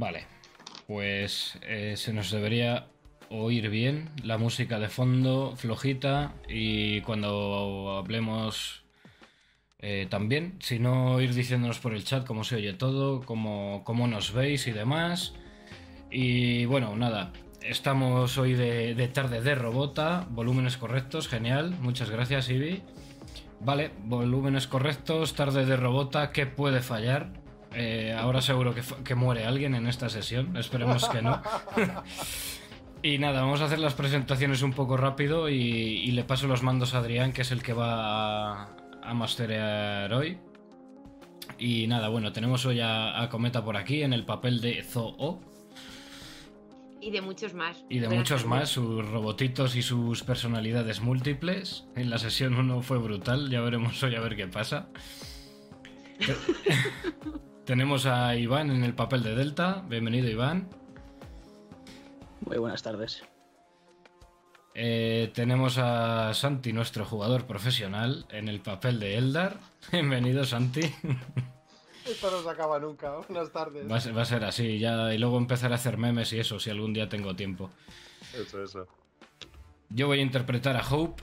Vale, pues eh, se nos debería oír bien la música de fondo, flojita, y cuando hablemos eh, también, si no ir diciéndonos por el chat cómo se oye todo, cómo, cómo nos veis y demás. Y bueno, nada, estamos hoy de, de tarde de robota, volúmenes correctos, genial, muchas gracias Ibi. Vale, volúmenes correctos, tarde de robota, ¿qué puede fallar? Eh, ahora seguro que, que muere alguien en esta sesión, esperemos que no. y nada, vamos a hacer las presentaciones un poco rápido y, y le paso los mandos a Adrián, que es el que va a, a masterear hoy. Y nada, bueno, tenemos hoy a, a Cometa por aquí en el papel de Zoo Y de muchos más. y de Buenas muchos tardes. más, sus robotitos y sus personalidades múltiples. En la sesión 1 fue brutal, ya veremos hoy a ver qué pasa. Tenemos a Iván en el papel de Delta. Bienvenido, Iván. Muy buenas tardes. Eh, tenemos a Santi, nuestro jugador profesional, en el papel de Eldar. Bienvenido, Santi. Esto no se acaba nunca. Buenas tardes. Va a ser, va a ser así, ya. Y luego empezar a hacer memes y eso, si algún día tengo tiempo. Eso, eso. Yo voy a interpretar a Hope.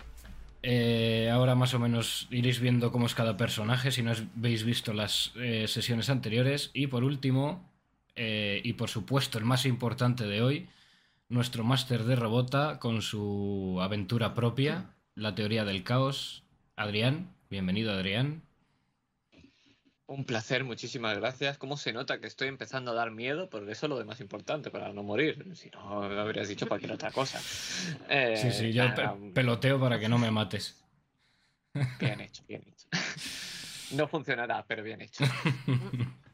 Eh, ahora más o menos iréis viendo cómo es cada personaje si no habéis visto las eh, sesiones anteriores. Y por último, eh, y por supuesto el más importante de hoy, nuestro máster de robota con su aventura propia, la teoría del caos. Adrián, bienvenido Adrián. Un placer, muchísimas gracias. ¿Cómo se nota que estoy empezando a dar miedo? Porque eso es lo de más importante para no morir. Si no, me habrías dicho cualquier otra cosa. Eh, Sí, sí, yo nada, pe- peloteo para que no me mates. Bien hecho, bien hecho. No funcionará, pero bien hecho.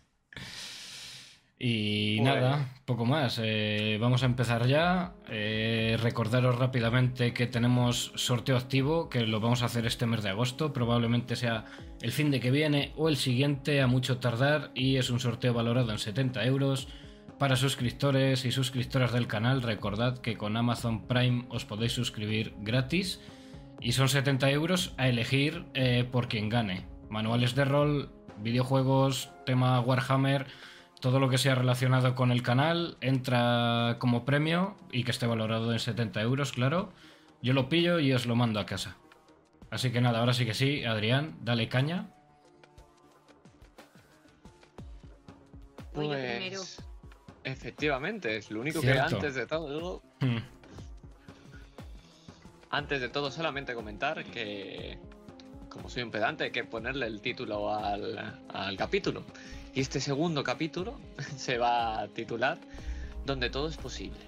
Y Pues- nada, poco más. Eh, vamos a empezar ya. Eh, recordaros rápidamente que tenemos sorteo activo, que lo vamos a hacer este mes de agosto. Probablemente sea el fin de que viene o el siguiente, a mucho tardar. Y es un sorteo valorado en 70 euros. Para suscriptores y suscriptoras del canal, recordad que con Amazon Prime os podéis suscribir gratis. Y son 70 euros a elegir eh, por quien gane. Manuales de rol, videojuegos, tema Warhammer, todo lo que sea relacionado con el canal entra como premio y que esté valorado en 70 euros, claro. Yo lo pillo y os lo mando a casa. Así que nada, ahora sí que sí, Adrián, dale caña. Pues, efectivamente, es lo único Cierto. que antes de todo Hmm. Antes de todo, solamente comentar que, como soy un pedante, hay que ponerle el título al, al capítulo. Y este segundo capítulo se va a titular Donde todo es posible.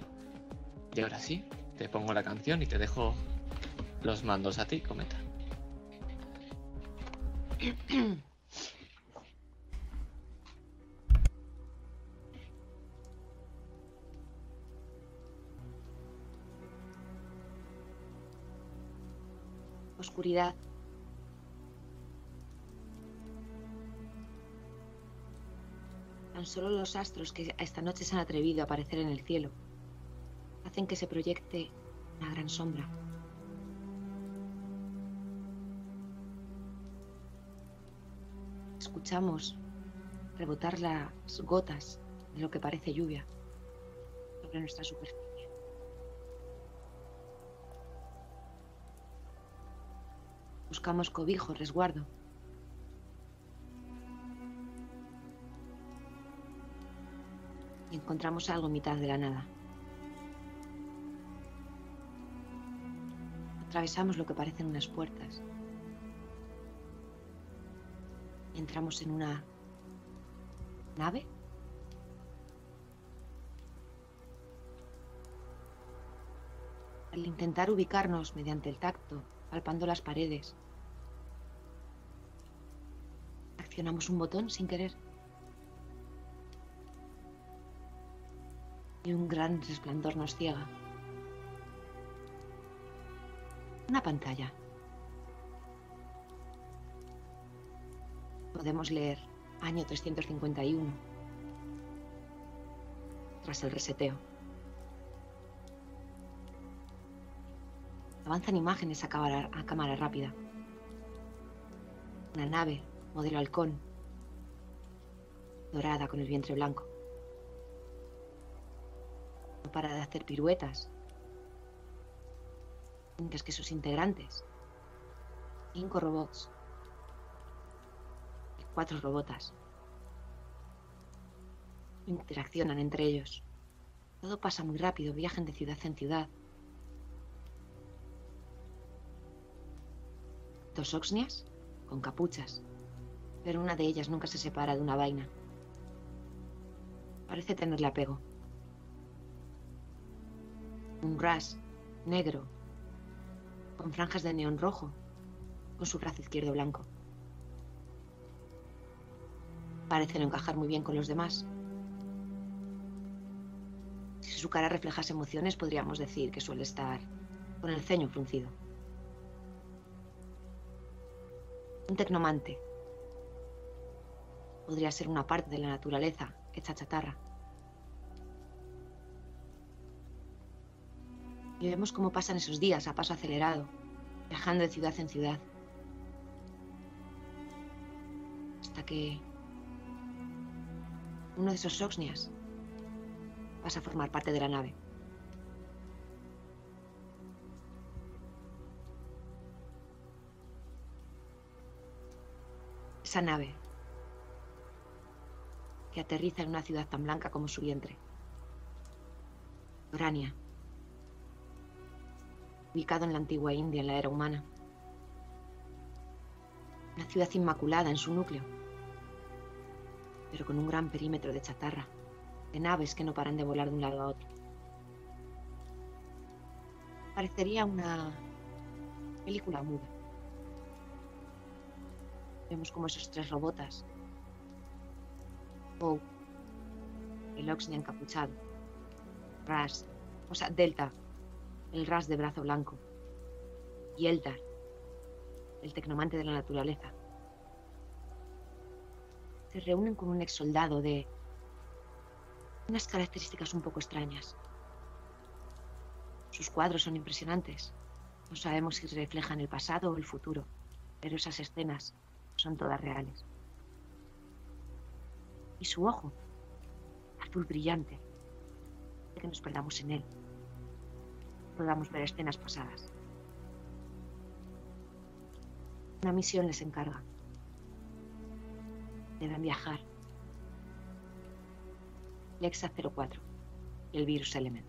Y ahora sí, te pongo la canción y te dejo los mandos a ti, cometa. Oscuridad. Tan solo los astros que esta noche se han atrevido a aparecer en el cielo hacen que se proyecte una gran sombra. Escuchamos rebotar las gotas de lo que parece lluvia sobre nuestra superficie. Buscamos cobijo, resguardo. Y encontramos algo en mitad de la nada. Atravesamos lo que parecen unas puertas. Entramos en una nave. Al intentar ubicarnos mediante el tacto, palpando las paredes, accionamos un botón sin querer. Y un gran resplandor nos ciega. Una pantalla. Podemos leer año 351 tras el reseteo. Avanzan imágenes a cámara, rápida. Una nave, modelo halcón, dorada con el vientre blanco. Para de hacer piruetas. Mientras que sus integrantes, cinco robots y cuatro robotas, interaccionan entre ellos. Todo pasa muy rápido, viajan de ciudad en ciudad. Dos Oxnias con capuchas, pero una de ellas nunca se separa de una vaina. Parece tenerle apego. Un ras negro, con franjas de neón rojo, con su brazo izquierdo blanco. Parece no encajar muy bien con los demás. Si su cara reflejase emociones, podríamos decir que suele estar con el ceño fruncido. Un tecnomante. Podría ser una parte de la naturaleza hecha chatarra. Y vemos cómo pasan esos días a paso acelerado, viajando de ciudad en ciudad. Hasta que uno de esos Soxnias pasa a formar parte de la nave. Esa nave que aterriza en una ciudad tan blanca como su vientre. Urania, ubicado en la antigua India en la era humana. Una ciudad inmaculada en su núcleo, pero con un gran perímetro de chatarra, de naves que no paran de volar de un lado a otro. Parecería una película muda. Vemos como esos tres robotas, Poe, el Oxney encapuchado, Ras, o sea, Delta, el Ras de brazo blanco, y Eldar, el tecnomante de la naturaleza, se reúnen con un ex soldado de unas características un poco extrañas. Sus cuadros son impresionantes. No sabemos si reflejan el pasado o el futuro, pero esas escenas son todas reales. Y su ojo, azul brillante, de que nos perdamos en él. Podamos ver escenas pasadas. Una misión les encarga. Deben viajar. Lexa 04 y el virus Element.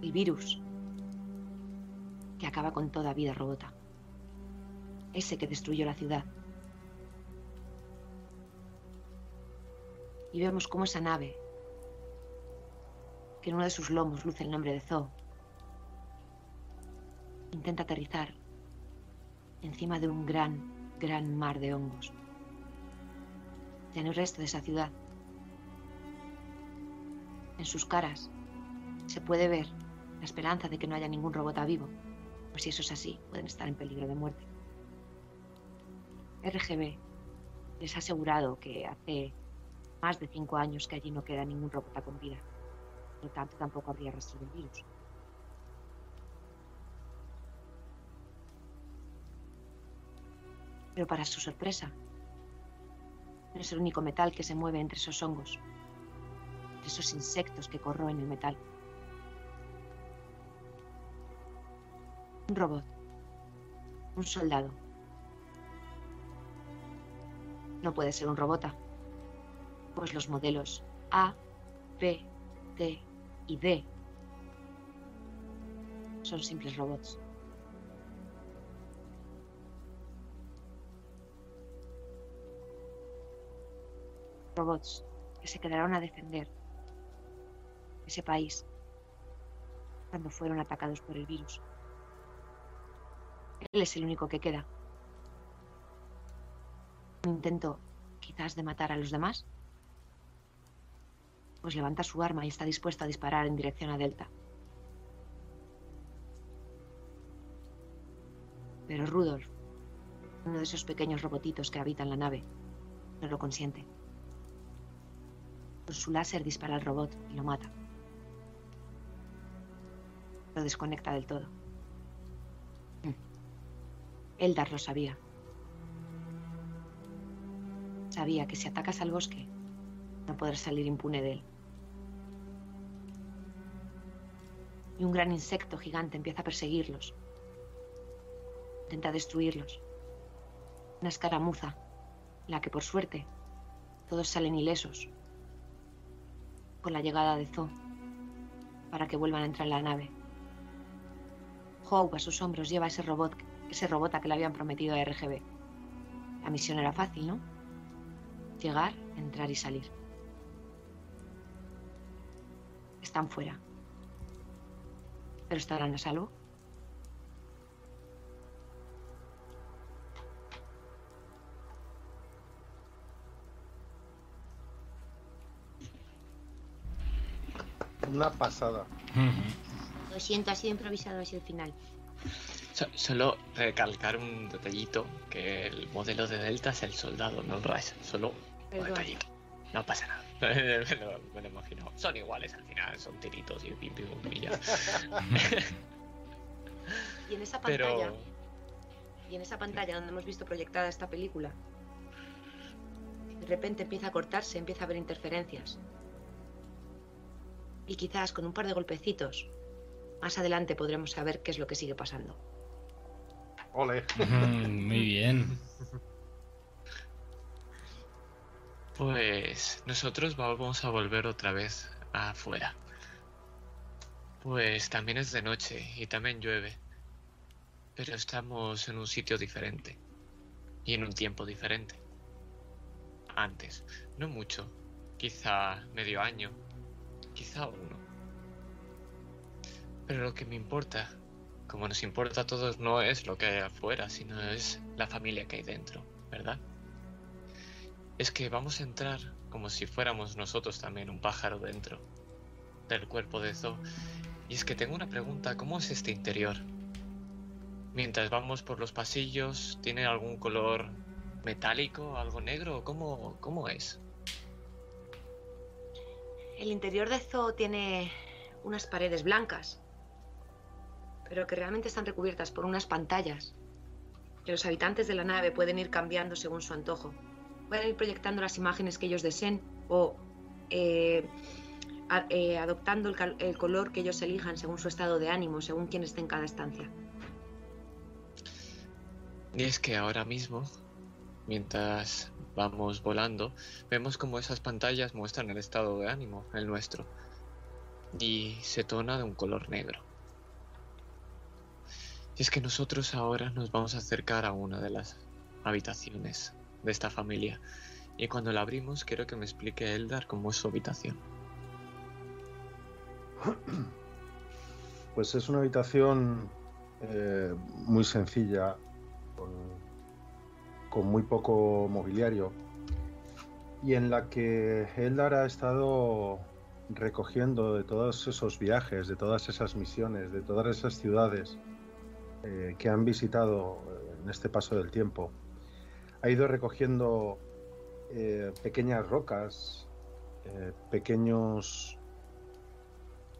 El virus que acaba con toda vida robota. Ese que destruyó la ciudad. Y vemos cómo esa nave, que en uno de sus lomos luce el nombre de Zoo, intenta aterrizar encima de un gran, gran mar de hongos. Ya no hay resto de esa ciudad. En sus caras se puede ver la esperanza de que no haya ningún robot vivo, pues si eso es así, pueden estar en peligro de muerte. RGB les ha asegurado que hace más de cinco años que allí no queda ningún robot con vida. Por lo tanto, tampoco habría rastro del virus. Pero para su sorpresa, no es el único metal que se mueve entre esos hongos, entre esos insectos que corroen el metal. Un robot, un soldado. No puede ser un robota, pues los modelos A, B, T y D son simples robots. robots que se quedaron a defender ese país cuando fueron atacados por el virus. Él es el único que queda. Un intento quizás de matar a los demás. Pues levanta su arma y está dispuesto a disparar en dirección a Delta. Pero Rudolf, uno de esos pequeños robotitos que habitan la nave, no lo consiente. Con su láser dispara al robot y lo mata. Lo desconecta del todo. Eldar lo sabía. Sabía que si atacas al bosque, No podrás salir impune de él. Y un gran insecto gigante empieza a perseguirlos. Intenta destruirlos. Una escaramuza, la que por suerte todos salen ilesos con la llegada de Zo para que vuelvan a entrar en la nave. Hope a sus hombros lleva ese robot, ese robot que le habían prometido a RGB. La misión era fácil, ¿no? Llegar, entrar y salir. Están fuera. Pero estarán a salvo. Una pasada. Lo siento, ha sido improvisado así el final. So- solo recalcar un detallito, que el modelo de Delta es el soldado, no el. Solo un Perdón. detallito. No pasa nada. me, lo, me lo imagino. Son iguales al final, son tiritos y pim pim y ya. Y en esa pantalla, Pero y en esa pantalla donde hemos visto proyectada esta película, de repente empieza a cortarse, empieza a haber interferencias. Y quizás con un par de golpecitos, más adelante podremos saber qué es lo que sigue pasando. Ole. Muy bien. Pues nosotros vamos a volver otra vez afuera. Pues también es de noche y también llueve. Pero estamos en un sitio diferente. Y en un tiempo diferente. Antes, no mucho. Quizá medio año. Quizá uno. Pero lo que me importa, como nos importa a todos, no es lo que hay afuera, sino es la familia que hay dentro, ¿verdad? Es que vamos a entrar como si fuéramos nosotros también un pájaro dentro del cuerpo de Zo. Y es que tengo una pregunta, ¿cómo es este interior? Mientras vamos por los pasillos, ¿tiene algún color metálico, algo negro? ¿Cómo, cómo es? El interior de Zoo tiene unas paredes blancas, pero que realmente están recubiertas por unas pantallas que los habitantes de la nave pueden ir cambiando según su antojo. Pueden ir proyectando las imágenes que ellos deseen o eh, a- eh, adoptando el color que ellos elijan según su estado de ánimo, según quién esté en cada estancia. Y es que ahora mismo, mientras vamos volando, vemos como esas pantallas muestran el estado de ánimo, el nuestro, y se tona de un color negro. Y es que nosotros ahora nos vamos a acercar a una de las habitaciones de esta familia, y cuando la abrimos quiero que me explique Eldar cómo es su habitación. Pues es una habitación eh, muy sencilla, con, muy poco mobiliario, y en la que Eldar ha estado recogiendo de todos esos viajes, de todas esas misiones, de todas esas ciudades eh, que han visitado eh, en este paso del tiempo. Ha ido recogiendo eh, pequeñas rocas, eh, pequeños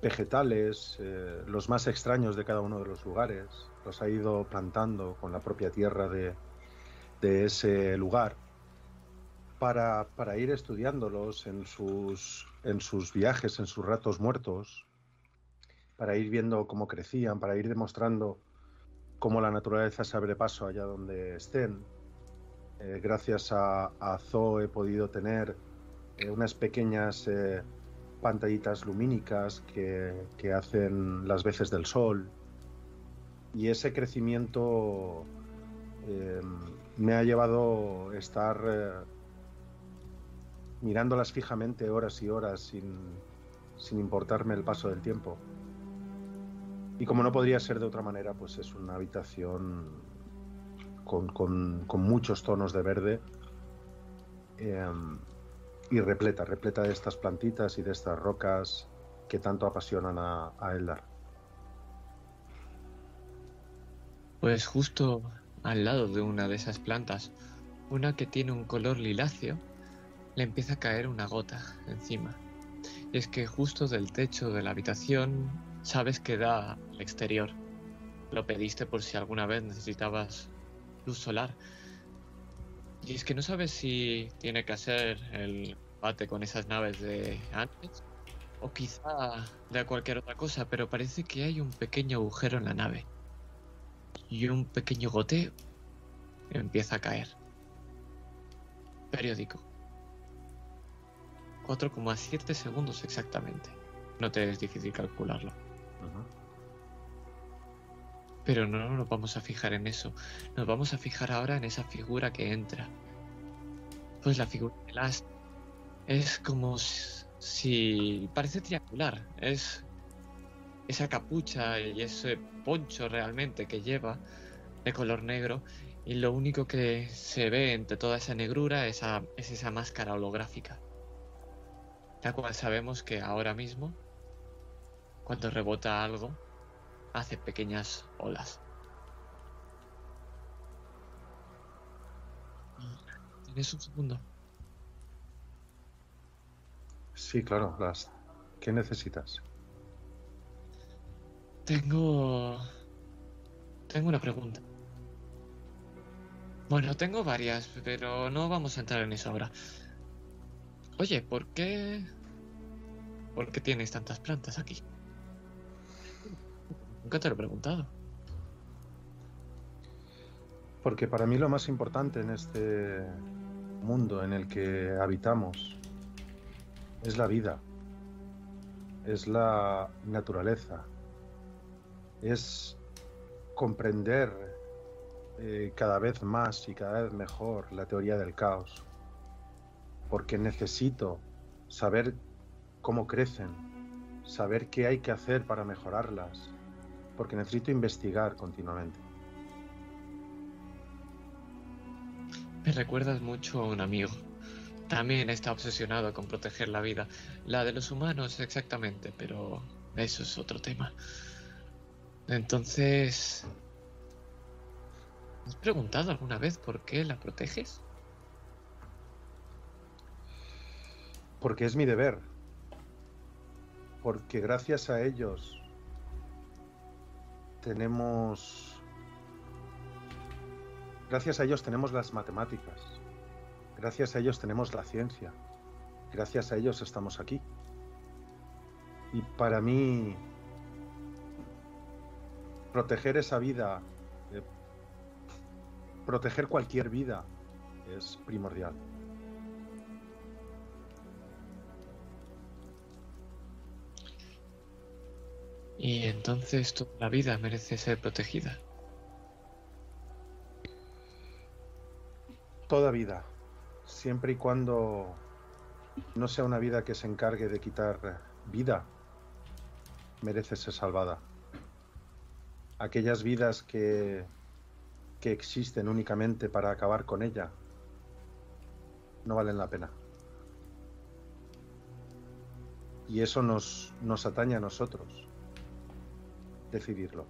vegetales, eh, los más extraños de cada uno de los lugares, los ha ido plantando con la propia tierra de, de ese lugar para, para ir estudiándolos en sus, en sus viajes, en sus ratos muertos, para ir viendo cómo crecían, para ir demostrando cómo la naturaleza se abre paso allá donde estén. Eh, gracias a, a he podido tener eh, unas pequeñas eh, pantallitas lumínicas que, que hacen las veces del sol. Y ese crecimiento eh, me ha llevado a estar mirándolas fijamente horas y horas sin, sin importarme el paso del tiempo. Y como no podría ser de otra manera, pues es una habitación con, con- con muchos tonos de verde eh, y repleta, repleta de estas plantitas y de estas rocas que tanto apasionan a, a Eldar. Pues justo al lado de una de esas plantas, una que tiene un color liláceo, le empieza a caer una gota encima. Y es que justo del techo de la habitación sabes que da al exterior. Lo pediste por si alguna vez necesitabas luz solar. Y es que no sabes si tiene que ser el combate con esas naves de antes. O quizá de cualquier otra cosa, pero parece que hay un pequeño agujero en la nave. Y un pequeño goteo empieza a caer. Periódico. 4,7 segundos exactamente. No te es difícil calcularlo. Pero no nos vamos a fijar en eso. Nos vamos a fijar ahora en esa figura que entra. Pues la figura de Last es como si parece triangular. Es esa capucha y ese poncho realmente que lleva de color negro. Y lo único que se ve entre toda esa negrura es esa máscara holográfica. La cual sabemos que ahora mismo, cuando rebota algo, hace pequeñas olas. ¿Tienes un segundo? Sí, claro, las. ¿Qué necesitas? Tengo... Tengo una pregunta. Bueno, tengo varias, pero no vamos a entrar en eso ahora. Oye, ¿por qué... ¿Por qué tienes tantas plantas aquí? Nunca te lo he preguntado. Porque para mí lo más importante en este mundo en el que habitamos es la vida, es la naturaleza, es comprender eh, cada vez más y cada vez mejor la teoría del caos, porque necesito saber cómo crecen, saber qué hay que hacer para mejorarlas, porque necesito investigar continuamente. Me recuerdas mucho a un amigo. También está obsesionado con proteger la vida. La de los humanos exactamente, pero eso es otro tema. Entonces... ¿Has preguntado alguna vez por qué la proteges? Porque es mi deber. Porque gracias a ellos tenemos... Gracias a ellos tenemos las matemáticas. Gracias a ellos tenemos la ciencia. Gracias a ellos estamos aquí. Y para mí, proteger esa vida, eh, proteger cualquier vida, es primordial. Y entonces toda la vida merece ser protegida. Toda vida, siempre y cuando no sea una vida que se encargue de quitar vida, merece ser salvada. Aquellas vidas que, que existen únicamente para acabar con ella no valen la pena. Y eso nos, nos atañe a nosotros, decidirlo.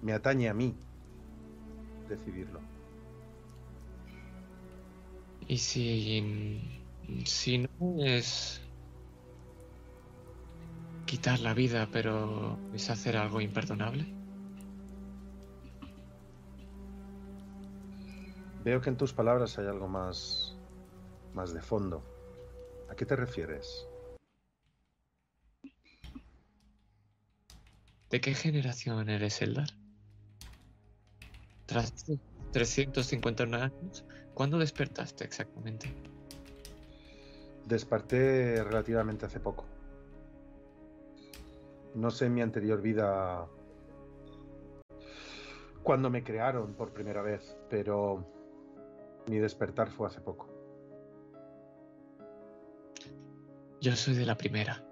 Me atañe a mí decidirlo. Y si... Si no es... Quitar la vida, pero es hacer algo imperdonable. Veo que en tus palabras hay algo más, más de fondo. ¿A qué te refieres? ¿De qué generación eres, Eldar? Tras 351 años, ¿cuándo despertaste exactamente? Desperté relativamente hace poco. No sé en mi anterior vida cuando me crearon por primera vez, pero mi despertar fue hace poco. Yo soy de la primera.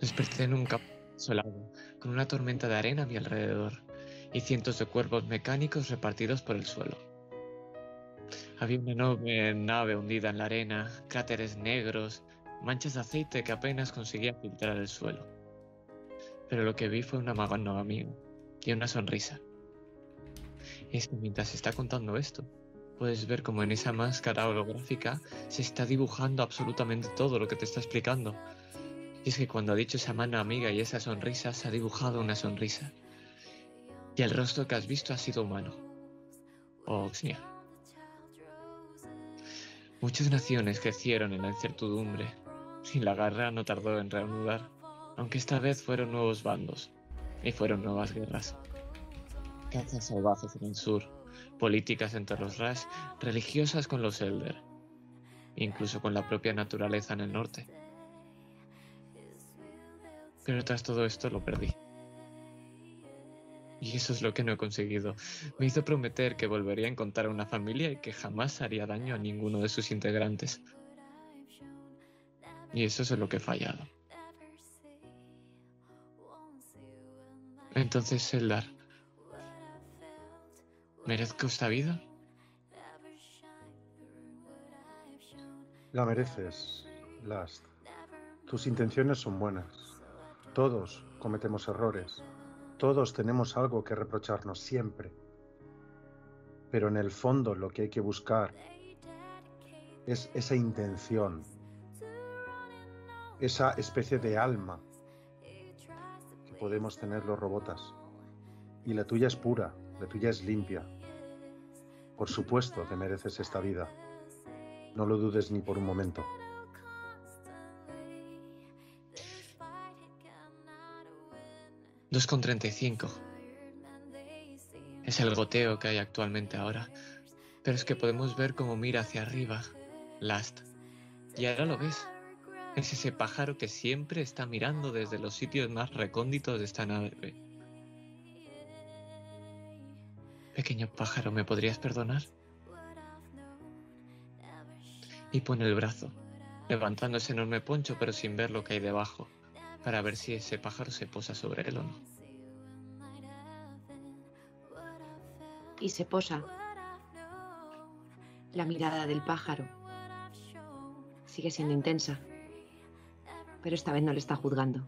Desperté en un campo desolado, con una tormenta de arena a mi alrededor y cientos de cuerpos mecánicos repartidos por el suelo. Había una enorme nave hundida en la arena, cráteres negros, manchas de aceite que apenas conseguían filtrar el suelo. Pero lo que vi fue una mano amiga y una sonrisa. Es que mientras está contando esto, puedes ver como en esa máscara holográfica se está dibujando absolutamente todo lo que te está explicando. Y es que cuando ha dicho esa mano amiga y esa sonrisa, se ha dibujado una sonrisa. Y el rostro que has visto ha sido humano. O Oxnia. Muchas naciones crecieron en la incertidumbre y la guerra no tardó en reanudar, aunque esta vez fueron nuevos bandos y fueron nuevas guerras. Cazas salvajes en el sur, políticas entre los Rash, religiosas con los Elder, incluso con la propia naturaleza en el norte. Pero tras todo esto lo perdí. Y eso es lo que no he conseguido. Me hizo prometer que volvería a encontrar una familia y que jamás haría daño a ninguno de sus integrantes. Y eso es lo que he fallado. Entonces, Seldar, ¿merezco esta vida? La mereces, Last. Tus intenciones son buenas. Todos cometemos errores. Todos tenemos algo que reprocharnos siempre. Pero en el fondo lo que hay que buscar es esa intención, esa especie de alma que podemos tener los robotas. Y la tuya es pura, la tuya es limpia. Por supuesto que mereces esta vida. No lo dudes ni por un momento. Dos con treinta y cinco. Es el goteo que hay actualmente ahora. Pero es que podemos ver cómo mira hacia arriba. Last. Y ahora lo ves. Es ese pájaro que siempre está mirando desde los sitios más recónditos de esta nave. Pequeño pájaro, ¿me podrías perdonar? Y pone el brazo, levantando ese enorme poncho pero sin ver lo que hay debajo, para ver si ese pájaro se posa sobre él o no. Y se posa. La mirada del pájaro sigue siendo intensa, pero esta vez no le está juzgando.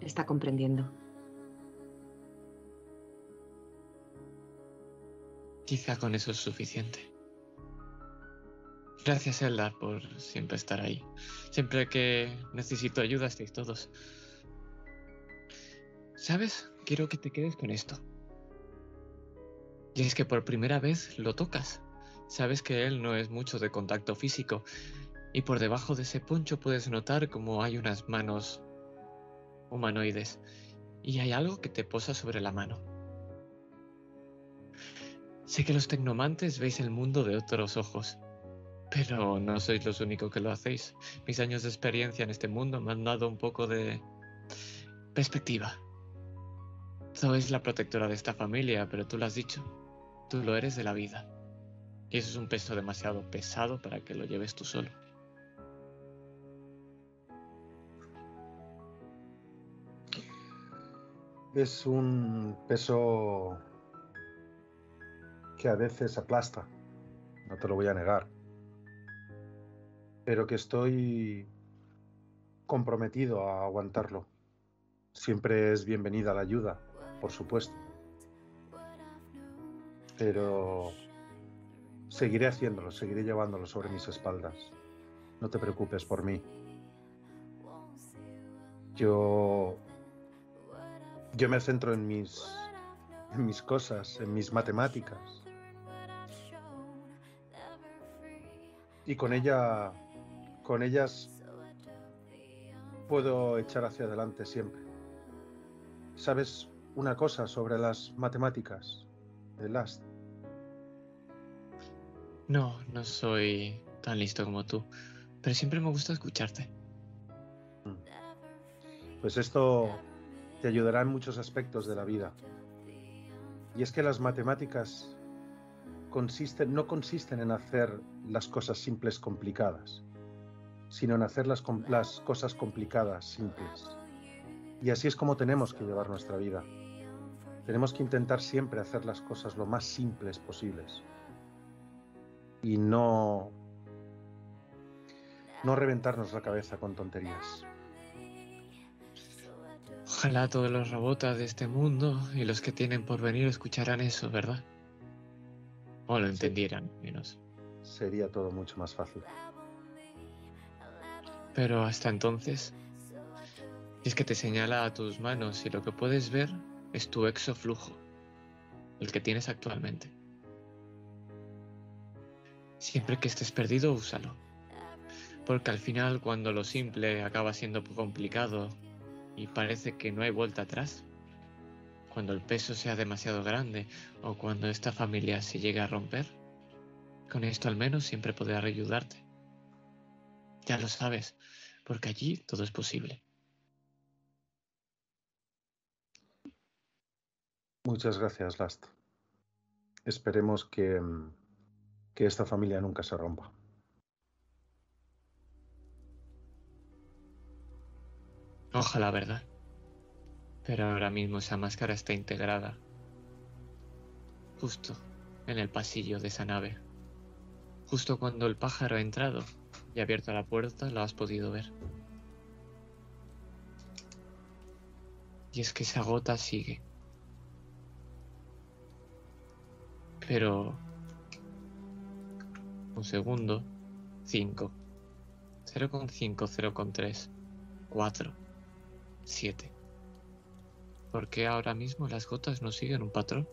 Le está comprendiendo. Quizá con eso es suficiente. Gracias, Eldar, por siempre estar ahí. Siempre que necesito ayuda estáis todos. ¿Sabes? Quiero que te quedes con esto. Y es que por primera vez lo tocas. Sabes que él no es mucho de contacto físico. Y por debajo de ese poncho puedes notar como hay unas manos humanoides. Y hay algo que te posa sobre la mano. Sé que los tecnomantes veis el mundo de otros ojos, pero no sois los únicos que lo hacéis. Mis años de experiencia en este mundo me han dado un poco de perspectiva. Sois la protectora de esta familia, pero tú lo has dicho. Tú lo eres de la vida. Y eso es un peso demasiado pesado para que lo lleves tú solo. Es un peso que a veces aplasta, no te lo voy a negar, pero que estoy comprometido a aguantarlo. Siempre es bienvenida la ayuda, por supuesto, pero seguiré haciéndolo, seguiré llevándolo sobre mis espaldas. No te preocupes por mí. Yo yo me centro en mis en mis cosas, en mis matemáticas. y con ella con ellas puedo echar hacia adelante siempre. ¿Sabes una cosa sobre las matemáticas de Last? No, no soy tan listo como tú, pero siempre me gusta escucharte. Pues esto te ayudará en muchos aspectos de la vida. Y es que las matemáticas consisten, no consisten en hacer las cosas simples complicadas, sino en hacer las, las cosas complicadas simples. Y así es como tenemos que llevar nuestra vida. Tenemos que intentar siempre hacer las cosas lo más simples posibles. Y no no reventarnos la cabeza con tonterías. Ojalá todos los robotas de este mundo y los que tienen por venir escucharan eso, ¿verdad? O lo entendieran, menos. Sería todo mucho más fácil. Pero hasta entonces, es que te señala a tus manos y lo que puedes ver es tu exoflujo, el que tienes actualmente. Siempre que estés perdido, úsalo. Porque al final, cuando lo simple acaba siendo complicado y parece que no hay vuelta atrás, cuando el peso sea demasiado grande o cuando esta familia se llegue a romper, con esto al menos siempre podré ayudarte. Ya lo sabes, porque allí todo es posible. Muchas gracias, Last. Esperemos que, que esta familia nunca se rompa. Ojalá, ¿verdad? Pero ahora mismo esa máscara está integrada justo en el pasillo de esa nave. Justo cuando el pájaro ha entrado y abierto la puerta, lo has podido ver. Y es que esa gota sigue. Pero... Un segundo. 5. 0,5, 0,3. 4. 7. ¿Por qué ahora mismo las gotas no siguen un patrón?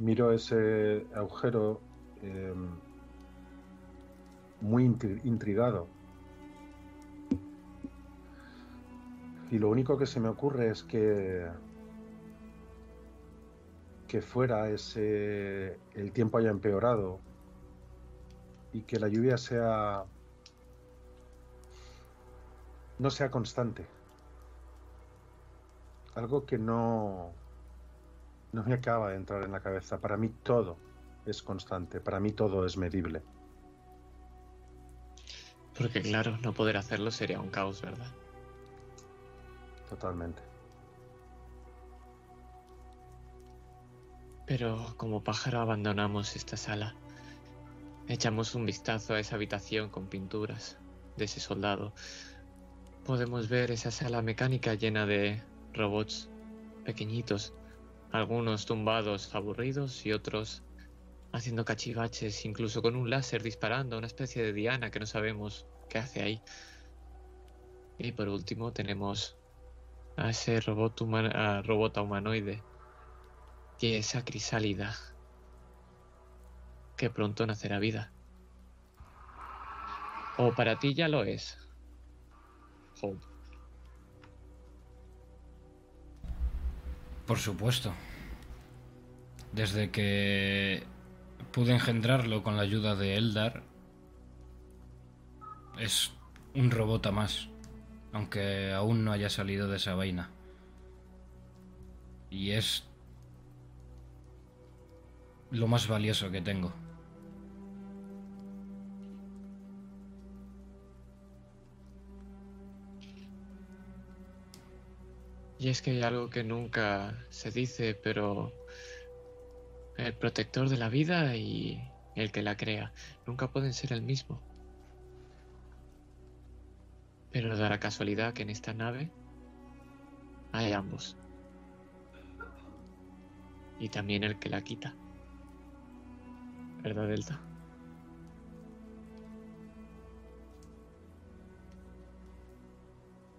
Miro ese agujero eh, muy intrigado. Y lo único que se me ocurre es que que fuera ese el tiempo haya empeorado y que la lluvia sea no sea constante. Algo que no no me acaba de entrar en la cabeza. Para mí todo es constante, para mí todo es medible. Porque claro, no poder hacerlo sería un caos, ¿verdad? Totalmente. Pero como pájaro abandonamos esta sala. Echamos un vistazo a esa habitación con pinturas de ese soldado. Podemos ver esa sala mecánica llena de robots pequeñitos, algunos tumbados aburridos y otros haciendo cachivaches, incluso con un láser disparando, una especie de diana que no sabemos qué hace ahí. Y por último tenemos a ese robot, robot humanoide y esa crisálida que pronto nacerá vida. O para ti ya lo es. Hope. Por supuesto. Desde que pude engendrarlo con la ayuda de Eldar, es un robot a más, aunque aún no haya salido de esa vaina. Y es lo más valioso que tengo. Y es que hay algo que nunca se dice, pero el protector de la vida y el que la crea nunca pueden ser el mismo. Pero da la casualidad que en esta nave hay ambos. Y también el que la quita. ¿Verdad, Delta?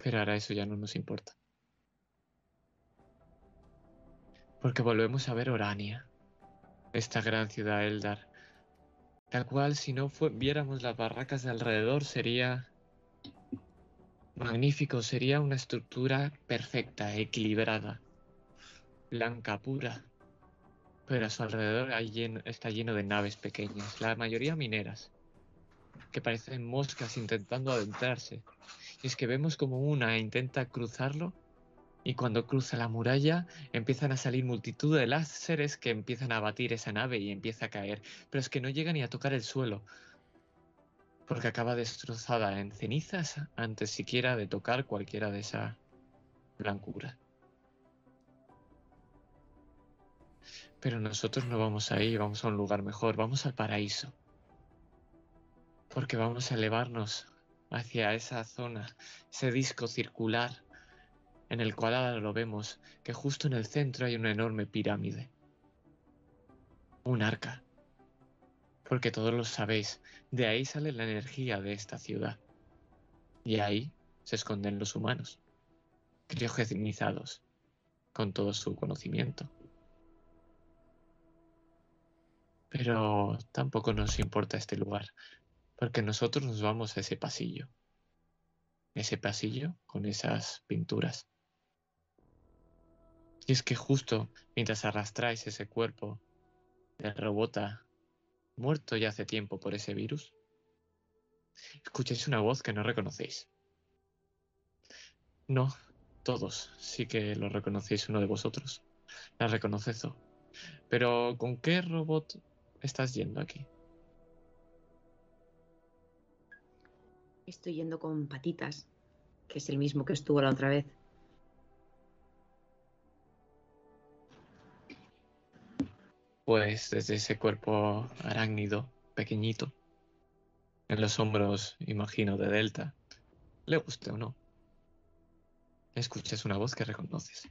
Pero ahora eso ya no nos importa. Porque volvemos a ver Orania, esta gran ciudad Eldar, la cual si no viéramos las barracas de alrededor sería magnífico, sería una estructura perfecta, equilibrada, blanca, pura. Pero a su alrededor está lleno de naves pequeñas, la mayoría mineras, que parecen moscas intentando adentrarse. Y es que vemos como una intenta cruzarlo y cuando cruza la muralla empiezan a salir multitud de láseres que empiezan a batir esa nave y empieza a caer. Pero es que no llega ni a tocar el suelo. Porque acaba destrozada en cenizas antes siquiera de tocar cualquiera de esa blancura. Pero nosotros no vamos ahí, vamos a un lugar mejor, vamos al paraíso. Porque vamos a elevarnos hacia esa zona, ese disco circular en el cual ahora lo vemos que justo en el centro hay una enorme pirámide. Un arca. Porque todos lo sabéis, de ahí sale la energía de esta ciudad. Y ahí se esconden los humanos, criogenizados, con todo su conocimiento. Pero tampoco nos importa este lugar, porque nosotros nos vamos a ese pasillo. Ese pasillo con esas pinturas. Y es que justo mientras arrastráis ese cuerpo de robota muerto ya hace tiempo por ese virus, escucháis una voz que no reconocéis. No, todos sí que lo reconocéis uno de vosotros. La reconoce. Pero ¿con qué robot estás yendo aquí? Estoy yendo con patitas, que es el mismo que estuvo la otra vez. Pues desde ese cuerpo arácnido, pequeñito, en los hombros, imagino, de Delta, le guste o no, escuchas una voz que reconoces.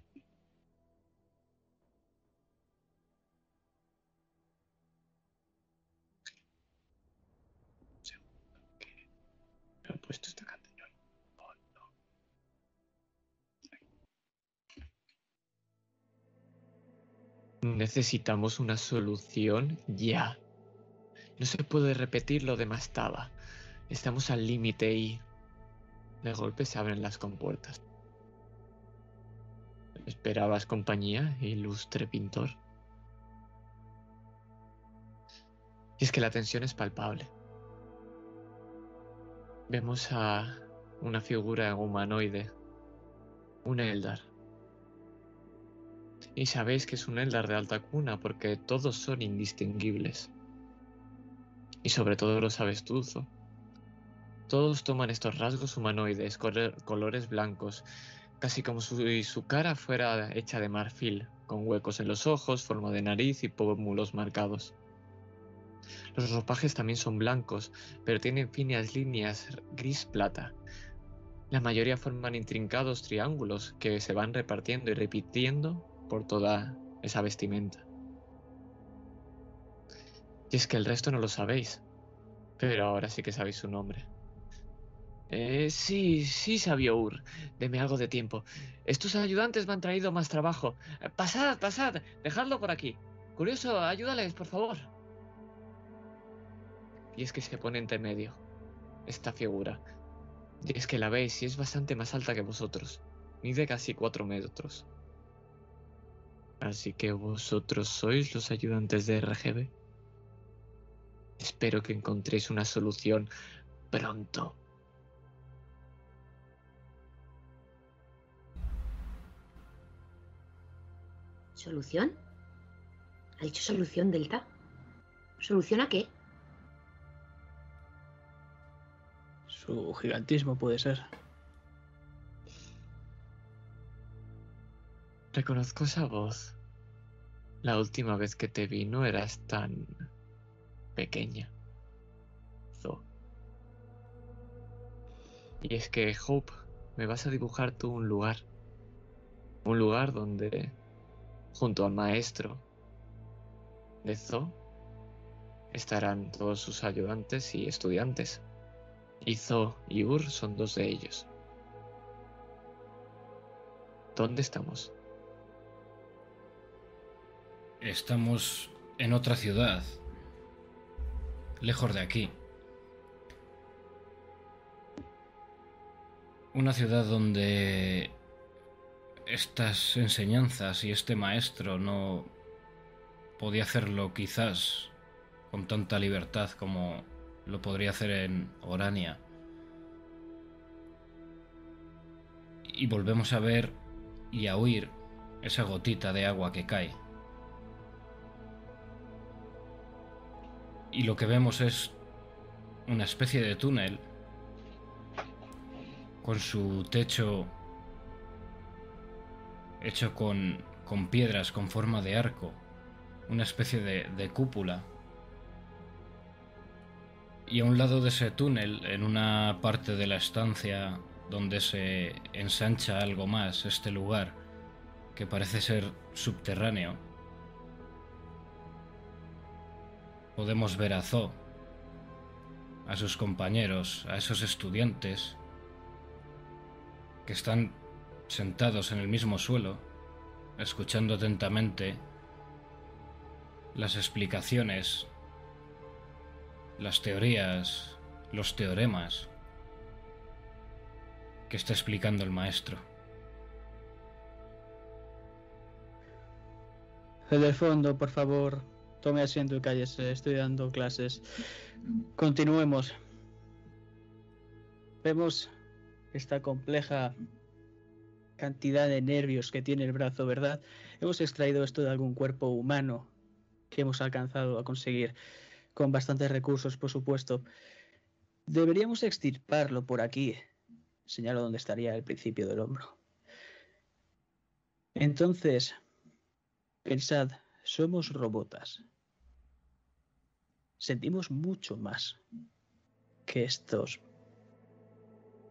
Puesto esta Necesitamos una solución ya. No se puede repetir lo de Mastaba. Estamos al límite y de golpe se abren las compuertas. ¿Esperabas compañía, ilustre pintor? Y es que la tensión es palpable. Vemos a una figura humanoide, un Eldar. Y sabéis que es un Eldar de alta cuna porque todos son indistinguibles. Y sobre todo lo sabes tú. Todos toman estos rasgos humanoides, colores blancos, casi como si su cara fuera hecha de marfil, con huecos en los ojos, forma de nariz y pómulos marcados. Los ropajes también son blancos, pero tienen finas líneas gris-plata. La mayoría forman intrincados triángulos que se van repartiendo y repitiendo por toda esa vestimenta. Y es que el resto no lo sabéis, pero ahora sí que sabéis su nombre. Eh, sí, sí, sabio Ur. Deme algo de tiempo. Estos ayudantes me han traído más trabajo. Eh, pasad, pasad, dejadlo por aquí. Curioso, ayúdales, por favor. Y es que se pone entre medio esta figura. Y es que la veis y es bastante más alta que vosotros. Mide casi cuatro metros. Así que vosotros sois los ayudantes de RGB. Espero que encontréis una solución pronto. ¿Solución? ¿Ha dicho solución, Delta? ¿Solución a qué? Su gigantismo puede ser. Reconozco esa voz. La última vez que te vi no eras tan pequeña. Zo. Y es que, Hope, me vas a dibujar tú un lugar. Un lugar donde Junto al maestro de Zo estarán todos sus ayudantes y estudiantes. Y Zo y Ur son dos de ellos. ¿Dónde estamos? Estamos en otra ciudad, lejos de aquí. Una ciudad donde estas enseñanzas y este maestro no podía hacerlo quizás con tanta libertad como lo podría hacer en Orania. Y volvemos a ver y a oír esa gotita de agua que cae. Y lo que vemos es una especie de túnel con su techo hecho con, con piedras con forma de arco, una especie de, de cúpula. Y a un lado de ese túnel, en una parte de la estancia donde se ensancha algo más este lugar, que parece ser subterráneo, podemos ver a Zo, a sus compañeros, a esos estudiantes que están sentados en el mismo suelo, escuchando atentamente las explicaciones, las teorías, los teoremas que está explicando el maestro. El de fondo, por favor, tome asiento y cállese. Estoy dando clases. Continuemos. Vemos esta compleja cantidad de nervios que tiene el brazo, ¿verdad? Hemos extraído esto de algún cuerpo humano que hemos alcanzado a conseguir con bastantes recursos, por supuesto. Deberíamos extirparlo por aquí. Señalo dónde estaría el principio del hombro. Entonces, pensad, somos robotas. Sentimos mucho más que estos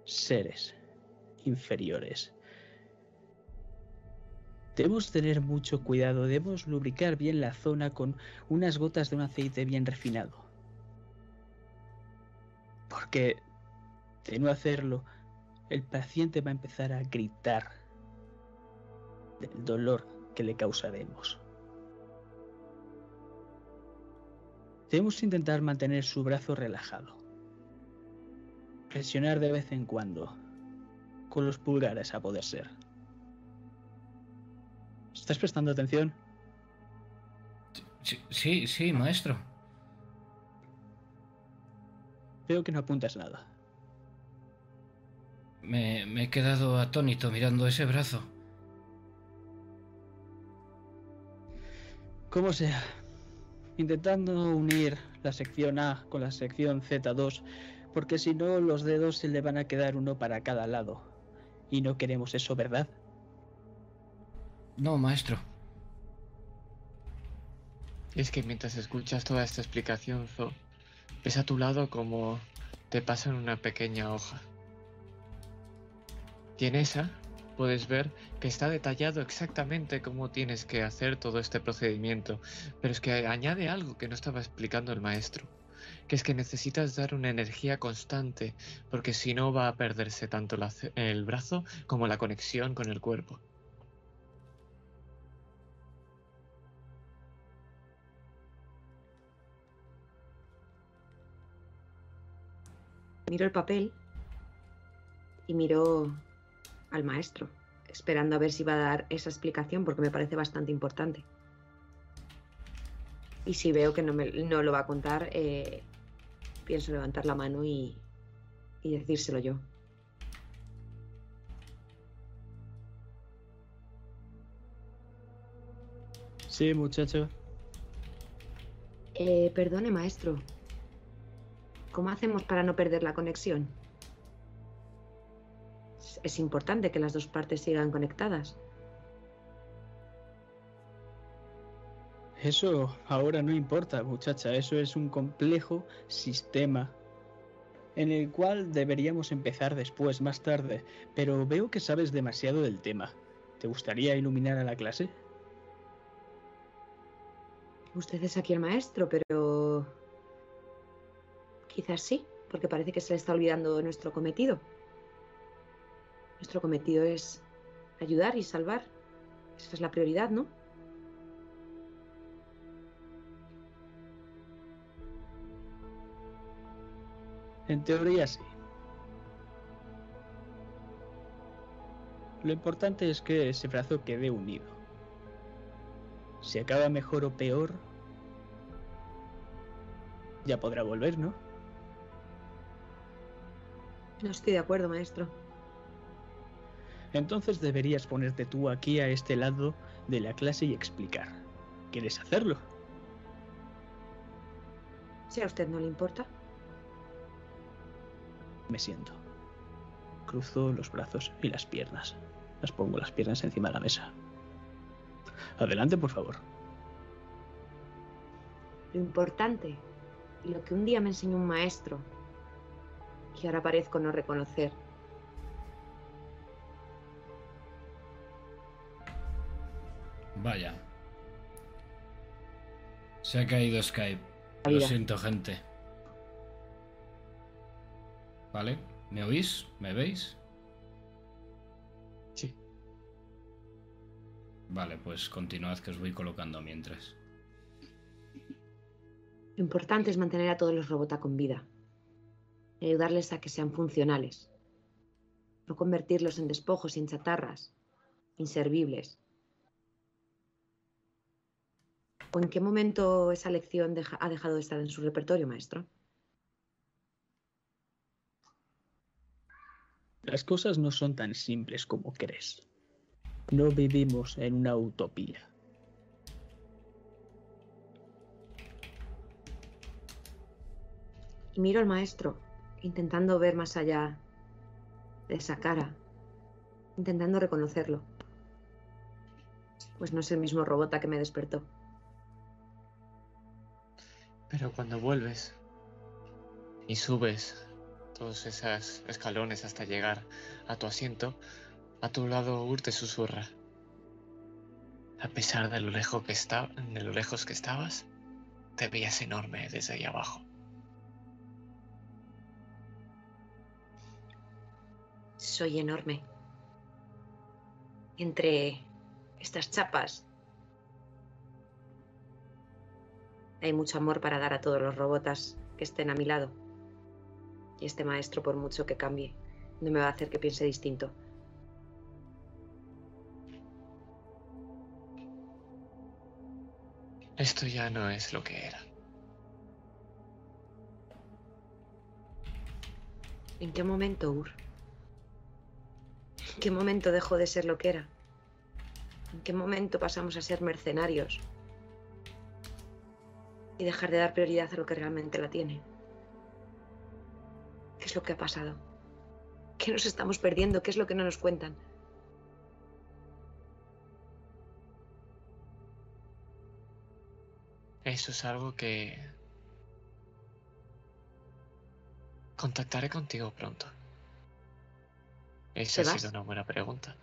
seres inferiores. Debemos tener mucho cuidado, debemos lubricar bien la zona con unas gotas de un aceite bien refinado. Porque de no hacerlo, el paciente va a empezar a gritar del dolor que le causaremos. Debemos intentar mantener su brazo relajado. Presionar de vez en cuando, con los pulgares a poder ser. ¿Estás prestando atención? Sí, sí, sí, maestro. Veo que no apuntas nada. Me, me he quedado atónito mirando ese brazo. Como sea, intentando unir la sección A con la sección Z2, porque si no los dedos se le van a quedar uno para cada lado. Y no queremos eso, ¿verdad? No, maestro. Es que mientras escuchas toda esta explicación, Zo, ves a tu lado como te pasan una pequeña hoja. Y en esa puedes ver que está detallado exactamente cómo tienes que hacer todo este procedimiento, pero es que añade algo que no estaba explicando el maestro, que es que necesitas dar una energía constante, porque si no va a perderse tanto el brazo como la conexión con el cuerpo. Miro el papel y miro al maestro, esperando a ver si va a dar esa explicación porque me parece bastante importante. Y si veo que no, me- no lo va a contar, eh, pienso levantar la mano y, y decírselo yo. Sí, muchacho. Eh, perdone, maestro. ¿Cómo hacemos para no perder la conexión? Es- Es importante que las dos partes sigan conectadas. Eso ahora no importa, muchacha. Eso es un complejo sistema en el cual deberíamos empezar después, más tarde. Pero veo que sabes demasiado del tema. ¿Te gustaría iluminar a la clase? Usted es aquí el maestro, pero... Quizás sí, porque parece que se le está olvidando nuestro cometido. Nuestro cometido es ayudar y salvar. Esa es la prioridad, ¿no? En teoría sí. Lo importante es que ese brazo quede unido. Si acaba mejor o peor, ya podrá volver, ¿no? No estoy de acuerdo, maestro. Entonces deberías ponerte tú aquí a este lado de la clase y explicar. ¿Quieres hacerlo? Si a usted no le importa. Me siento. Cruzo los brazos y las piernas. Las pongo las piernas encima de la mesa. Adelante, por favor. Lo importante, y lo que un día me enseñó un maestro, que ahora parezco no reconocer, Vaya. Se ha caído Skype. Lo siento, gente. ¿Vale? ¿Me oís? ¿Me veis? Sí. Vale, pues continuad que os voy colocando mientras. Lo importante es mantener a todos los robots con vida. Y ayudarles a que sean funcionales. No convertirlos en despojos y en chatarras. Inservibles. ¿O en qué momento esa lección deja- ha dejado de estar en su repertorio, maestro? Las cosas no son tan simples como crees. No vivimos en una utopía. Y miro al maestro, intentando ver más allá de esa cara, intentando reconocerlo. Pues no es el mismo robota que me despertó. Pero cuando vuelves y subes todos esos escalones hasta llegar a tu asiento, a tu lado Ur te susurra. A pesar de lo, lejos que está, de lo lejos que estabas, te veías enorme desde ahí abajo. Soy enorme. Entre estas chapas hay mucho amor para dar a todos los robotas que estén a mi lado. Y este maestro, por mucho que cambie, no me va a hacer que piense distinto. Esto ya no es lo que era. ¿En qué momento, Ur? ¿En qué momento dejó de ser lo que era? ¿En qué momento pasamos a ser mercenarios? Y dejar de dar prioridad a lo que realmente la tiene. ¿Qué es lo que ha pasado? ¿Qué nos estamos perdiendo? ¿Qué es lo que no nos cuentan? Eso es algo que... Contactaré contigo pronto. Esa ¿Te ha vas? sido una buena pregunta.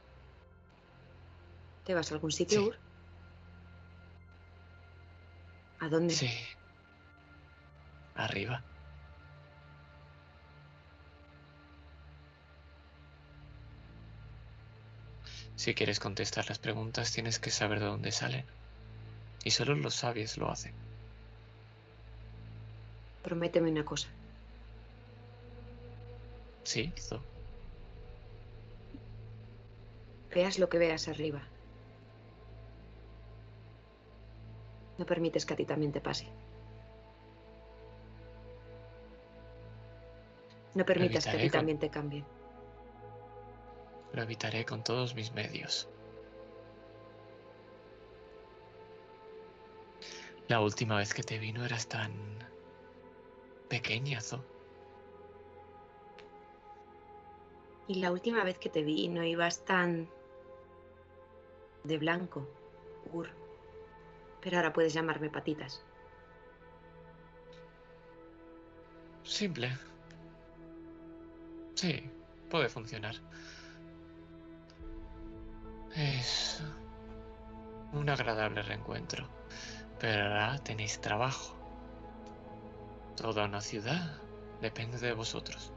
¿Te vas a algún sitio, Sí. Ur? ¿A dónde? Sí. Arriba. Si quieres contestar las preguntas, tienes que saber de dónde salen. Y solo los sabios lo hacen. Prométeme una cosa. Sí, Zo. Veas lo que veas arriba. No permites que a ti también te pase. No permitas que a ti con- también te cambie. Lo evitaré con todos mis medios. La última vez que te vi no eras tan pequeña, Zo. Y la última vez que te vi no ibas tan de blanco. Pero ahora puedes llamarme patitas. Simple. Sí, puede funcionar. Es un agradable reencuentro. Pero ahora tenéis trabajo. Toda una ciudad depende de vosotros.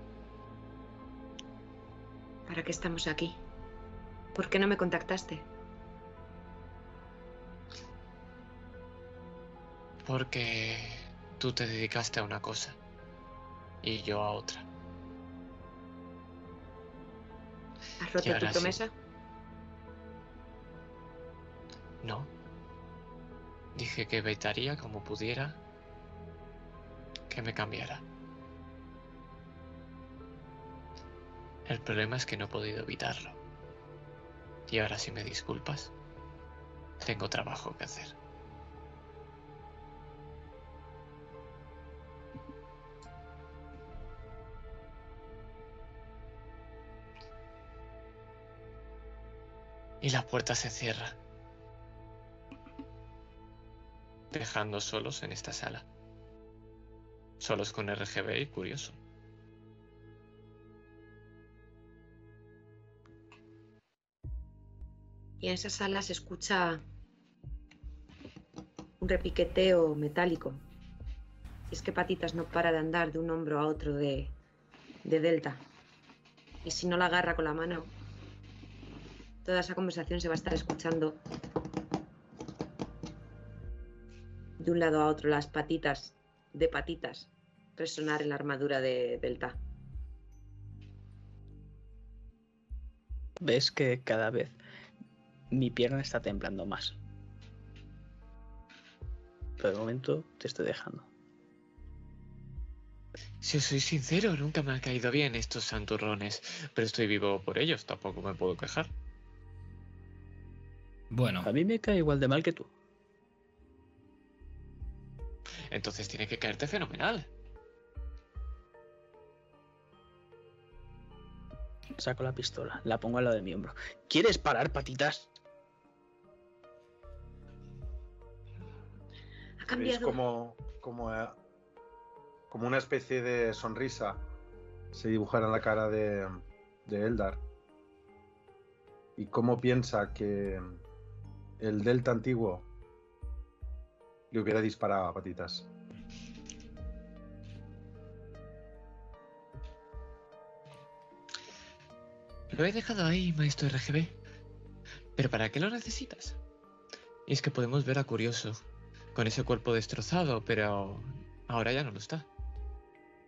¿Para qué estamos aquí? ¿Por qué no me contactaste? Porque tú te dedicaste a una cosa y yo a otra. ¿Has roto tu sí. promesa? No. Dije que evitaría como pudiera que me cambiara. El problema es que no he podido evitarlo. Y ahora si me disculpas, tengo trabajo que hacer. Y la puerta se cierra. Dejando solos en esta sala. Solos con RGB y curioso. Y en esa sala se escucha un repiqueteo metálico. Es que Patitas no para de andar de un hombro a otro de, de Delta. Y si no la agarra con la mano, toda esa conversación se va a estar escuchando de un lado a otro las patitas de patitas resonar en la armadura de Delta. Ves que cada vez mi pierna está temblando más. Pero de momento te estoy dejando. Si os soy sincero, nunca me han caído bien estos santurrones, pero estoy vivo por ellos, tampoco me puedo quejar. Bueno, A mí me cae igual de mal que tú. Entonces tiene que caerte fenomenal. Saco la pistola, la pongo al lado de mi hombro. ¿Quieres parar, patitas? Ha cambiado. como, como, eh, como una especie de sonrisa se dibujara en la cara de, de Eldar. Y cómo piensa que el Delta antiguo le hubiera disparado a patitas. Lo he dejado ahí, maestro RGB. ¿Pero para qué lo necesitas? Y es que podemos ver a Curioso, con ese cuerpo destrozado, pero ahora ya no lo está.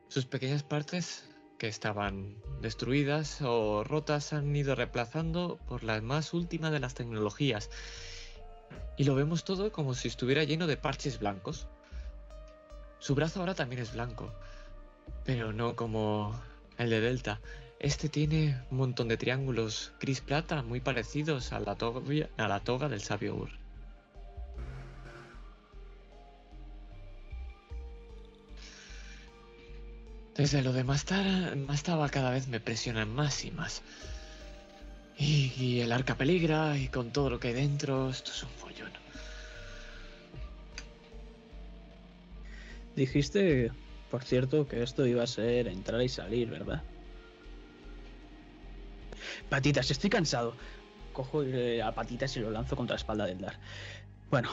Sus pequeñas partes que estaban destruidas o rotas han ido reemplazando por la más última de las tecnologías. Y lo vemos todo como si estuviera lleno de parches blancos. Su brazo ahora también es blanco, pero no como el de Delta. Este tiene un montón de triángulos gris plata muy parecidos a la toga, del sabio Ur. Desde lo de Mastaba cada vez me presionan más y más. Y, el arca peligra y con todo lo que hay dentro, esto es un follón. Dijiste, por cierto, que esto iba a ser entrar y salir, ¿verdad? Patitas, estoy cansado. Cojo eh, a patitas y lo lanzo contra la espalda del Dar. Bueno,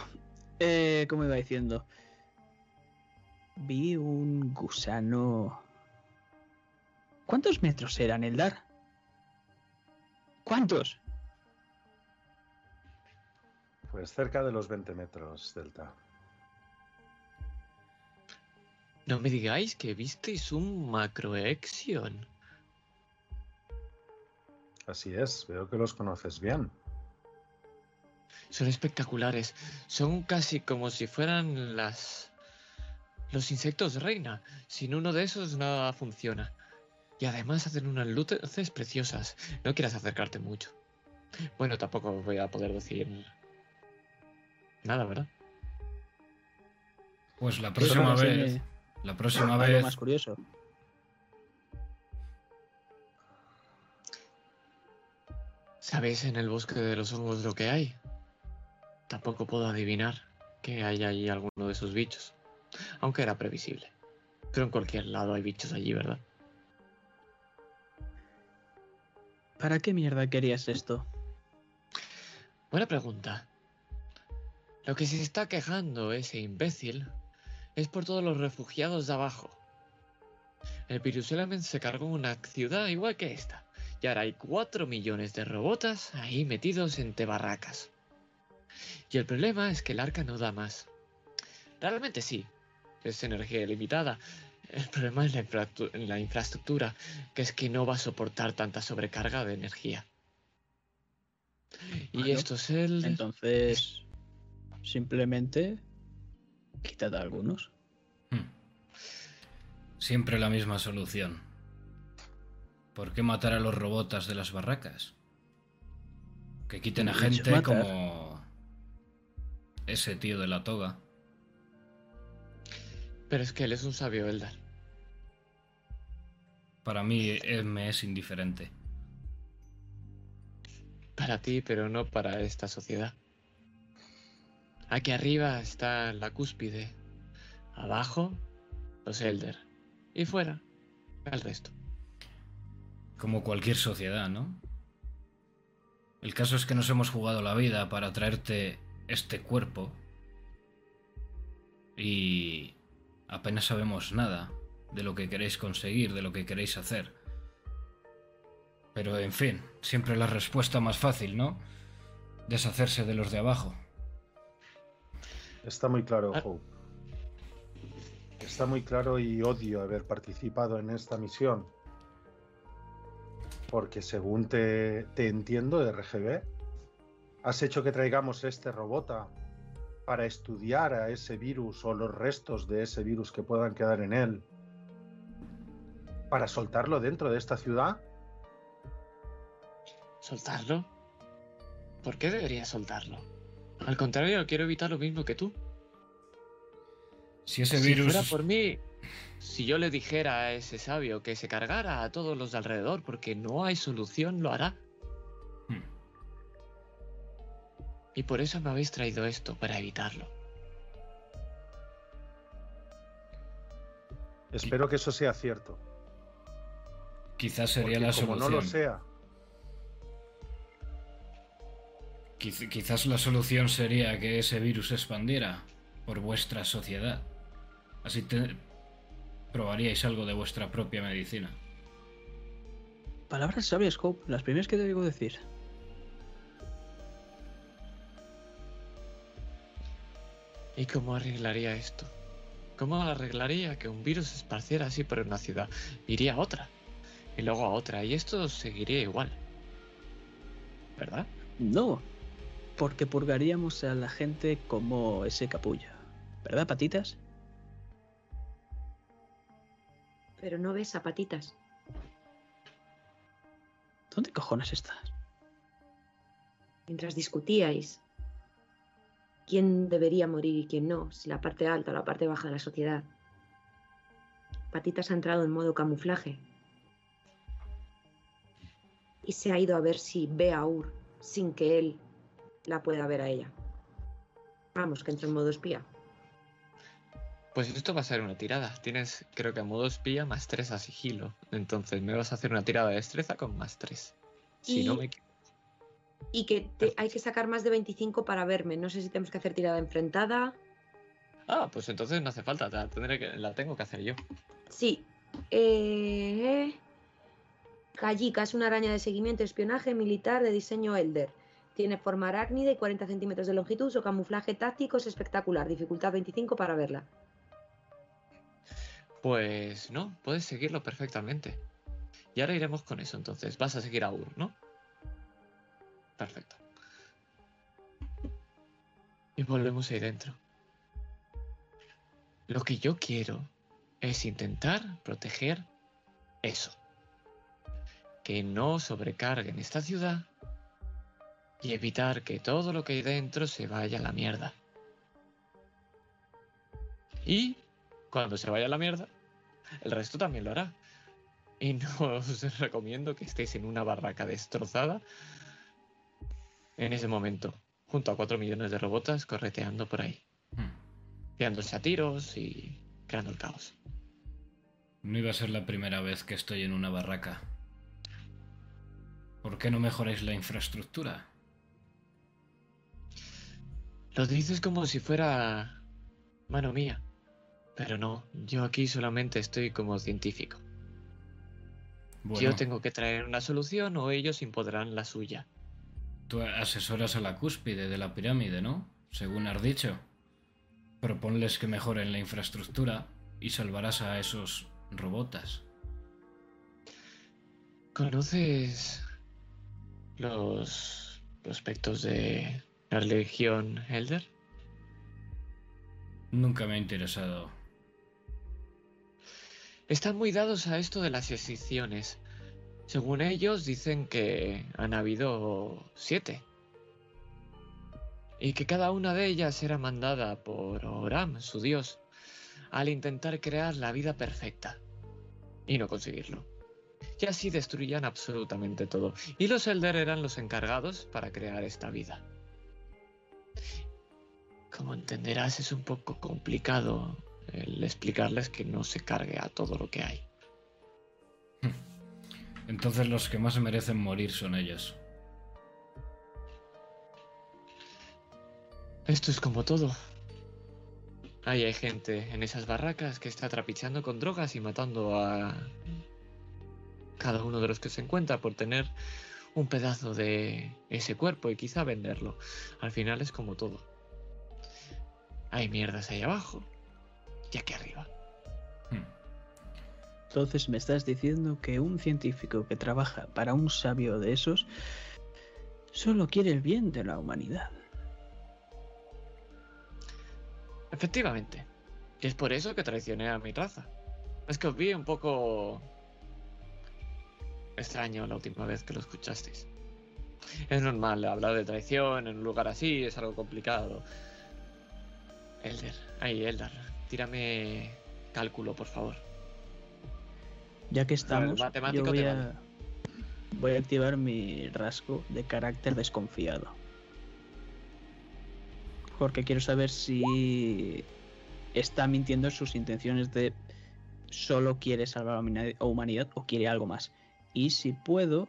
eh, como iba diciendo, vi un gusano. ¿Cuántos metros eran, Eldar? ¿Cuántos? Pues cerca de los 20 metros, Delta. No me digáis que visteis un macroexion. Así es, veo que los conoces bien. Son espectaculares. Son casi como si fueran las. los insectos reina. Sin uno de esos nada funciona. Y además hacen unas luces preciosas. No quieras acercarte mucho. Bueno, tampoco voy a poder decir. nada, ¿verdad? pues la próxima vez, la próxima algo vez, más curioso. ¿Sabéis en el bosque de los hongos lo que hay? Tampoco puedo adivinar que hay allí alguno de esos bichos. Aunque era previsible. Pero en cualquier lado hay bichos allí, ¿verdad? ¿Para qué mierda querías esto? Buena pregunta. Lo que se está quejando ese imbécil es por todos los refugiados de abajo. El virus Element se cargó una ciudad igual que esta. Y ahora hay 4 millones de robotas ahí metidos entre barracas. Y el problema es que el arca no da más. Realmente sí, es energía ilimitada. El problema es la, infraestructura, que es que no va a soportar tanta sobrecarga de energía. Y Bueno, esto es el... Entonces, simplemente quitad a algunos. Hmm. Siempre la misma solución. ¿Por qué matar a los robotas de las barracas? Que quiten a gente como ese tío de la toga. Pero es que él es un sabio Eldar. Para mí eh, me es indiferente. Para ti, pero no para esta sociedad. Aquí arriba está la cúspide. Abajo, los Elder. Y fuera, el resto. Como cualquier sociedad, ¿no? El caso es que nos hemos jugado la vida para traerte este cuerpo. Y apenas sabemos nada de lo que queréis conseguir, de lo que queréis hacer. Pero en fin, siempre la respuesta más fácil, ¿no? Deshacerse de los de abajo. Está muy claro, Ah. Hope. Está muy claro y odio haber participado en esta misión. Porque según te, te entiendo, RGB, has hecho que traigamos este robota para estudiar a ese virus o los restos de ese virus que puedan quedar en él. Para soltarlo dentro de esta ciudad. ¿Soltarlo? ¿Por qué debería soltarlo? Al contrario, quiero evitar lo mismo que tú. Si ese si virus. fuera por mí, si yo le dijera a ese sabio que se cargara a todos los de alrededor porque no hay solución, lo hará. Y por eso me habéis traído esto, para evitarlo. Espero que eso sea cierto. Quizás sería porque la como solución. no lo sea, Quiz- Quizás la solución sería que ese virus se expandiera por vuestra sociedad. Así te- probaríais algo de vuestra propia medicina. Palabras sabias, Hope, las primeras que te digo decir. ¿Y cómo arreglaría esto? ¿Cómo arreglaría que un virus se esparciera así por una ciudad? Iría a otra. Y luego a otra. Y esto seguiría igual. ¿Verdad? No, porque purgaríamos a la gente como ese capullo. ¿Verdad, patitas? Pero no ves a patitas. ¿Dónde cojones estás? Mientras discutíais quién debería morir y quién no, si la parte alta o la parte baja de la sociedad. Patitas ha entrado en modo camuflaje. Y se ha ido a ver si ve a Ur sin que él la pueda ver a ella. Vamos, que entra en modo espía. Pues esto va a ser una tirada. Tienes, creo que a modo espía, más 3 a sigilo. Entonces me vas a hacer una tirada de destreza con más 3. Si Y- no me equivoco. Y que te- hay que sacar más de 25 para verme. No sé si tenemos que hacer tirada enfrentada. Ah, pues entonces no hace falta. La, tendré que, la tengo que hacer yo. Sí. Eh... Kajika es una araña de seguimiento y espionaje militar de diseño Elder. Tiene forma arácnida y 40 centímetros de longitud. Su camuflaje táctico es espectacular. Dificultad 25 para verla. Pues no, puedes seguirlo perfectamente. Y ahora iremos con eso. Entonces vas a seguir a Ur, ¿no? Perfecto. Y volvemos ahí dentro. Lo que yo quiero es intentar proteger eso. Que no sobrecarguen esta ciudad y evitar que todo lo que hay dentro se vaya a la mierda. Y cuando se vaya a la mierda, el resto también lo hará. Y no os recomiendo que estéis en una barraca destrozada en ese momento, junto a 4 millones de robotas correteando por ahí, Hmm. tirándose a tiros y creando el caos. No iba a ser la primera vez que estoy en una barraca. ¿Por qué no mejoráis la infraestructura? Lo dices como si fuera mano mía. Pero no, yo aquí solamente estoy como científico. Bueno, Yo tengo que traer una solución o ellos impondrán la suya. Tú asesoras a la cúspide de la pirámide, ¿no? Según has dicho. Proponles que mejoren la infraestructura y salvarás a esos robotas. ¿Conoces los prospectos de la religión Elder? Nunca me ha interesado. Están muy dados a esto de las excepciones. Según ellos dicen que han habido siete. Y que cada una de ellas era mandada por Oram, su dios, al intentar crear la vida perfecta. Y no conseguirlo. Y así destruían absolutamente todo. Y los Elder eran los encargados para crear esta vida. Como entenderás, es un poco complicado el explicarles que no se cargue a todo lo que hay. Entonces los que más merecen morir son ellos. Esto es como todo. Ahí hay gente en esas barracas que está trapicheando con drogas y matando a cada uno de los que se encuentra por tener un pedazo de ese cuerpo y quizá venderlo. Al final es como todo. hay mierdas ahí abajo y aquí arriba. Entonces me estás diciendo que un científico que trabaja para un sabio de esos solo quiere el bien de la humanidad. Efectivamente. Y es por eso que traicioné a mi raza. Es que os vi un poco extraño la última vez que lo escuchasteis. Es normal hablar de traición en un lugar así, es algo complicado. Elder, ahí, Eldar, tírame cálculo, por favor. Ya que estamos, yo voy a, vale. voy a activar mi rasgo de carácter desconfiado. Porque quiero saber si está mintiendo en sus intenciones de solo quiere salvar a humanidad o quiere algo más. Y si puedo,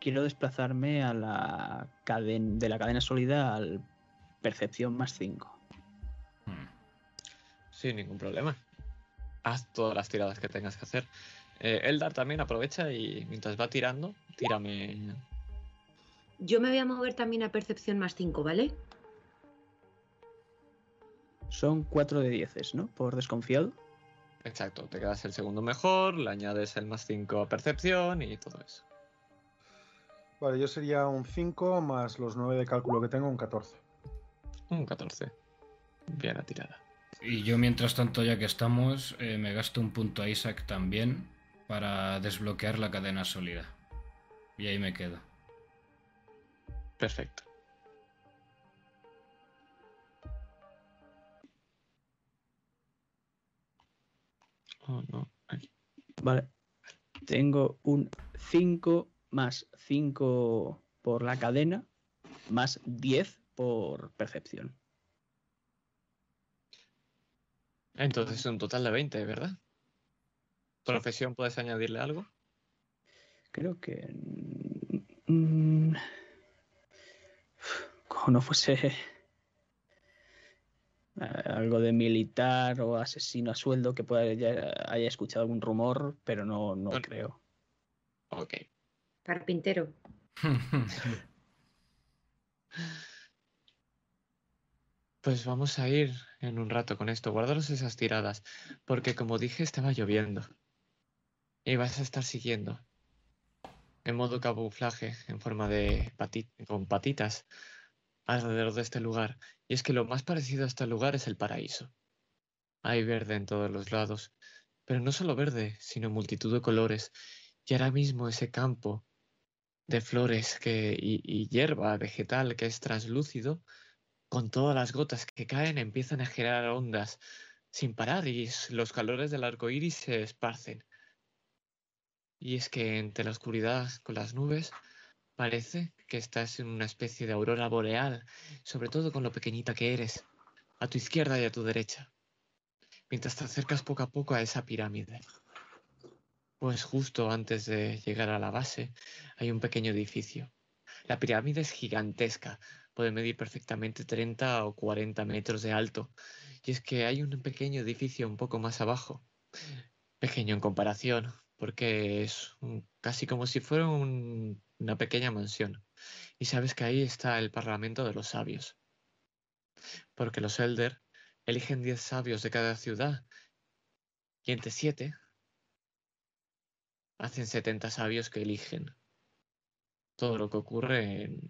quiero desplazarme a la caden de la cadena sólida al percepción más 5. Hmm. Sin ningún problema. Haz todas las tiradas que tengas que hacer. Eh, Eldar también aprovecha y mientras va tirando, tírame. Yo me voy a mover también a percepción más 5, ¿vale? Son 4 de 10, ¿no? Por desconfiado. Exacto, te quedas el segundo mejor, le añades el más 5 a percepción y todo eso. Vale, yo sería un 5 más los 9 de cálculo que tengo, un 14. Un 14. Bien la tirada. Y yo, mientras tanto, ya que estamos, eh, me gasto un punto a Isaac también para desbloquear la cadena sólida. Y ahí me quedo. Perfecto. Oh, no. Aquí. Vale. Tengo un 5 más 5 por la cadena, más 10 por percepción. Entonces un total de 20, ¿verdad? ¿Profesión puedes añadirle algo? Creo que. mm, como no fuese. eh, Algo de militar o asesino a sueldo que pueda ya haya escuchado algún rumor, pero no, no Bueno. creo. Ok. Carpintero. Pues vamos a ir en un rato con esto. Guardaros esas tiradas. Porque como dije, estaba lloviendo. Y vas a estar siguiendo. En modo camuflaje, en forma de pati- con patitas. Alrededor de este lugar. Y es que lo más parecido a este lugar es el paraíso. Hay verde en todos los lados. Pero no solo verde, sino multitud de colores. Y ahora mismo ese campo de flores que, y, y hierba vegetal que es translúcido con todas las gotas que caen empiezan a generar ondas sin parar y los calores del arco iris se esparcen. Y es que entre la oscuridad con las nubes parece que estás en una especie de aurora boreal, sobre todo con lo pequeñita que eres, a tu izquierda y a tu derecha, mientras te acercas poco a poco a esa pirámide. Pues justo antes de llegar a la base hay un pequeño edificio. La pirámide es gigantesca, puede medir perfectamente 30 o 40 metros de alto. Y es que hay un pequeño edificio un poco más abajo. Pequeño en comparación, porque es un- casi como si fuera un- una pequeña mansión. Y sabes que ahí está el Parlamento de los Sabios. Porque los Elder eligen 10 sabios de cada ciudad. Y entre 7 hacen 70 sabios que eligen todo lo que ocurre en,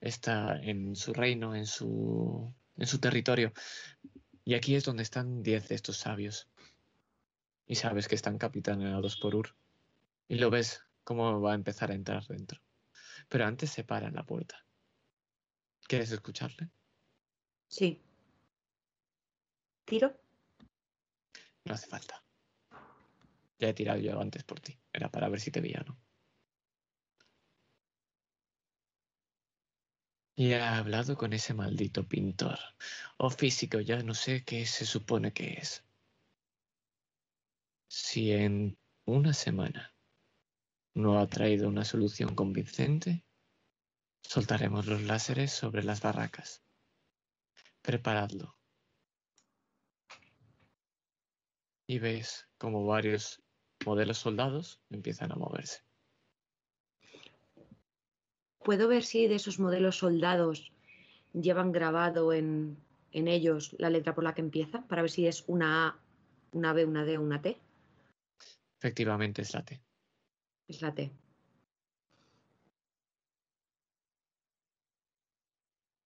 en su reino, en su, en su territorio. Y aquí es donde están 10 de estos sabios. Y sabes que están capitaneados por Ur. Y lo ves cómo va a empezar a entrar dentro. Pero antes se para en la puerta. ¿Quieres escucharle? Sí. ¿Tiro? No hace falta. Ya he tirado yo antes por ti. Era para ver si te veía, ¿no? Y he hablado con ese maldito pintor. O físico, ya no sé qué se supone que es. Si en una semana no ha traído una solución convincente, soltaremos los láseres sobre las barracas. Preparadlo. Y ves como varios modelos soldados empiezan a moverse. ¿Puedo ver si de esos modelos soldados llevan grabado en en ellos la letra por la que empieza para ver si es una A, una B, una D o una T? Efectivamente es la T. Es la T.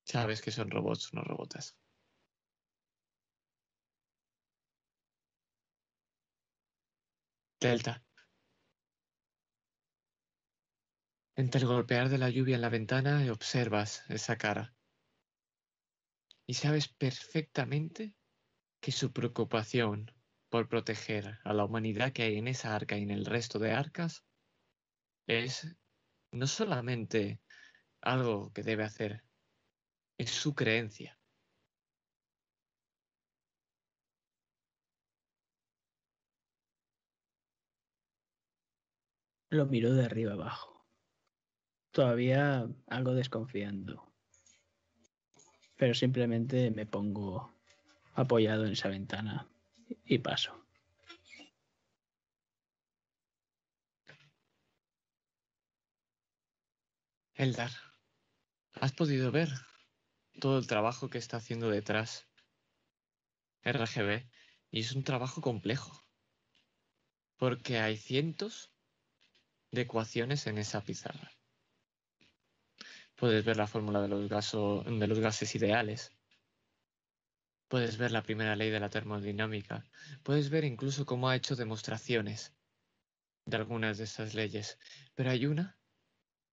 Sabes que son robots, no robotas. Delta. Entre el golpear de la lluvia en la ventana observas esa cara. Y sabes perfectamente que su preocupación por proteger a la humanidad que hay en esa arca y en el resto de arcas es no solamente algo que debe hacer, es su creencia. Lo miro de arriba abajo. Todavía algo desconfiando. Pero simplemente me pongo apoyado en esa ventana y paso. Eldar, ¿has podido ver todo el trabajo que está haciendo detrás RGB? Y es un trabajo complejo. Porque hay cientos de ecuaciones en esa pizarra. Puedes ver la fórmula de los, de los gases ideales. Puedes ver la primera ley de la termodinámica. Puedes ver incluso cómo ha hecho demostraciones de algunas de esas leyes. Pero hay una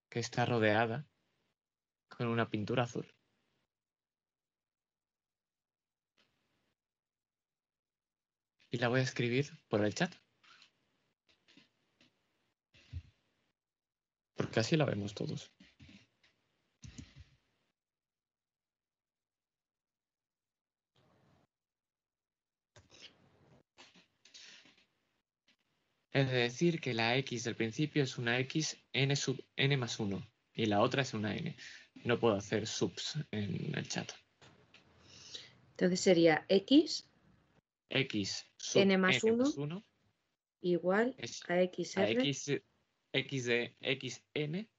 que está rodeada con una pintura azul. Y la voy a escribir por el chat. Porque así la vemos todos. Es decir, que la x del principio es una x n sub n más 1 y la otra es una n. No puedo hacer subs en el chat. Entonces sería x, x sub N más uno. 1 igual es a xr. a x, x de xn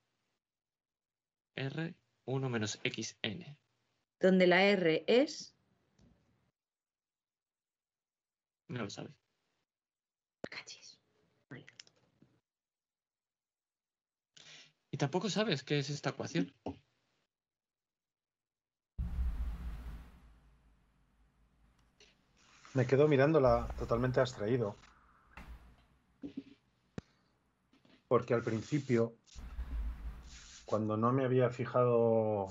r 1 menos xn. donde la R es No lo sabes. cachis. Vale. Y tampoco sabes qué es esta ecuación. Me quedo mirándola totalmente abstraído. Porque al principio, cuando no me había fijado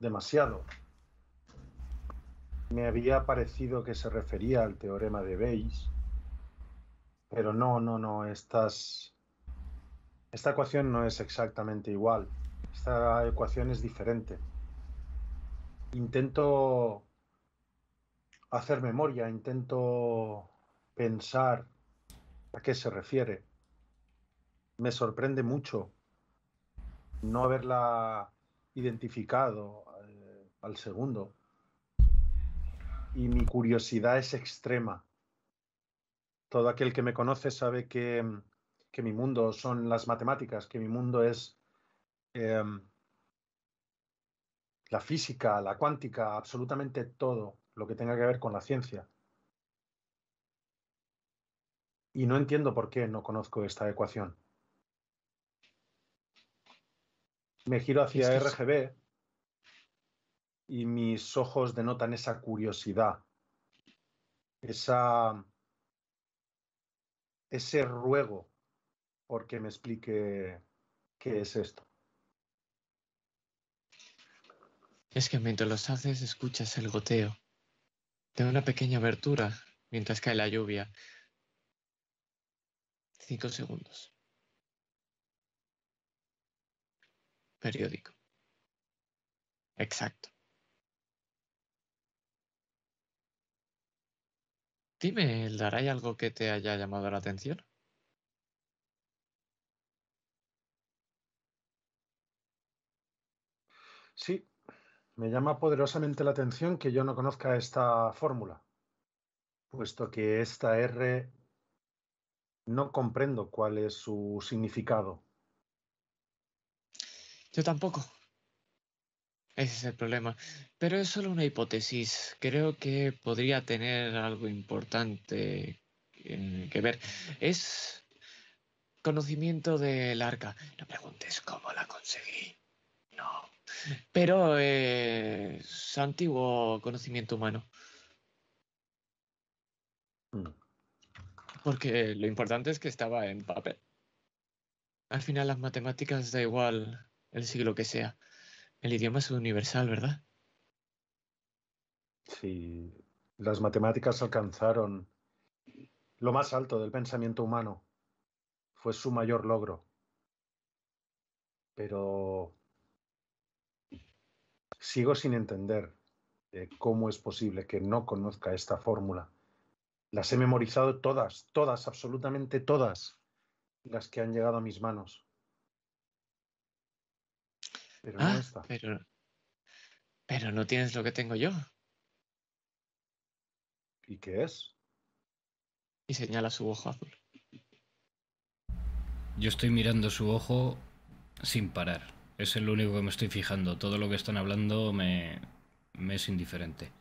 demasiado, me había parecido que se refería al teorema de Bayes, pero no, no, no, estas, esta ecuación no es exactamente igual. Esta ecuación es diferente. Intento hacer memoria, intento pensar a qué se refiere. Me sorprende mucho no haberla identificado eh, al segundo. Y mi curiosidad es extrema. Todo aquel que me conoce sabe que, mm, que mi mundo son las matemáticas, que mi mundo es em, la física, la cuántica, absolutamente todo lo que tenga que ver con la ciencia. Y no entiendo por qué no conozco esta ecuación. Me giro hacia Es que es- RGB y mis ojos denotan esa curiosidad, esa, ese ruego por que me explique qué es esto. Es que mientras los haces escuchas el goteo de una pequeña abertura mientras cae la lluvia. Cinco segundos. Periódico. Exacto. Dime, ¿Eldar, ¿hay algo que te haya llamado la atención? Sí, me llama poderosamente la atención que yo no conozca esta fórmula, puesto que esta R no comprendo cuál es su significado. Yo tampoco. Ese es el problema. Pero es solo una hipótesis. Creo que podría tener algo importante eh, que ver. Es conocimiento del arca. No preguntes cómo la conseguí. No. Pero es antiguo conocimiento humano. Mm. Porque lo importante es que estaba en papel. Al final las matemáticas da igual el siglo que sea. El idioma es universal, ¿verdad? Sí, las matemáticas alcanzaron lo más alto del pensamiento humano. Fue su mayor logro. Pero sigo sin entender eh, cómo es posible que no conozca esta fórmula. Las he memorizado todas, todas, absolutamente todas las que han llegado a mis manos. Pero no Ah, está. pero, pero no tienes lo que tengo yo. ¿Y qué es? Y señala su ojo azul. Yo estoy mirando su ojo sin parar. Es el único que me estoy fijando. Todo lo que están hablando me, me es indiferente.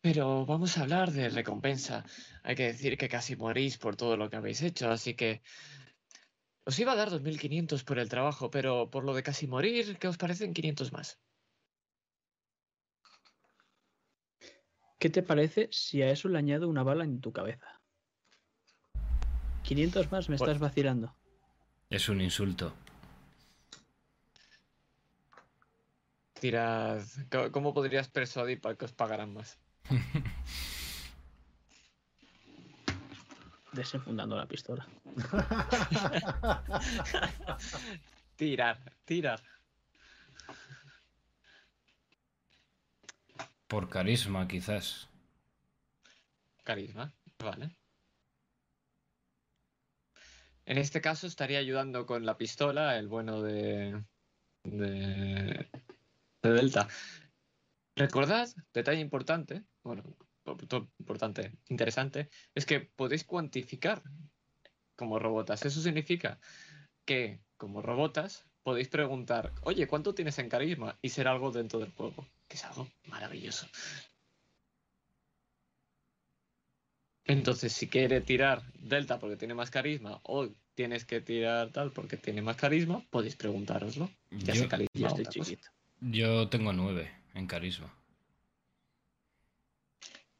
Pero vamos a hablar de recompensa. Hay que decir que casi morís por todo lo que habéis hecho, así que os iba a dar 2.500 por el trabajo, pero por lo de casi morir, ¿qué os parecen 500 más? ¿Qué te parece si a eso le añado una bala en tu cabeza? 500 más me Bueno. estás vacilando. Es un insulto. Tirad. ¿Cómo- ¿Cómo podrías persuadir para que os pagaran más? Desenfundando la pistola. Tirar, tirar. Por carisma, quizás. Carisma, vale. En este caso estaría ayudando con la pistola el bueno de. de. de Delta. Recordad, detalle importante, bueno, importante, interesante, es que podéis cuantificar como robotas. Eso significa que, como robotas, podéis preguntar, oye, ¿cuánto tienes en carisma? Y ser algo dentro del juego, que es algo maravilloso. Entonces, si quiere tirar Delta porque tiene más carisma o tienes que tirar tal porque tiene más carisma, podéis preguntároslo. Ya Yo- sé carisma. Yo estoy chiquito. Yo tengo nueve en carisma.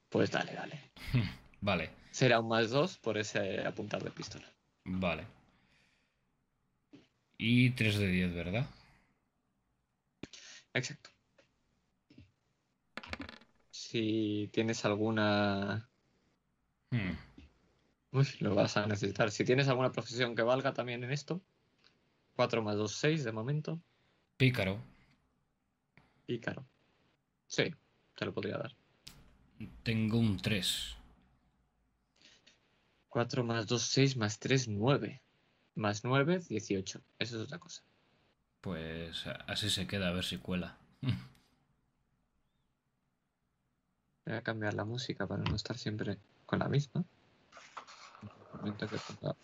Pues dale, dale. Vale, Será un más dos por ese apuntar de pistola. vale. Y 3 de 10, ¿verdad? Exacto. Si tienes alguna. Hmm. Lo vas a necesitar. Si tienes alguna profesión que valga también en esto. 4 más 2, 6 de momento. Pícaro. Pícaro. Sí, te lo podría dar. Tengo un 3. 4 más 2, 6 más 3, 9. Más 9, 18. Eso es otra cosa. Pues así se queda, a ver si cuela. Voy a cambiar la música para no estar siempre con la misma. Un momento que ponga-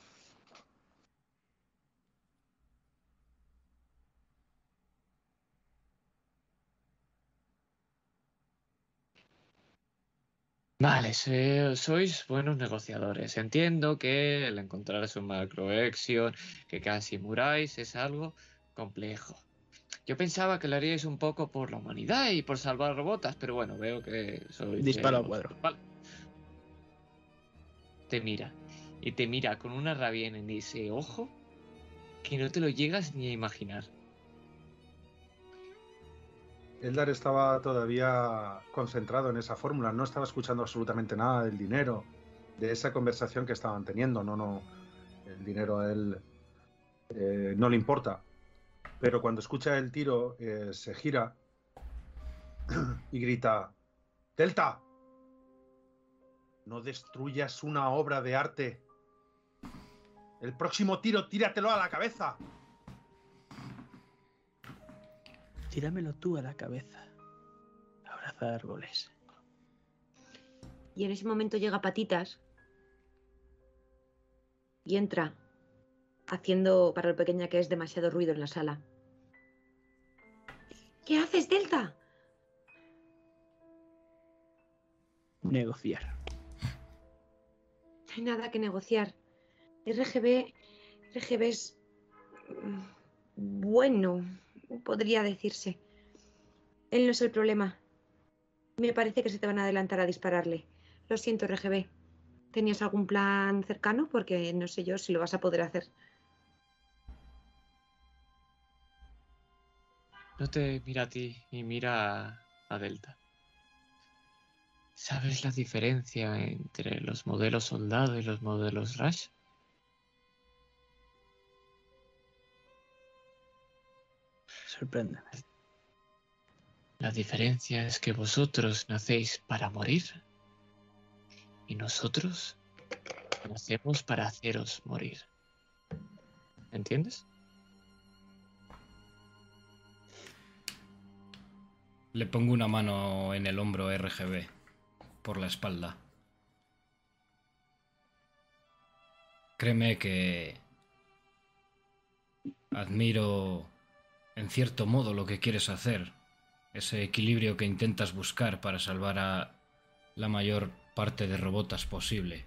Vale, se- sois buenos negociadores. Entiendo que el encontrar su macroexion, que casi muráis, es algo complejo. Yo pensaba que lo haríais un poco por la humanidad y por salvar robotas, pero bueno, veo que sois. Disparo al cuadro. Vale. Te mira. Y te mira con una rabia en ese ojo que no te lo llegas ni a imaginar. Eldar estaba todavía concentrado en esa fórmula, no estaba escuchando absolutamente nada del dinero, de esa conversación que estaban teniendo. No, no, el dinero a él eh, no le importa. Pero cuando escucha el tiro, eh, se gira y grita: ¡Delta! No destruyas una obra de arte. El próximo tiro, tíratelo a la cabeza. Tíramelo tú a la cabeza. Abraza árboles. Y en ese momento llega Patitas y entra, haciendo para lo pequeña que es demasiado ruido en la sala. ¿Qué haces, Delta? Negociar. Nada que negociar. RGB. RGB es. mm, Bueno, podría decirse. Él no es el problema. Me parece que se te van a adelantar a dispararle. Lo siento, RGB. ¿Tenías algún plan cercano? Porque no sé yo si lo vas a poder hacer. No te mira a ti y mira a, a Delta. ¿Sabes la diferencia entre los modelos soldado y los modelos Rush? Sorpréndeme. La diferencia es que vosotros nacéis para morir y nosotros nacemos para haceros morir. ¿Entiendes? Le pongo una mano en el hombro RGB, por la espalda. Créeme que admiro en cierto modo lo que quieres hacer, ese equilibrio que intentas buscar para salvar a la mayor parte de robotas posible.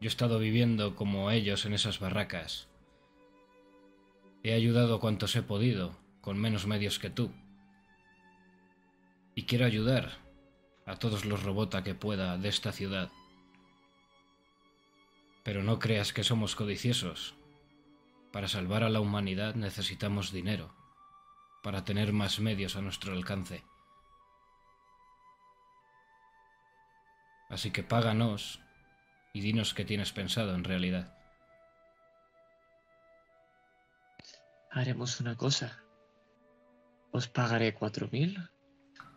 Yo he estado viviendo como ellos en esas barracas. He ayudado cuantos he podido, con menos medios que tú. Y quiero ayudar a todos los robotas que pueda de esta ciudad. Pero no creas que somos codiciosos. Para salvar a la humanidad necesitamos dinero, para tener más medios a nuestro alcance. Así que páganos y dinos qué tienes pensado en realidad. Haremos una cosa. Os pagaré 4.000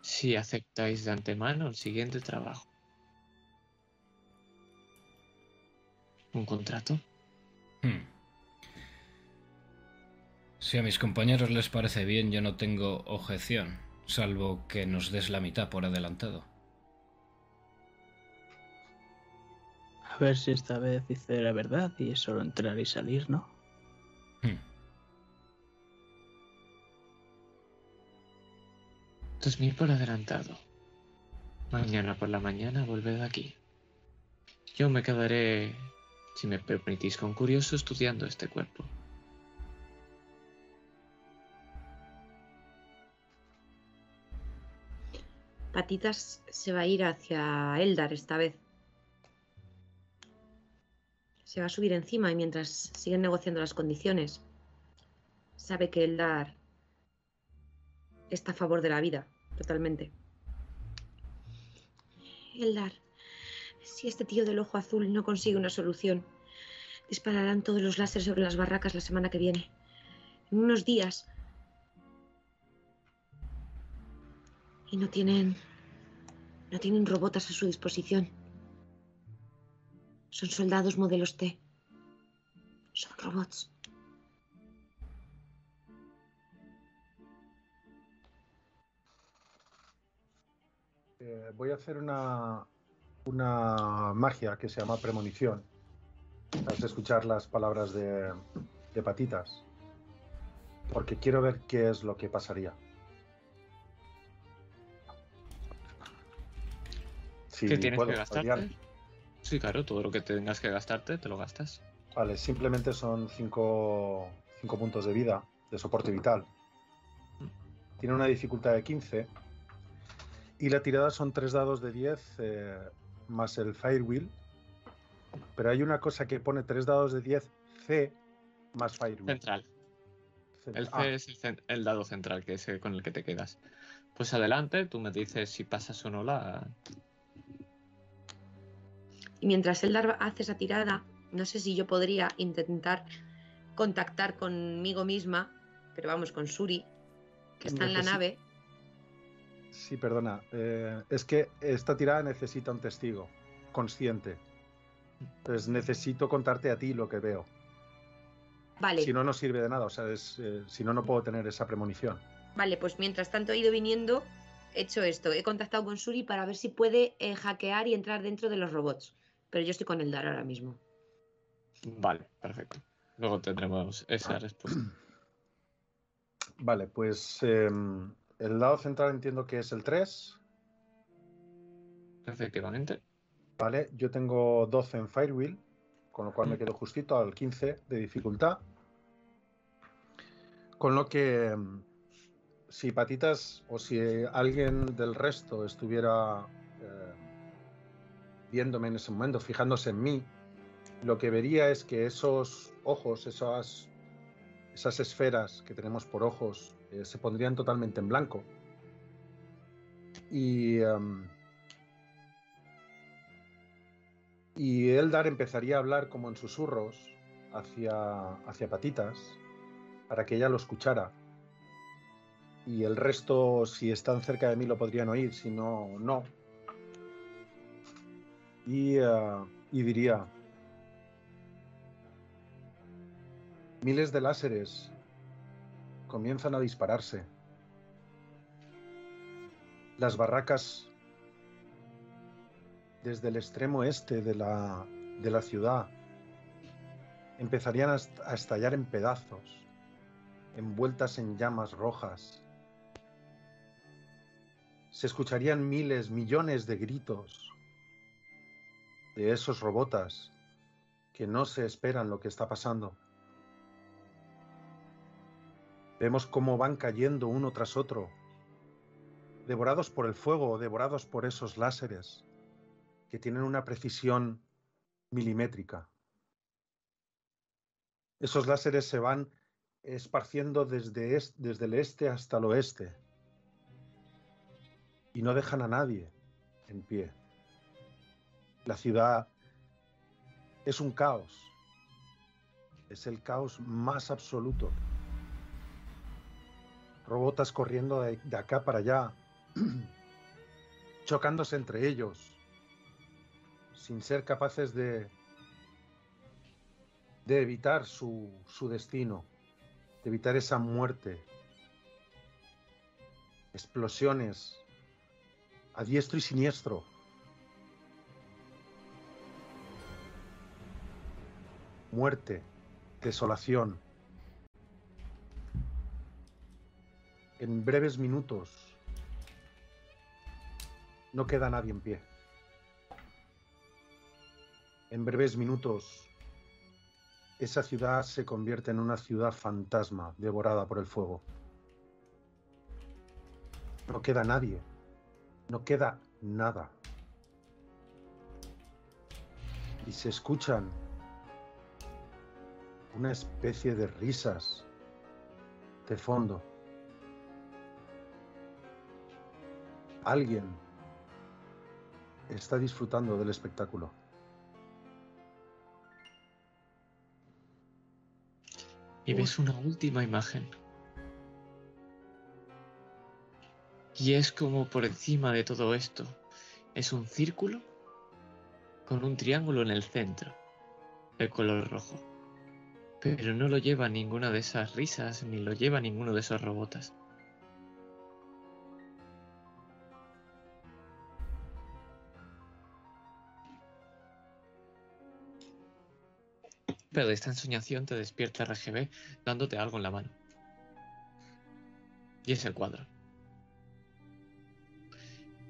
si aceptáis de antemano el siguiente trabajo. ¿Un contrato? Hmm. Si a mis compañeros les parece bien, yo no tengo objeción, salvo que nos des la mitad por adelantado. A ver si esta vez dice la verdad y es solo entrar y salir, ¿no? Dos por adelantado. Mañana por la mañana volved aquí. Yo me quedaré, si me permitís, con curioso estudiando este cuerpo. Patitas se va a ir hacia Eldar esta vez. Se va a subir encima y mientras siguen negociando las condiciones, sabe que Eldar está a favor de la vida, totalmente. Eldar, si este tío del ojo azul no consigue una solución, dispararán todos los láseres sobre las barracas la semana que viene. En unos días. Y no tienen. No tienen robotas a su disposición. Son soldados modelos T. Son robots. Eh, voy a hacer una, una magia que se llama premonición. De escuchar las palabras de, de patitas. Porque quiero ver qué es lo que pasaría. ¿Qué tienes puedo, que gastarte? Sí, claro, todo lo que tengas que gastarte, te lo gastas. Vale, simplemente son 5 puntos de vida, de soporte vital. Tiene una dificultad de 15. Y la tirada son 3 dados de 10 eh, más el Firewheel. Pero hay una cosa que pone 3 dados de 10 C más Firewheel. Central. Central. El C Ah, es el, dado central, que es el con el que te quedas. Pues adelante, tú me dices si pasas o no la. Y mientras Eldar hace esa tirada, no sé si yo podría intentar contactar conmigo misma, pero vamos, con Suri, que está en la nave. Sí, perdona. eh, es que esta tirada necesita un testigo consciente. Entonces necesito contarte a ti lo que veo. Vale, Si no, no sirve de nada. O sea, es, eh, si no, no puedo tener esa premonición. vale, pues mientras tanto he ido viniendo, he hecho esto. He contactado con Suri para ver si puede eh, hackear y entrar dentro de los robots. Pero yo estoy con Eldar ahora mismo. Vale, perfecto. Luego tendremos esa respuesta. Vale, pues em, el lado central entiendo que es el 3. Efectivamente. Vale, yo tengo 12 en Firewheel, con lo cual me Mm. quedo justito al 15 de dificultad. Con lo que em, si Patitas o si alguien del resto estuviera eh, viéndome en ese momento, fijándose en mí, lo que vería es que esos ojos, esas, esas esferas que tenemos por ojos, eh, se pondrían totalmente en blanco. Y, em, y Eldar empezaría a hablar como en susurros hacia, hacia Patitas para que ella lo escuchara. Y el resto, si están cerca de mí, lo podrían oír, si no, no. Y, eh, y diría, miles de láseres comienzan a dispararse. Las barracas desde el extremo este de la, de la ciudad empezarían a, est- a estallar en pedazos, envueltas en llamas rojas. Se escucharían miles, millones de gritos de esos robotas que no se esperan lo que está pasando. Vemos cómo van cayendo uno tras otro, devorados por el fuego, devorados por esos láseres que tienen una precisión milimétrica. Esos láseres se van esparciendo desde, es- desde el este hasta el oeste y no dejan a nadie en pie. La ciudad es un caos, es el caos más absoluto. Robotas corriendo de, de acá para allá, chocándose entre ellos, sin ser capaces de, de evitar su, su destino, de evitar esa muerte. Explosiones a diestro y siniestro. Muerte, desolación. En breves minutos no queda nadie en pie. En breves minutos esa ciudad se convierte en una ciudad fantasma devorada por el fuego. No queda nadie. No queda nada. Y se escuchan una especie de risas de fondo. Alguien está disfrutando del espectáculo. Y ves una última imagen. Y es como por encima de todo esto. Es un círculo con un triángulo en el centro. De color rojo. Pero no lo lleva ninguna de esas risas, ni lo lleva ninguno de esos robotas. Pero de esta ensoñación te despierta RGB dándote algo en la mano. Y es el cuadro.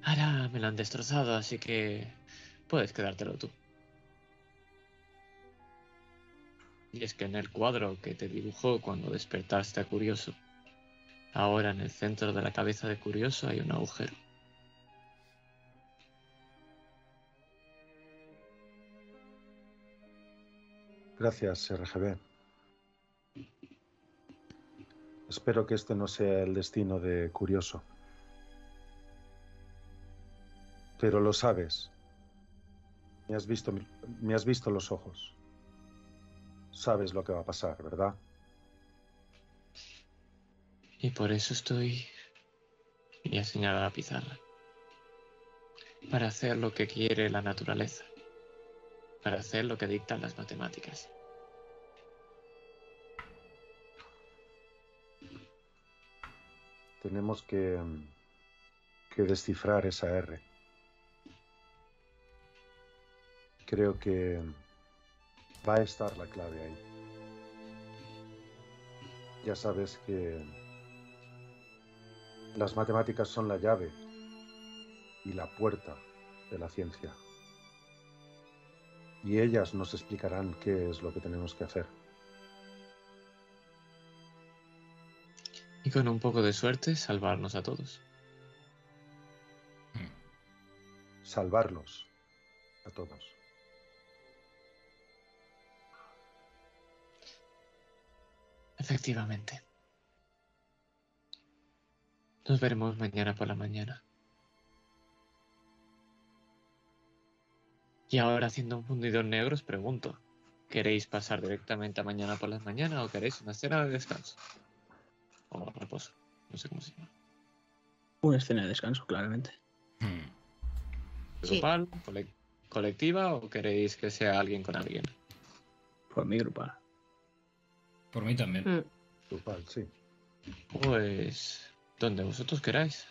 Ahora me lo han destrozado, así que puedes quedártelo tú. Y es que en el cuadro que te dibujó cuando despertaste a Curioso, ahora en el centro de la cabeza de Curioso hay un agujero. Gracias, RGB. Espero que este no sea el destino de Curioso. Pero lo sabes. Me has visto, me has visto los ojos. Sabes lo que va a pasar, ¿verdad? Y por eso estoy... Y a señalar la pizarra. Para hacer lo que quiere la naturaleza. Para hacer lo que dictan las matemáticas. Tenemos que, que descifrar esa R. Creo que va a estar la clave ahí. Ya sabes que Las matemáticas son la llave y la puerta de la ciencia. Y ellas nos explicarán qué es lo que tenemos que hacer. Y con un poco de suerte, salvarnos a todos. Salvarlos a todos. Efectivamente. Nos veremos mañana por la mañana. Y ahora haciendo un fundido negro os pregunto, ¿queréis pasar directamente a mañana por la mañana o queréis una escena de descanso? O reposo, no sé cómo se llama. Una escena de descanso, claramente. Hmm. Sí. ¿Grupal, cole- colectiva o queréis que sea alguien con alguien? Por mi grupal. Por mí también. Mm. Grupal, sí. Pues donde vosotros queráis.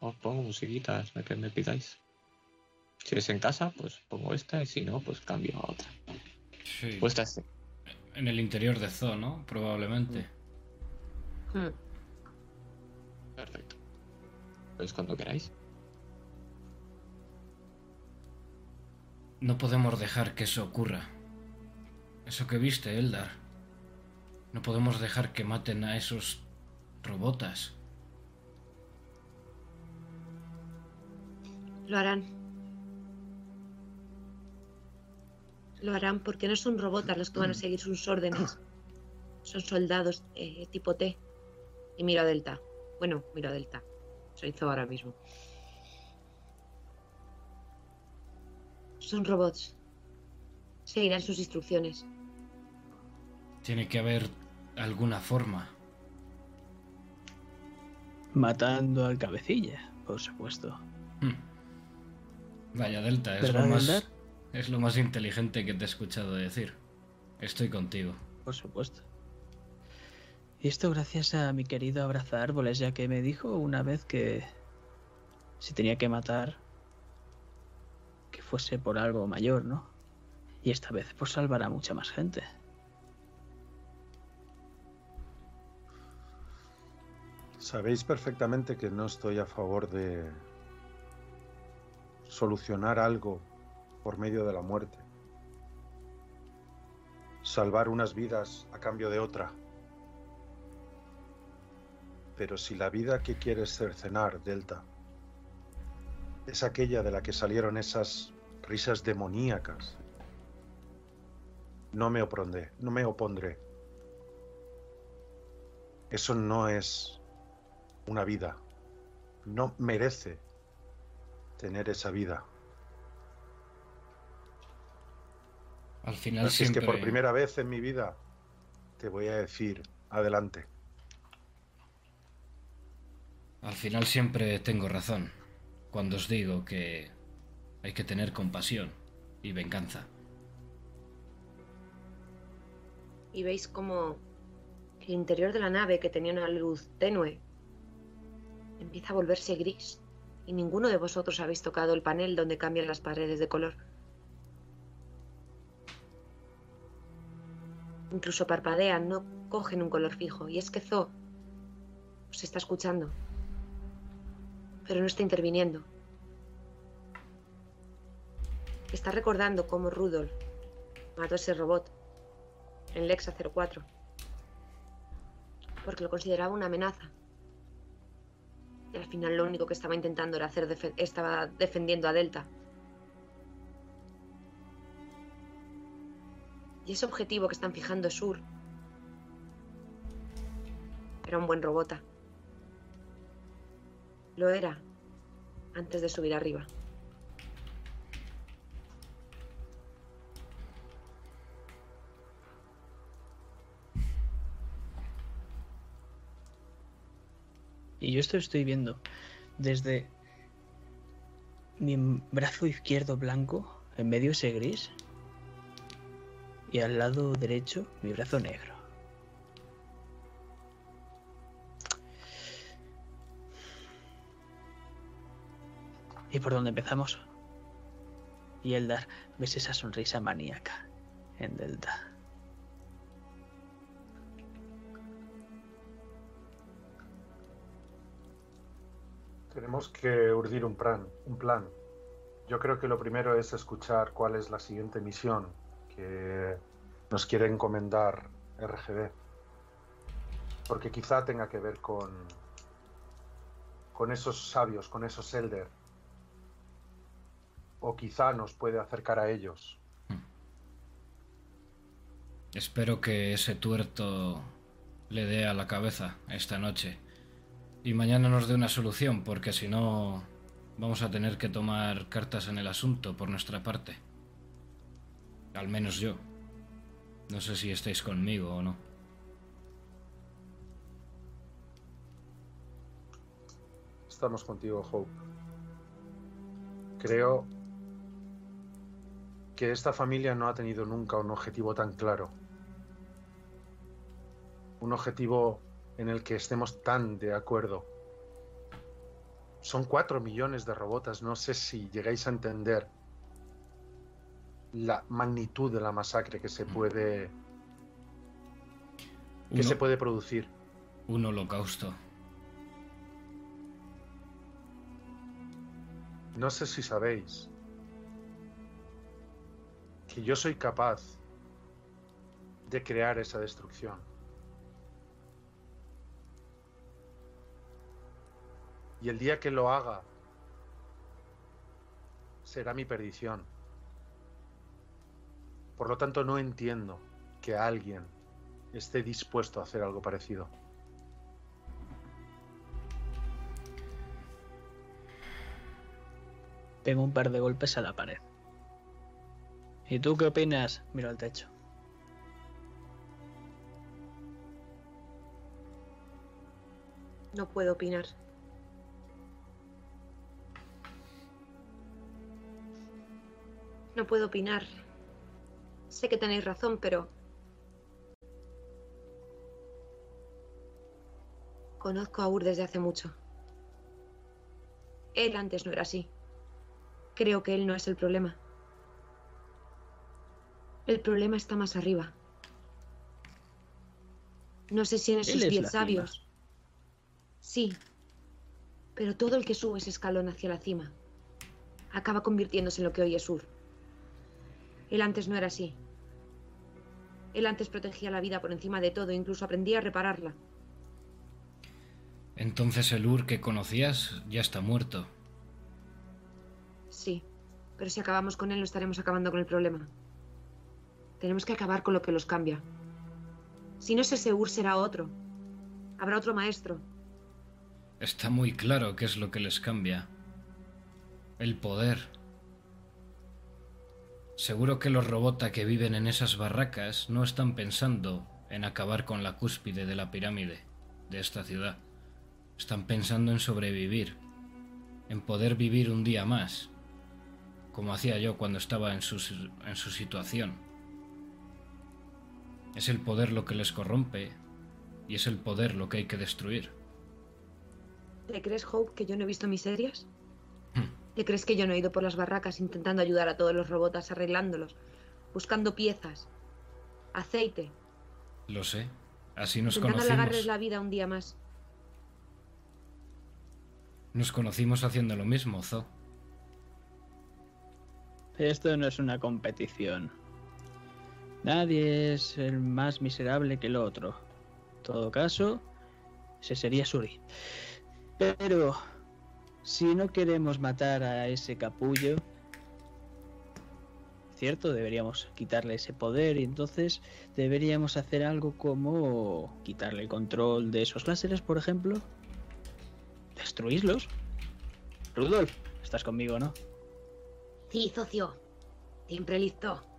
Os pongo musiquitas, la que me pidáis. Si es en casa, pues pongo esta y si no, pues cambio a otra. Sí. Pues esta es- En el interior de Zoo, ¿no? Probablemente. Mm. Perfecto. Pues cuando queráis. No podemos dejar que eso ocurra. Eso que viste, Eldar. No podemos dejar que maten a esos robotas. Lo harán. Lo harán porque no son robots los que van a seguir sus órdenes. Son soldados eh, tipo T. Y miro a Delta. Bueno, miro a Delta. Soy Zo ahora mismo. Son robots. Seguirán sus instrucciones. Tiene que haber alguna forma. Matando al cabecilla, por supuesto. Hmm. Vaya, Delta, es ¿Verdad, lo, más, es lo más inteligente que te he escuchado decir. Estoy contigo. Por supuesto. Y esto gracias a mi querido abraza árboles, ya que me dijo una vez que si tenía que matar, que fuese por algo mayor, ¿no? Y esta vez por salvar a mucha más gente. Sabéis perfectamente que no estoy a favor de solucionar algo por medio de la muerte. Salvar unas vidas a cambio de otra. Pero si la vida que quieres cercenar, Delta, es aquella de la que salieron esas risas demoníacas, no me opondré, no me opondré. Eso no es una vida. No merece tener esa vida. Al final Así es que por primera vez en mi vida te voy a decir, adelante. Al final siempre tengo razón cuando os digo que hay que tener compasión y venganza. Y veis como el interior de la nave, que tenía una luz tenue, empieza a volverse gris. Y ninguno de vosotros habéis tocado el panel donde cambian las paredes de color. Incluso parpadean, no cogen un color fijo. Y es que Zo os está escuchando. Pero no está interviniendo. Está recordando cómo Rudolf mató a ese robot en Lexa 04. Porque lo consideraba una amenaza. Y al final lo único que estaba intentando era hacer estaba defendiendo a Delta. Y ese objetivo que están fijando Sur. Era un buen robota. Lo era antes de subir arriba. Y yo esto estoy viendo desde mi brazo izquierdo blanco, en medio ese gris, y al lado derecho mi brazo negro. ¿Y por dónde empezamos? Y Eldar, ves esa sonrisa maníaca en Delta. Tenemos que urdir un plan, un plan. Yo creo que lo primero es escuchar cuál es la siguiente misión que nos quiere encomendar RGB. Porque quizá tenga que ver con, con esos sabios, con esos elder. O quizá nos puede acercar a ellos. Espero que ese tuerto le dé a la cabeza esta noche. Y mañana nos dé una solución, porque si no vamos a tener que tomar cartas en el asunto por nuestra parte. Al menos yo. No sé si estáis conmigo o no. Estamos contigo, Hope. Creo que esta familia no ha tenido nunca un objetivo tan claro. Un objetivo en el que estemos tan de acuerdo. Son cuatro millones de robotas, no sé si llegáis a entender la magnitud de la masacre que se puede que Uno- se puede producir. Un holocausto. No sé si sabéis que yo soy capaz de crear esa destrucción. Y el día que lo haga será mi perdición. Por lo tanto, no entiendo que alguien esté dispuesto a hacer algo parecido. Pego un par de golpes a la pared. ¿Y tú qué opinas? Miro al techo. No puedo opinar. No puedo opinar. Sé que tenéis razón, pero... Conozco a Ur desde hace mucho. Él antes no era así. Creo que él no es el problema. El problema está más arriba. No sé si en esos es diez cima. sabios. Sí. Pero todo el que sube ese escalón hacia la cima acaba convirtiéndose en lo que hoy es Ur. Él antes no era así. Él antes protegía la vida por encima de todo, incluso aprendía a repararla. Entonces el Ur que conocías ya está muerto. Sí. Pero si acabamos con él, no estaremos acabando con el problema. Tenemos que acabar con lo que los cambia. Si no es ese Ur, será otro. Habrá otro maestro. Está muy claro qué es lo que les cambia. El poder. Seguro que los robota que viven en esas barracas no están pensando en acabar con la cúspide de la pirámide de esta ciudad. Están pensando en sobrevivir, en poder vivir un día más, como hacía yo cuando estaba en su, en su situación. Es el poder lo que les corrompe y es el poder lo que hay que destruir. ¿Te crees, Hope, que yo no he visto miserias? Hmm. ¿Te crees que yo no he ido por las barracas intentando ayudar a todos los robots, arreglándolos, buscando piezas, aceite, Lo sé. Así nos intentando conocimos. alargarles la vida un día más? Nos conocimos haciendo lo mismo, Zo. Esto no es una competición. Nadie es el más miserable que el otro. En todo caso, ese sería Suri. Pero, si no queremos matar a ese capullo, cierto, deberíamos quitarle ese poder y entonces deberíamos hacer algo como quitarle el control de esos láseres, por ejemplo. Destruirlos. Rudolf, estás conmigo, ¿no? Sí, socio. Siempre listo.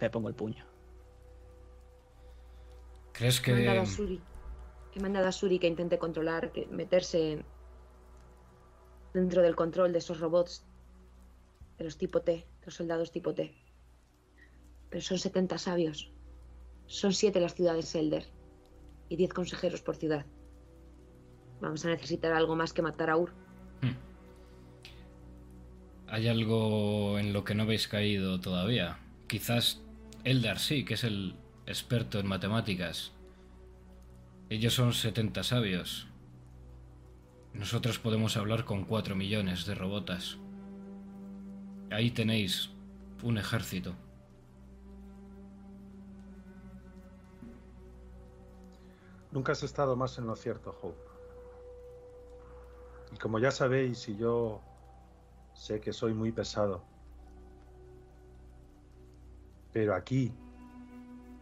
Le pongo el puño. ¿Crees He mandado a que... Suri. He mandado a Suri que intente controlar, que meterse dentro del control de esos robots. De los tipo T, de los soldados tipo T. Pero son 70 sabios. Son 7 las ciudades Elder. Y 10 consejeros por ciudad. Vamos a necesitar algo más que matar a Ur. Hmm. Hay algo en lo que no habéis caído todavía. Quizás Eldar sí, que es el experto en matemáticas. Ellos son 70 sabios. Nosotros podemos hablar con cuatro millones de robotas. Ahí tenéis un ejército. Nunca has estado más en lo cierto, Hope. Y como ya sabéis, y yo sé que soy muy pesado, pero aquí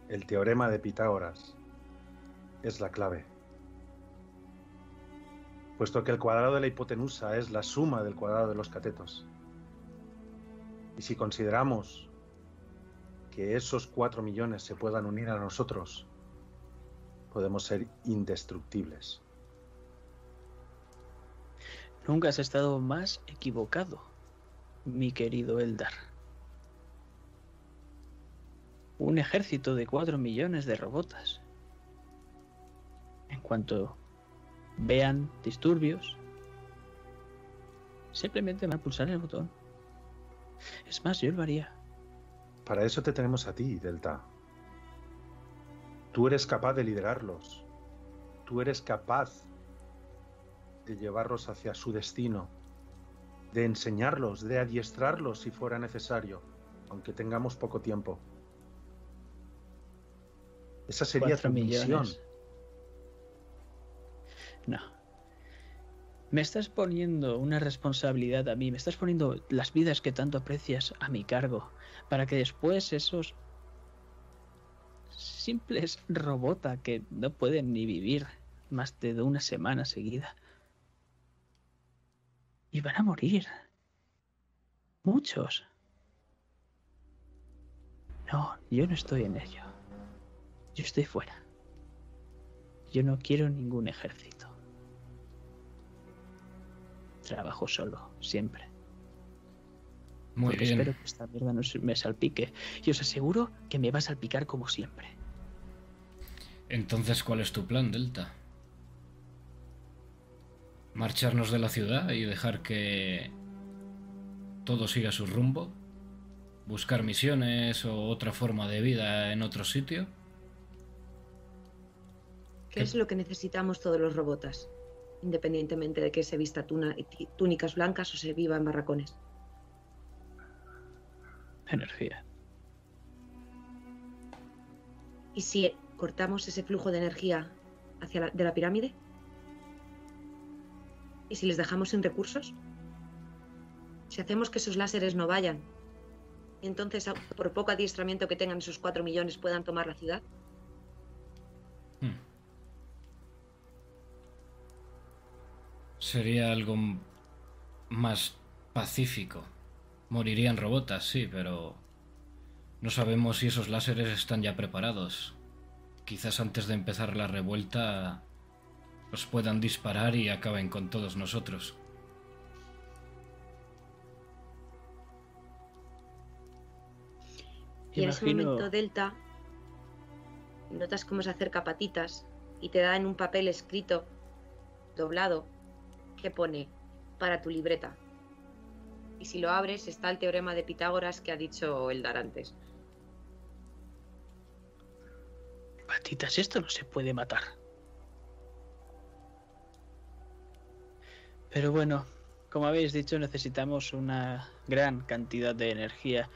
el teorema de Pitágoras es la clave. Puesto que el cuadrado de la hipotenusa es la suma del cuadrado de los catetos. Y si consideramos que esos cuatro millones se puedan unir a nosotros, podemos ser indestructibles. Nunca has estado más equivocado, mi querido Eldar. Un ejército de cuatro millones de robotas. En cuanto vean disturbios, simplemente van a pulsar el botón. Es más, yo lo haría. Para eso te tenemos a ti, Delta. Tú eres capaz de liderarlos. Tú eres capaz de llevarlos hacia su destino, de enseñarlos, de adiestrarlos si fuera necesario, aunque tengamos poco tiempo. Esa sería tu misión. No. Me estás poniendo una responsabilidad a mí, me estás poniendo las vidas que tanto aprecias a mi cargo, para que después esos simples robota que no pueden ni vivir más de una semana seguida. Y van a morir. Muchos. No, yo no estoy en ello. Yo estoy fuera. Yo no quiero ningún ejército. Trabajo solo, siempre. Muy Porque bien. espero que esta mierda no me salpique. Y os aseguro que me va a salpicar como siempre. Entonces, ¿cuál es tu plan, Delta? ¿Marcharnos de la ciudad y dejar que todo siga su rumbo? ¿Buscar misiones o otra forma de vida en otro sitio? ¿Qué es lo que necesitamos todos los robotas? Independientemente de que se vista tuna- túnicas blancas o se viva en barracones. Energía. ¿Y si cortamos ese flujo de energía hacia la, de la pirámide? ¿Y si les dejamos sin recursos? Si hacemos que esos láseres no vayan, y entonces por poco adiestramiento que tengan esos cuatro millones puedan tomar la ciudad. Sería algo más pacífico. Morirían robotas, sí, pero no sabemos si esos láseres están ya preparados. Quizás antes de empezar la revuelta los puedan disparar y acaben con todos nosotros. Y en ese momento Delta notas cómo se acerca patitas y te da en un papel escrito, doblado, que pone para tu libreta. Y si lo abres está el teorema de Pitágoras que ha dicho Eldar antes. Patitas, esto no se puede matar. Pero bueno, como habéis dicho, necesitamos una gran cantidad de energía.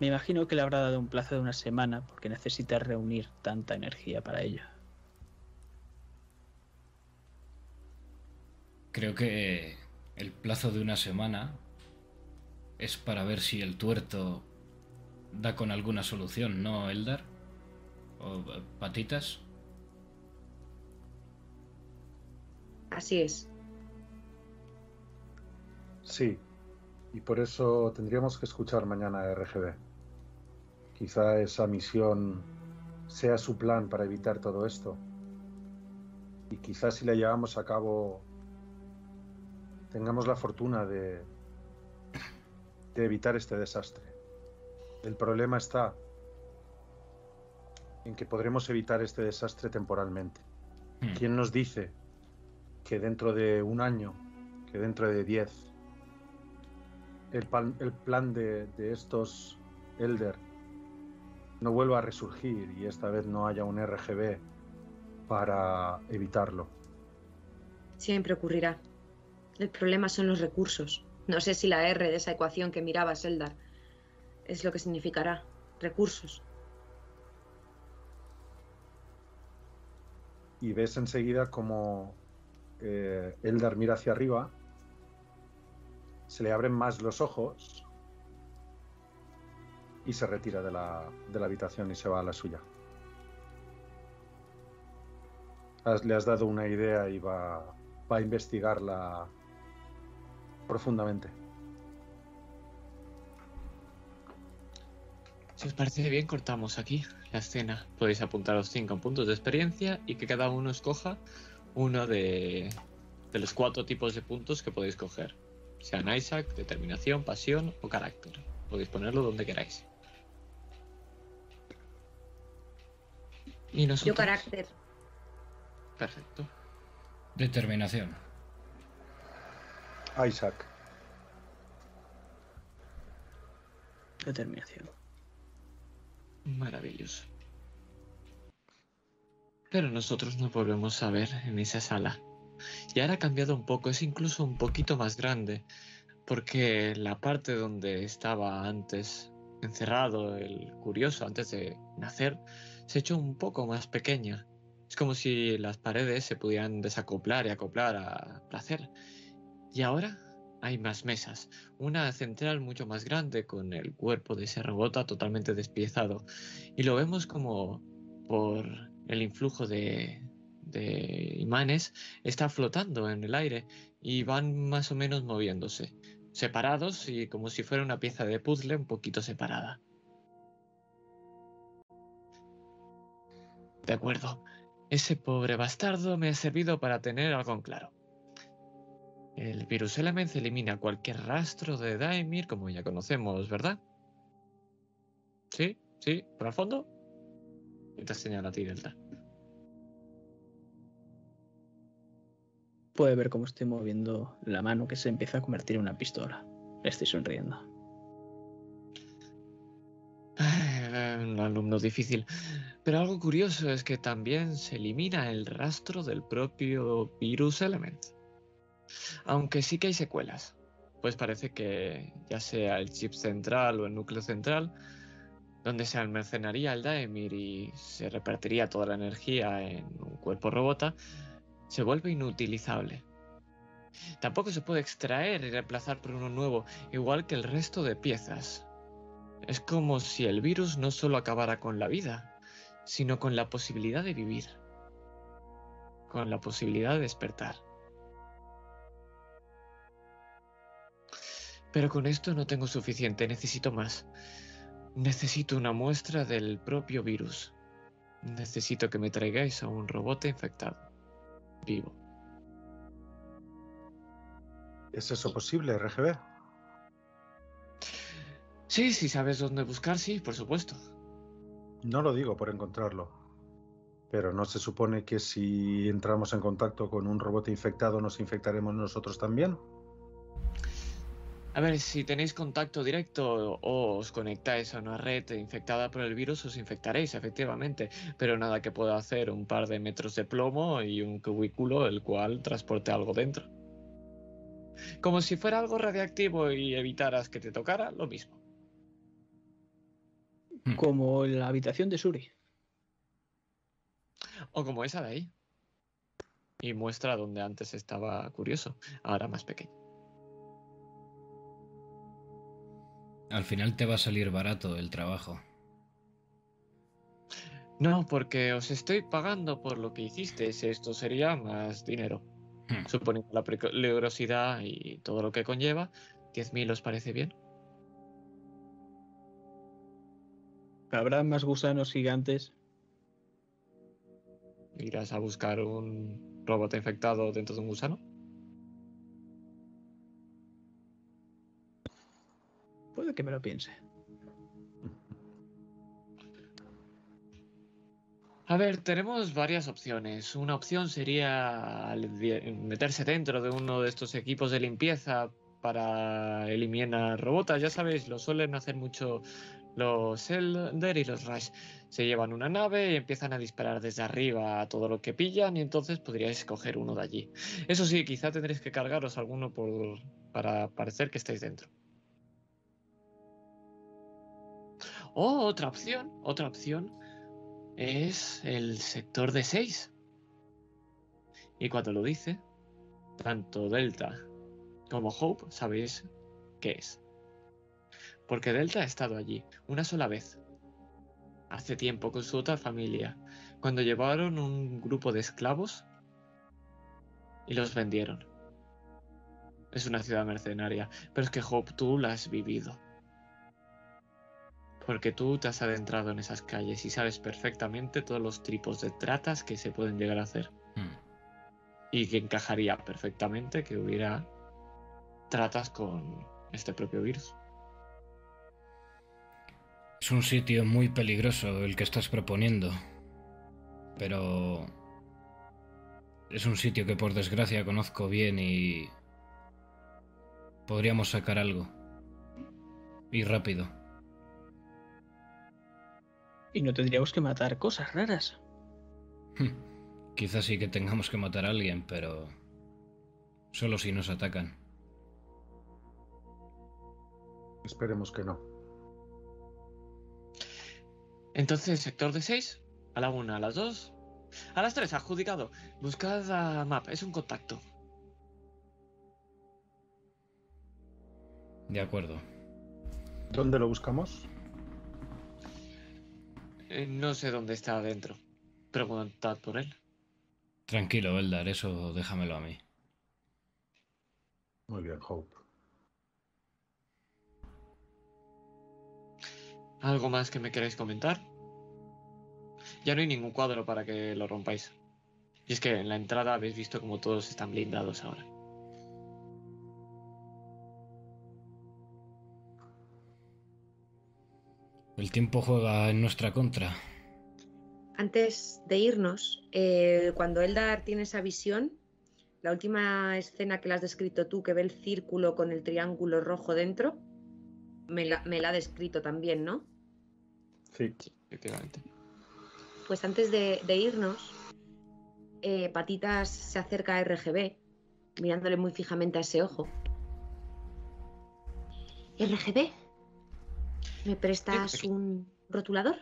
Me imagino que le habrá dado un plazo de una semana porque necesita reunir tanta energía para ello. Creo que el plazo de una semana es para ver si el tuerto da con alguna solución, ¿no, Eldar? ¿O eh, patitas? Así es. Sí, y por eso tendríamos que escuchar mañana a RGB. Quizá esa misión sea su plan para evitar todo esto. Y quizás si la llevamos a cabo tengamos la fortuna de, de evitar este desastre. El problema está en que podremos evitar este desastre temporalmente. Hmm. ¿Quién nos dice que dentro de un año, que dentro de diez, el, pan- el plan de, de estos Elder no vuelva a resurgir y esta vez no haya un RGB para evitarlo? Siempre ocurrirá. El problema son los recursos. No sé si la R de esa ecuación que miraba Seldar es lo que significará. Recursos. Y ves enseguida como eh, Eldar mira hacia arriba, se le abren más los ojos y se retira de la, de la habitación y se va a la suya. Has- le has dado una idea y va, va a investigarla profundamente. Si os parece bien, cortamos aquí la escena. Podéis apuntaros 5 puntos de experiencia y que cada uno escoja uno de, de los cuatro tipos de puntos que podéis coger. Sean Isaac, determinación, pasión o carácter. Podéis ponerlo donde queráis. Y nosotros... Yo carácter. Perfecto. Determinación. Isaac, Determinación. Maravilloso. Pero nosotros nos volvemos a ver en esa sala. Y ahora ha cambiado un poco, es incluso un poquito más grande, porque la parte donde estaba antes encerrado el curioso antes de nacer se ha hecho un poco más pequeña. Es como si las paredes se pudieran desacoplar y acoplar a placer. Y ahora hay más mesas, una central mucho más grande con el cuerpo de ese robot totalmente despiezado. Y lo vemos como por el influjo de, de imanes está flotando en el aire y van más o menos moviéndose, separados y como si fuera una pieza de puzzle un poquito separada. De acuerdo, ese pobre bastardo me ha servido para tener algo en claro. El virus Element elimina cualquier rastro de Daimir, como ya conocemos, ¿verdad? ¿Sí? ¿Sí? ¿Por el fondo? Y te señala a ti, Delta. Puede ver cómo estoy moviendo la mano que se empieza a convertir en una pistola. Estoy sonriendo. Un alumno difícil. Pero algo curioso es que también se elimina el rastro del propio virus Element. Aunque sí que hay secuelas. Pues parece que ya sea el chip central o el núcleo central, donde se almacenaría el Daemir y se repartiría toda la energía en un cuerpo robota, se vuelve inutilizable. Tampoco se puede extraer y reemplazar por uno nuevo, igual que el resto de piezas. Es como si el virus no solo acabara con la vida, sino con la posibilidad de vivir, con la posibilidad de despertar. Pero con esto no tengo suficiente, necesito más. Necesito una muestra del propio virus. Necesito que me traigáis a un robot infectado, vivo. ¿es eso posible, RGB? Sí, si sabes dónde buscar, sí, por supuesto. No lo digo por encontrarlo. Pero no se supone que si entramos en contacto con un robot infectado nos infectaremos nosotros también. A ver, si tenéis contacto directo o os conectáis a una red infectada por el virus, os infectaréis, efectivamente. Pero nada que pueda hacer un par de metros de plomo y un cubículo el cual transporte algo dentro. Como si fuera algo radiactivo y evitaras que te tocara, lo mismo. Hmm. Como en la habitación de Suri. O como esa de ahí. Y muestra donde antes estaba curioso, ahora más pequeño. Al final te va a salir barato el trabajo. No, porque os estoy pagando por lo que hicisteis. Esto sería más dinero. Hmm. Suponiendo la peligrosidad y todo lo que conlleva, 10.000 os parece bien. Habrá más gusanos gigantes. ¿Irás a buscar un robot infectado dentro de un gusano? Que me lo piense. A ver, tenemos varias opciones. Una opción sería meterse dentro de uno de estos equipos de limpieza para eliminar robotas. Ya sabéis, lo suelen hacer mucho Los Elder y los Rush se llevan una nave y empiezan a disparar desde arriba a todo lo que pillan y entonces podríais escoger uno de allí. Eso sí, quizá tendréis que cargaros alguno por, para parecer que estáis dentro. O otra opción, otra opción es el sector de 6. Y cuando lo dice, tanto Delta como Hope sabéis qué es. Porque Delta ha estado allí una sola vez. Hace tiempo con su otra familia, cuando llevaron un grupo de esclavos y los vendieron. Es una ciudad mercenaria, pero es que Hope tú la has vivido. Porque tú te has adentrado en esas calles y sabes perfectamente todos los tipos de tratas que se pueden llegar a hacer. Hmm. Y que encajaría perfectamente que hubiera tratas con este propio virus. Es un sitio muy peligroso el que estás proponiendo. Pero... Es un sitio que por desgracia conozco bien y... Podríamos sacar algo. Y rápido. Y no tendríamos que matar cosas raras. Quizás sí que tengamos que matar a alguien, pero... Solo si nos atacan. Esperemos que no. Entonces, sector de 6, a la 1, a las 2, a las 3, adjudicado. Buscad a Map, es un contacto. De acuerdo. ¿Dónde lo buscamos? Eh, no sé dónde está adentro. Preguntad por él. Tranquilo, Eldar, eso déjamelo a mí. Muy bien, Hope. ¿Algo más que me queráis comentar? Ya no hay ningún cuadro para que lo rompáis. Y es que en la entrada habéis visto como todos están blindados ahora. El tiempo juega en nuestra contra. Antes de irnos, eh, cuando Eldar tiene esa visión, la última escena que la has descrito tú, que ve el círculo con el triángulo rojo dentro, me la, me la ha descrito también, ¿no? Sí. Efectivamente. Pues antes de, de irnos, eh, Patitas se acerca a RGB, mirándole muy fijamente a ese ojo. RGB, ¿me prestas un rotulador?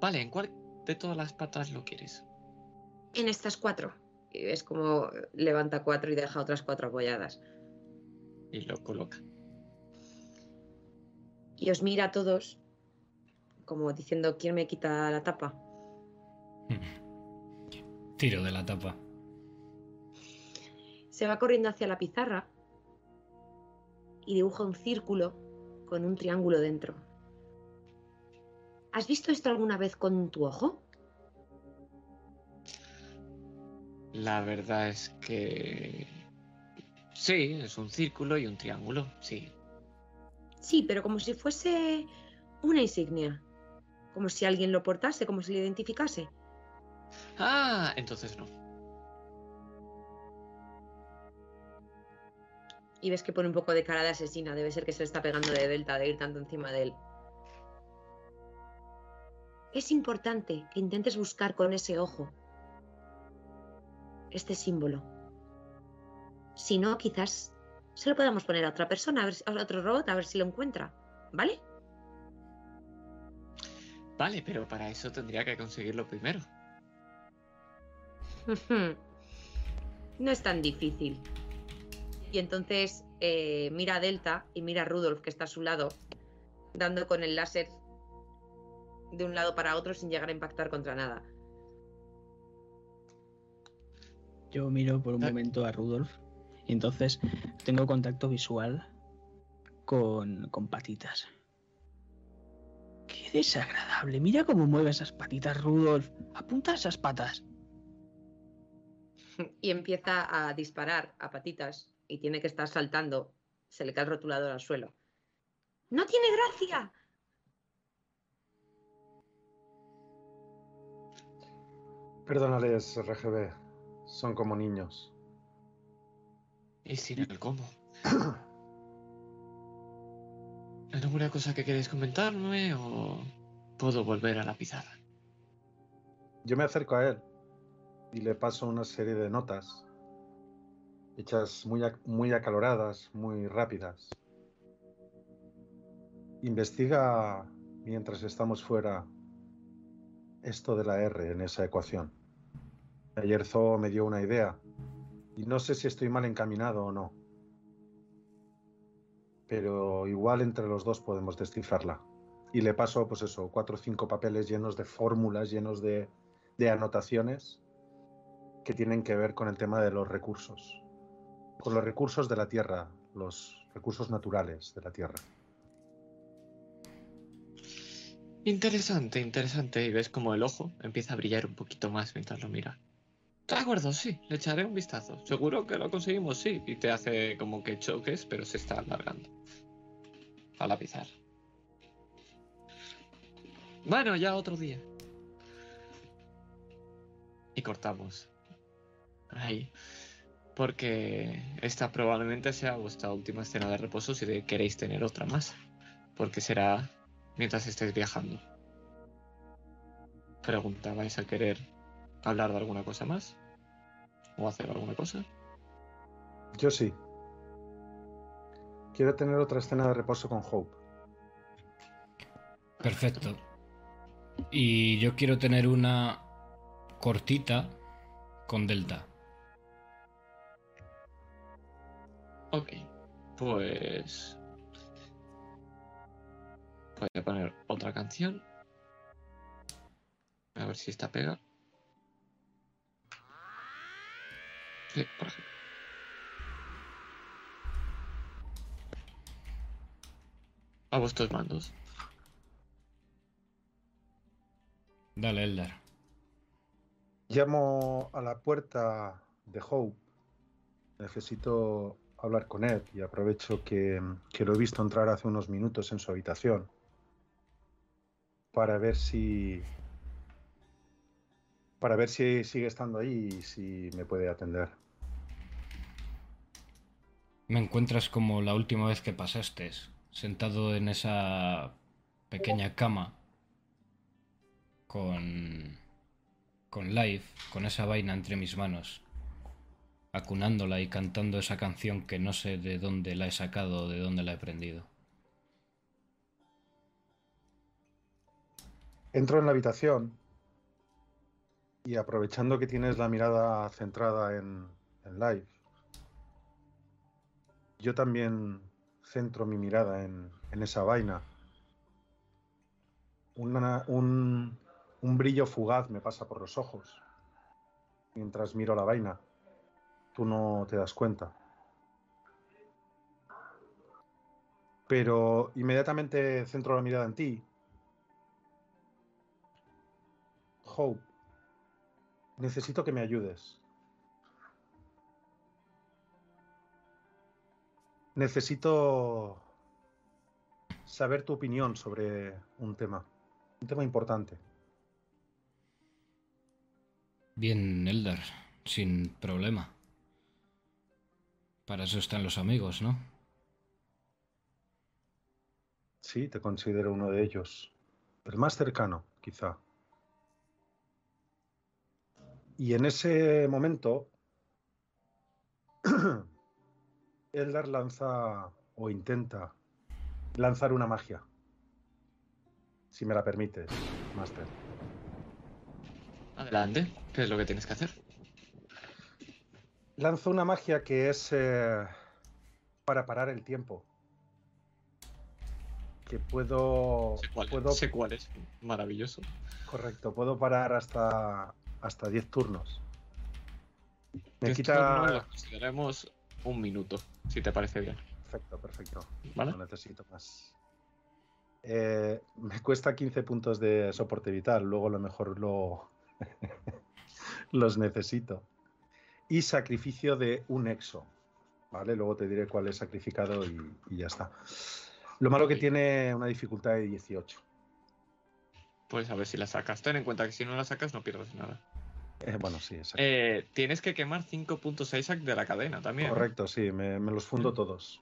Vale, ¿en cuál de todas las patas lo quieres? En estas cuatro. Y ves como levanta cuatro y deja otras cuatro apoyadas. Y lo coloca. Y os mira a todos, como diciendo, ¿quién me quita la tapa? Tiro de la tapa. Se va corriendo hacia la pizarra y dibuja un círculo con un triángulo dentro. ¿Has visto esto alguna vez con tu ojo? La verdad es que... Sí, es un círculo y un triángulo, sí. Sí, pero como si fuese una insignia. Como si alguien lo portase, como si lo identificase. Ah, entonces no. Y ves que pone un poco de cara de asesina. Debe ser que se le está pegando de delta de ir tanto encima de él. Es importante que intentes buscar con ese ojo este símbolo. Si no, quizás se lo podamos poner a otra persona, a, ver, a otro robot, a ver si lo encuentra. ¿Vale? Vale, pero para eso tendría que conseguirlo primero. No es tan difícil. Y entonces eh, mira a Delta y mira a Rudolf, que está a su lado, dando con el láser de un lado para otro sin llegar a impactar contra nada. Yo miro por un Ah. momento a Rudolf y entonces tengo contacto visual con, con patitas. Qué desagradable. Mira cómo mueve esas patitas, Rudolf. Apunta esas patas. Y empieza a disparar a patitas y tiene que estar saltando. Se le cae el rotulador al suelo. ¡No tiene gracia! Perdónales, RGB. Son como niños. Y sin el cómo. ¿Alguna cosa que queréis comentarme o puedo volver a la pizarra? Yo me acerco a él y le paso una serie de notas hechas muy, muy acaloradas, muy rápidas. Investiga mientras estamos fuera esto de la R en esa ecuación. Ayer Zo me dio una idea y no sé si estoy mal encaminado o no. Pero igual entre los dos podemos descifrarla. Y le paso, pues eso, cuatro o cinco papeles llenos de fórmulas, llenos de anotaciones que tienen que ver con el tema de los recursos. Con los recursos de la Tierra, los recursos naturales de la Tierra. Interesante, interesante. Y ves como el ojo empieza a brillar un poquito más mientras lo mira. De acuerdo, sí, le echaré un vistazo. Seguro que lo conseguimos, sí. Y te hace como que choques, pero se está alargando. A la pizarra. Bueno, ya otro día. Y cortamos. Ahí. Porque esta probablemente sea vuestra última escena de reposo si queréis tener otra más. Porque será mientras estéis viajando. Pregunta, ¿vais a querer hablar de alguna cosa más? ¿O hacer alguna cosa? Yo sí. Quiero tener otra escena de reposo con Hope. Perfecto. Y yo quiero tener una cortita con Delta. Ok, pues... Voy a poner otra canción. A ver si esta pega. Sí, por ejemplo. A vuestros mandos. Dale, Eldar. Llamo a la puerta de Hope. Necesito hablar con Ed y aprovecho que, que lo he visto entrar hace unos minutos en su habitación para ver si para ver si sigue estando ahí y si me puede atender. Me encuentras como la última vez que pasaste, sentado en esa pequeña cama con con Life, con esa vaina entre mis manos, acunándola y cantando esa canción que no sé de dónde la he sacado o de dónde la he prendido. Entro en la habitación y aprovechando que tienes la mirada centrada en, en Live, yo también centro mi mirada en, en esa vaina. Un, un brillo fugaz me pasa por los ojos mientras miro la vaina. Tú no te das cuenta. Pero inmediatamente centro la mirada en ti Hope, necesito que me ayudes. Necesito saber tu opinión sobre un tema, un tema importante. Bien, Eldar, sin problema. Para eso están los amigos, ¿no? Sí, te considero uno de ellos. El más cercano, quizá. Y en ese momento, Eldar lanza o intenta lanzar una magia. Si me la permites, Master. Adelante, ¿qué es lo que tienes que hacer? Lanzo una magia que es eh, para parar el tiempo. Que puedo. Sé cuál, puedo sé cuál es. Maravilloso. Correcto, puedo parar hasta hasta 10 turnos. Me quita. consideremos un minuto, si te parece bien. Perfecto, perfecto. ¿Vale? No necesito más. Eh, me cuesta 15 puntos de soporte vital, luego a lo mejor lo los necesito. Y sacrificio de un exo. ¿Vale? Luego te diré cuál he sacrificado y, y ya está. Lo malo que tiene una dificultad de 18. Pues a ver si la sacas. Ten en cuenta que si no la sacas no pierdes nada. Eh, bueno, sí, exacto. Eh, tienes que quemar 5 puntos Isaac de la cadena también. Correcto, sí, me, me los fundo todos.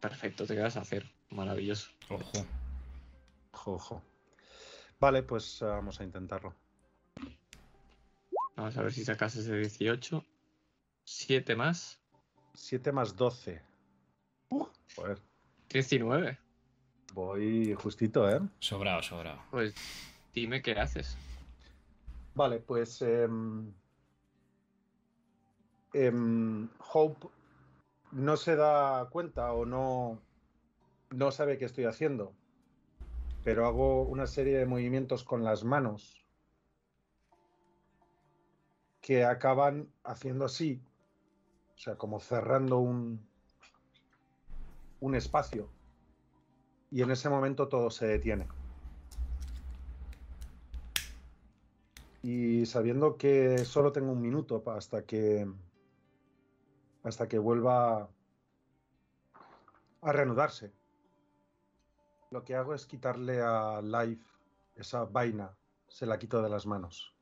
Perfecto, te quedas a cero. Maravilloso. Ojo. Ojo, ojo. Vale, pues eh, vamos a intentarlo. Vamos a ver si sacas ese 18. 7 más. 7 más 12. Uh, joder, 19. voy justito, ¿eh? Sobrado, sobrado. Pues dime qué haces. Vale, pues em, em, Hope no se da cuenta o no, no sabe qué estoy haciendo, pero hago una serie de movimientos con las manos que acaban haciendo así, o sea, como cerrando un, un espacio. Y en ese momento todo se detiene. y sabiendo que solo tengo un minuto hasta que hasta que vuelva a reanudarse. Lo que hago es quitarle a Life esa vaina, se la quito de las manos.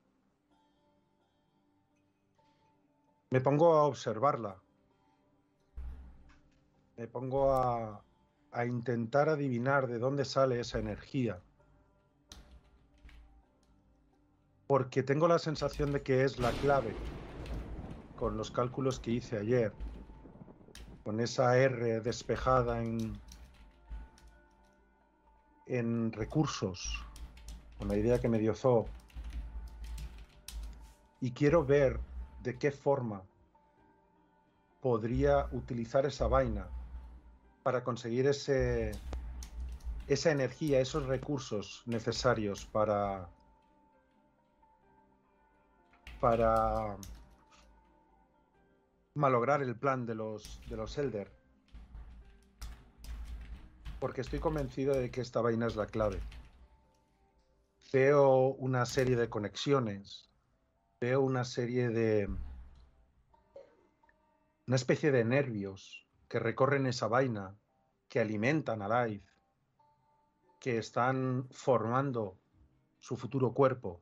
Me pongo a observarla. Me pongo a, intentar adivinar de dónde sale esa energía. porque tengo la sensación de que es la clave con los cálculos que hice ayer, con esa R despejada en, en recursos, con la idea que me dio Zo. Y quiero ver de qué forma podría utilizar esa vaina para conseguir ese, esa energía, esos recursos necesarios para para malograr el plan de los, de los Elder. Porque estoy convencido de que esta vaina es la clave. Veo una serie de conexiones, veo una serie de... una especie de nervios que recorren esa vaina, que alimentan a Life, que están formando su futuro cuerpo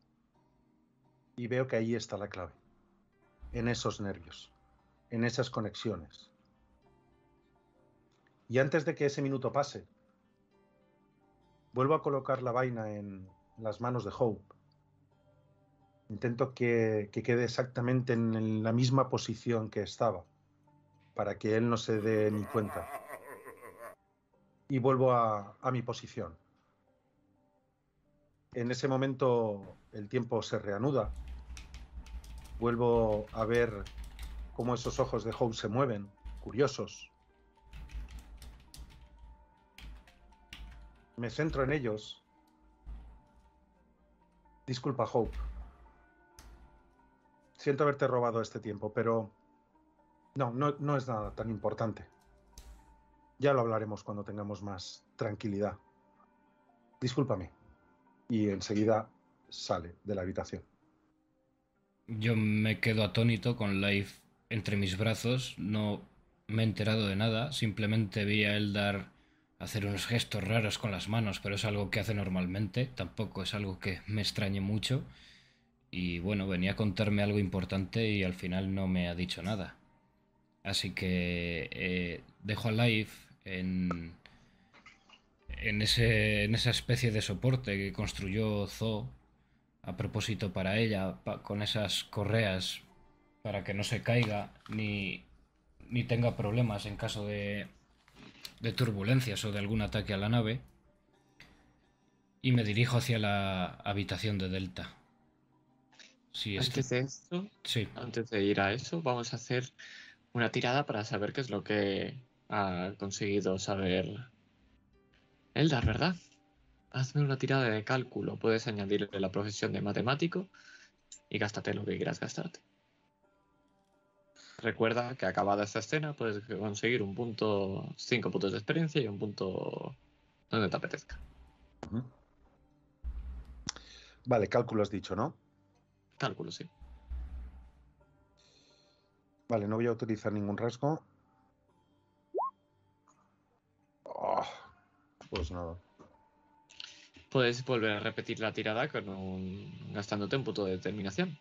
y veo que ahí está la clave, en esos nervios, en esas conexiones. Y antes de que ese minuto pase, vuelvo a colocar la vaina en las manos de Hope. Intento que, que quede exactamente en, la misma posición que estaba, para que él no se dé ni cuenta. Y vuelvo a, a mi posición. En ese momento el tiempo se reanuda. Vuelvo a ver cómo esos ojos de Hope se mueven, curiosos. Me centro en ellos. Disculpa, Hope. Siento haberte robado este tiempo, pero no, no, no es nada tan importante. Ya lo hablaremos cuando tengamos más tranquilidad. Discúlpame. Y enseguida sale de la habitación. Yo me quedo atónito con Life entre mis brazos. No me he enterado de nada. Simplemente vi a Eldar hacer unos gestos raros con las manos, pero es algo que hace normalmente. Tampoco es algo que me extrañe mucho. Y bueno, venía a contarme algo importante y al final no me ha dicho nada. Así que eh, dejo a Life en, en, ese, en esa especie de soporte que construyó Zo a propósito para ella, con esas correas para que no se caiga ni, ni tenga problemas en caso de, de turbulencias o de algún ataque a la nave. Y me dirijo hacia la habitación de Delta. Es Antes de esto, sí. antes de ir a eso, vamos a hacer una tirada para saber qué es lo que ha conseguido saber Eldar, ¿verdad? Hazme una tirada de cálculo. Puedes añadirle la profesión de matemático y gástate lo que quieras gastarte. Recuerda que acabada esta escena puedes conseguir un punto, cinco puntos de experiencia y un punto donde te apetezca. Vale, cálculo has dicho, ¿no? Cálculo, sí. Vale, no voy a utilizar ningún rasgo. Oh, pues nada. Puedes volver a repetir la tirada con un, gastándote un punto de determinación.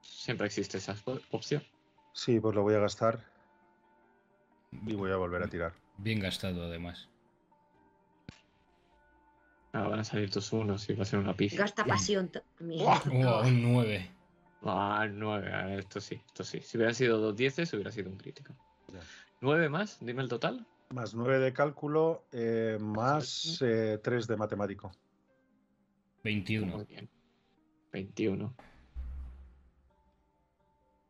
Siempre existe esa op- opción. Sí, pues lo voy a gastar y voy a volver a tirar. Bien gastado, además. Ah, van a salir tus unos y va a ser una pifia. Gasta pasión también. Oh, un 9. Ah, nueve. ah, Esto sí, esto sí. Si hubiera sido dos dieces, hubiera sido un crítico. Ya. ¿Nueve más? Dime el total. Más 9 de cálculo, eh, más 3 de matemático. 21. Muy bien. 21.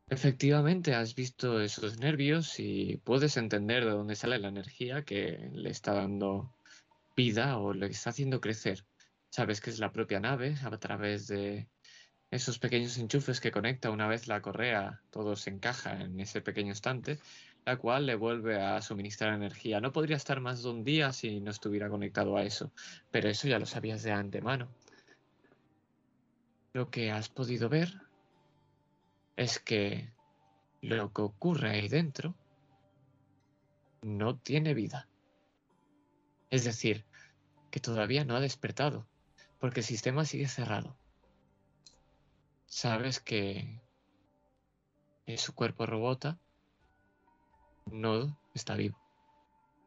Efectivamente, has visto esos nervios y puedes entender de dónde sale la energía que le está dando vida o le está haciendo crecer. Sabes que es la propia nave a través de esos pequeños enchufes que conecta una vez la correa, todo se encaja en ese pequeño estante, la cual le vuelve a suministrar energía. No podría estar más de un día si no estuviera conectado a eso, pero eso ya lo sabías de antemano. Lo que has podido ver es que lo que ocurre ahí dentro no tiene vida. Es decir, que todavía no ha despertado, porque el sistema sigue cerrado. Sabes que su cuerpo robota no está vivo.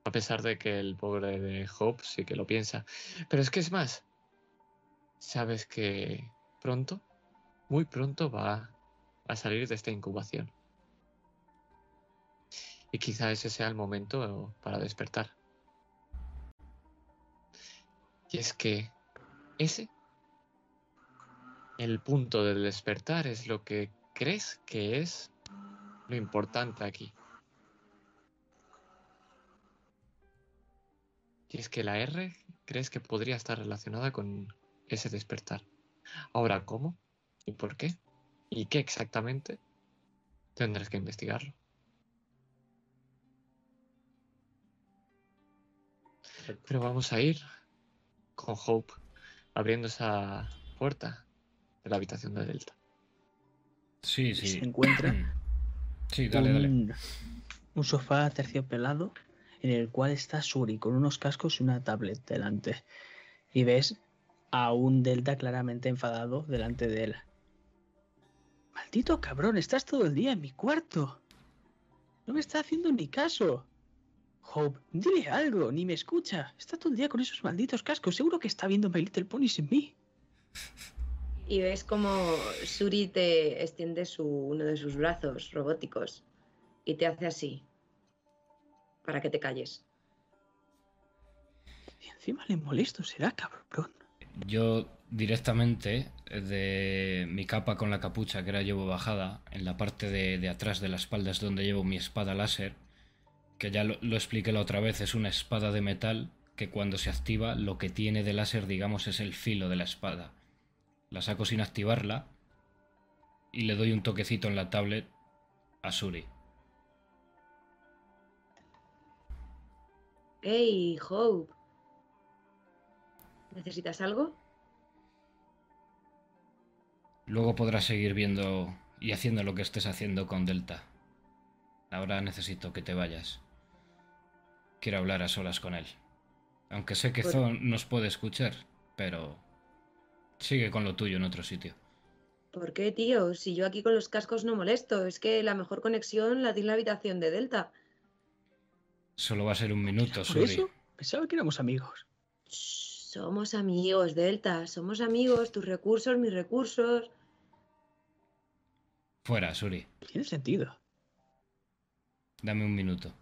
A pesar de que el pobre de Hope sí que lo piensa. Pero es que es más. Sabes que pronto, muy pronto va a salir de esta incubación. Y quizá ese sea el momento para despertar. Y es que ese, el punto del despertar es lo que crees que es lo importante aquí. Y es que la R crees que podría estar relacionada con ese despertar. Ahora, ¿cómo? ¿Y por qué? ¿Y qué exactamente? Tendrás que investigarlo. Pero vamos a ir con Hope abriendo esa puerta de la habitación de Delta. Sí, sí. se encuentra Sí, dale, dale. un, un sofá terciopelado en el cual está Suri con unos cascos y una tablet delante. Y ves a un Delta claramente enfadado delante de él. Maldito cabrón, estás todo el día en mi cuarto. No me está haciendo ni caso. Hope, dile algo, ni me escucha. Está todo el día con esos malditos cascos. Seguro que está viendo My Little Pony sin mí. Y ves como Suri te extiende su, uno de sus brazos robóticos y te hace así para que te calles. Y encima le molesto, será cabrón. Yo directamente de mi capa con la capucha que la llevo bajada, en la parte de, de atrás de la espalda es donde llevo mi espada láser, que ya lo, lo expliqué la otra vez, es una espada de metal que cuando se activa lo que tiene de láser digamos es el filo de la espada. La saco sin activarla y le doy un toquecito en la tablet a Suri. Hey, Hope. ¿Necesitas algo? Luego podrás seguir viendo y haciendo lo que estés haciendo con Delta. Ahora necesito que te vayas. Quiero hablar a solas con él. Aunque sé que Pues- Zon nos puede escuchar, pero sigue con lo tuyo en otro sitio. ¿Por qué, tío? Si yo aquí con los cascos no molesto, es que la mejor conexión la tiene la habitación de Delta. Solo va a ser un minuto, Suri. eso pensaba que éramos amigos. Shh, Somos amigos, Delta. Somos amigos, tus recursos, mis recursos. Fuera, Suri. Tiene sentido. Dame un minuto.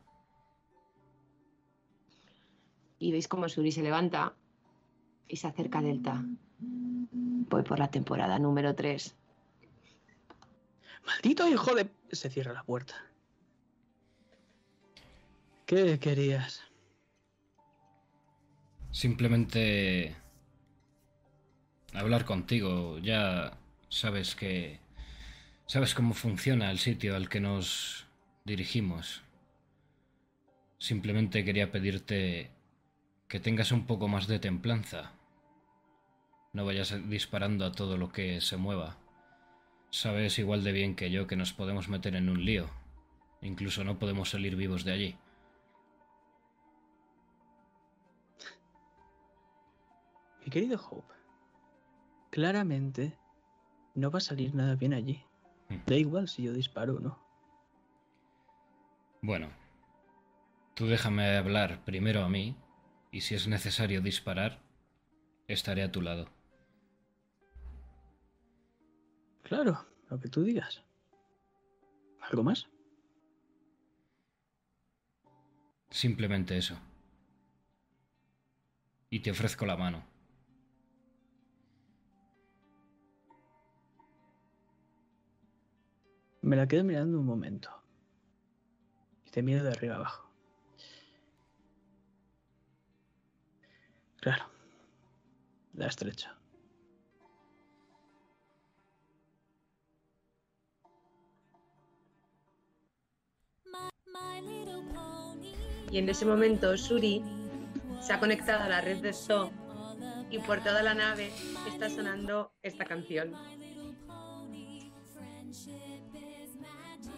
Y veis cómo Suri se levanta y se acerca a Delta. Voy por la temporada número 3. Maldito hijo de... Se cierra la puerta. ¿Qué querías? Simplemente hablar contigo. Ya sabes que sabes cómo funciona el sitio al que nos dirigimos. Simplemente quería pedirte que tengas un poco más de templanza. No vayas disparando a todo lo que se mueva. Sabes igual de bien que yo que nos podemos meter en un lío. Incluso no podemos salir vivos de allí. Mi querido Hope, claramente no va a salir nada bien allí. Mm. Da igual si yo disparo o no. Bueno, tú déjame hablar primero a mí, y si es necesario disparar, estaré a tu lado. Claro, lo que tú digas. ¿Algo más? Simplemente eso. Y te ofrezco la mano. Me la quedo mirando un momento. Y te miro de arriba abajo. Claro. La estrecha. Y en ese momento Suri se ha conectado a la red de Zoo y por toda la nave está sonando esta canción.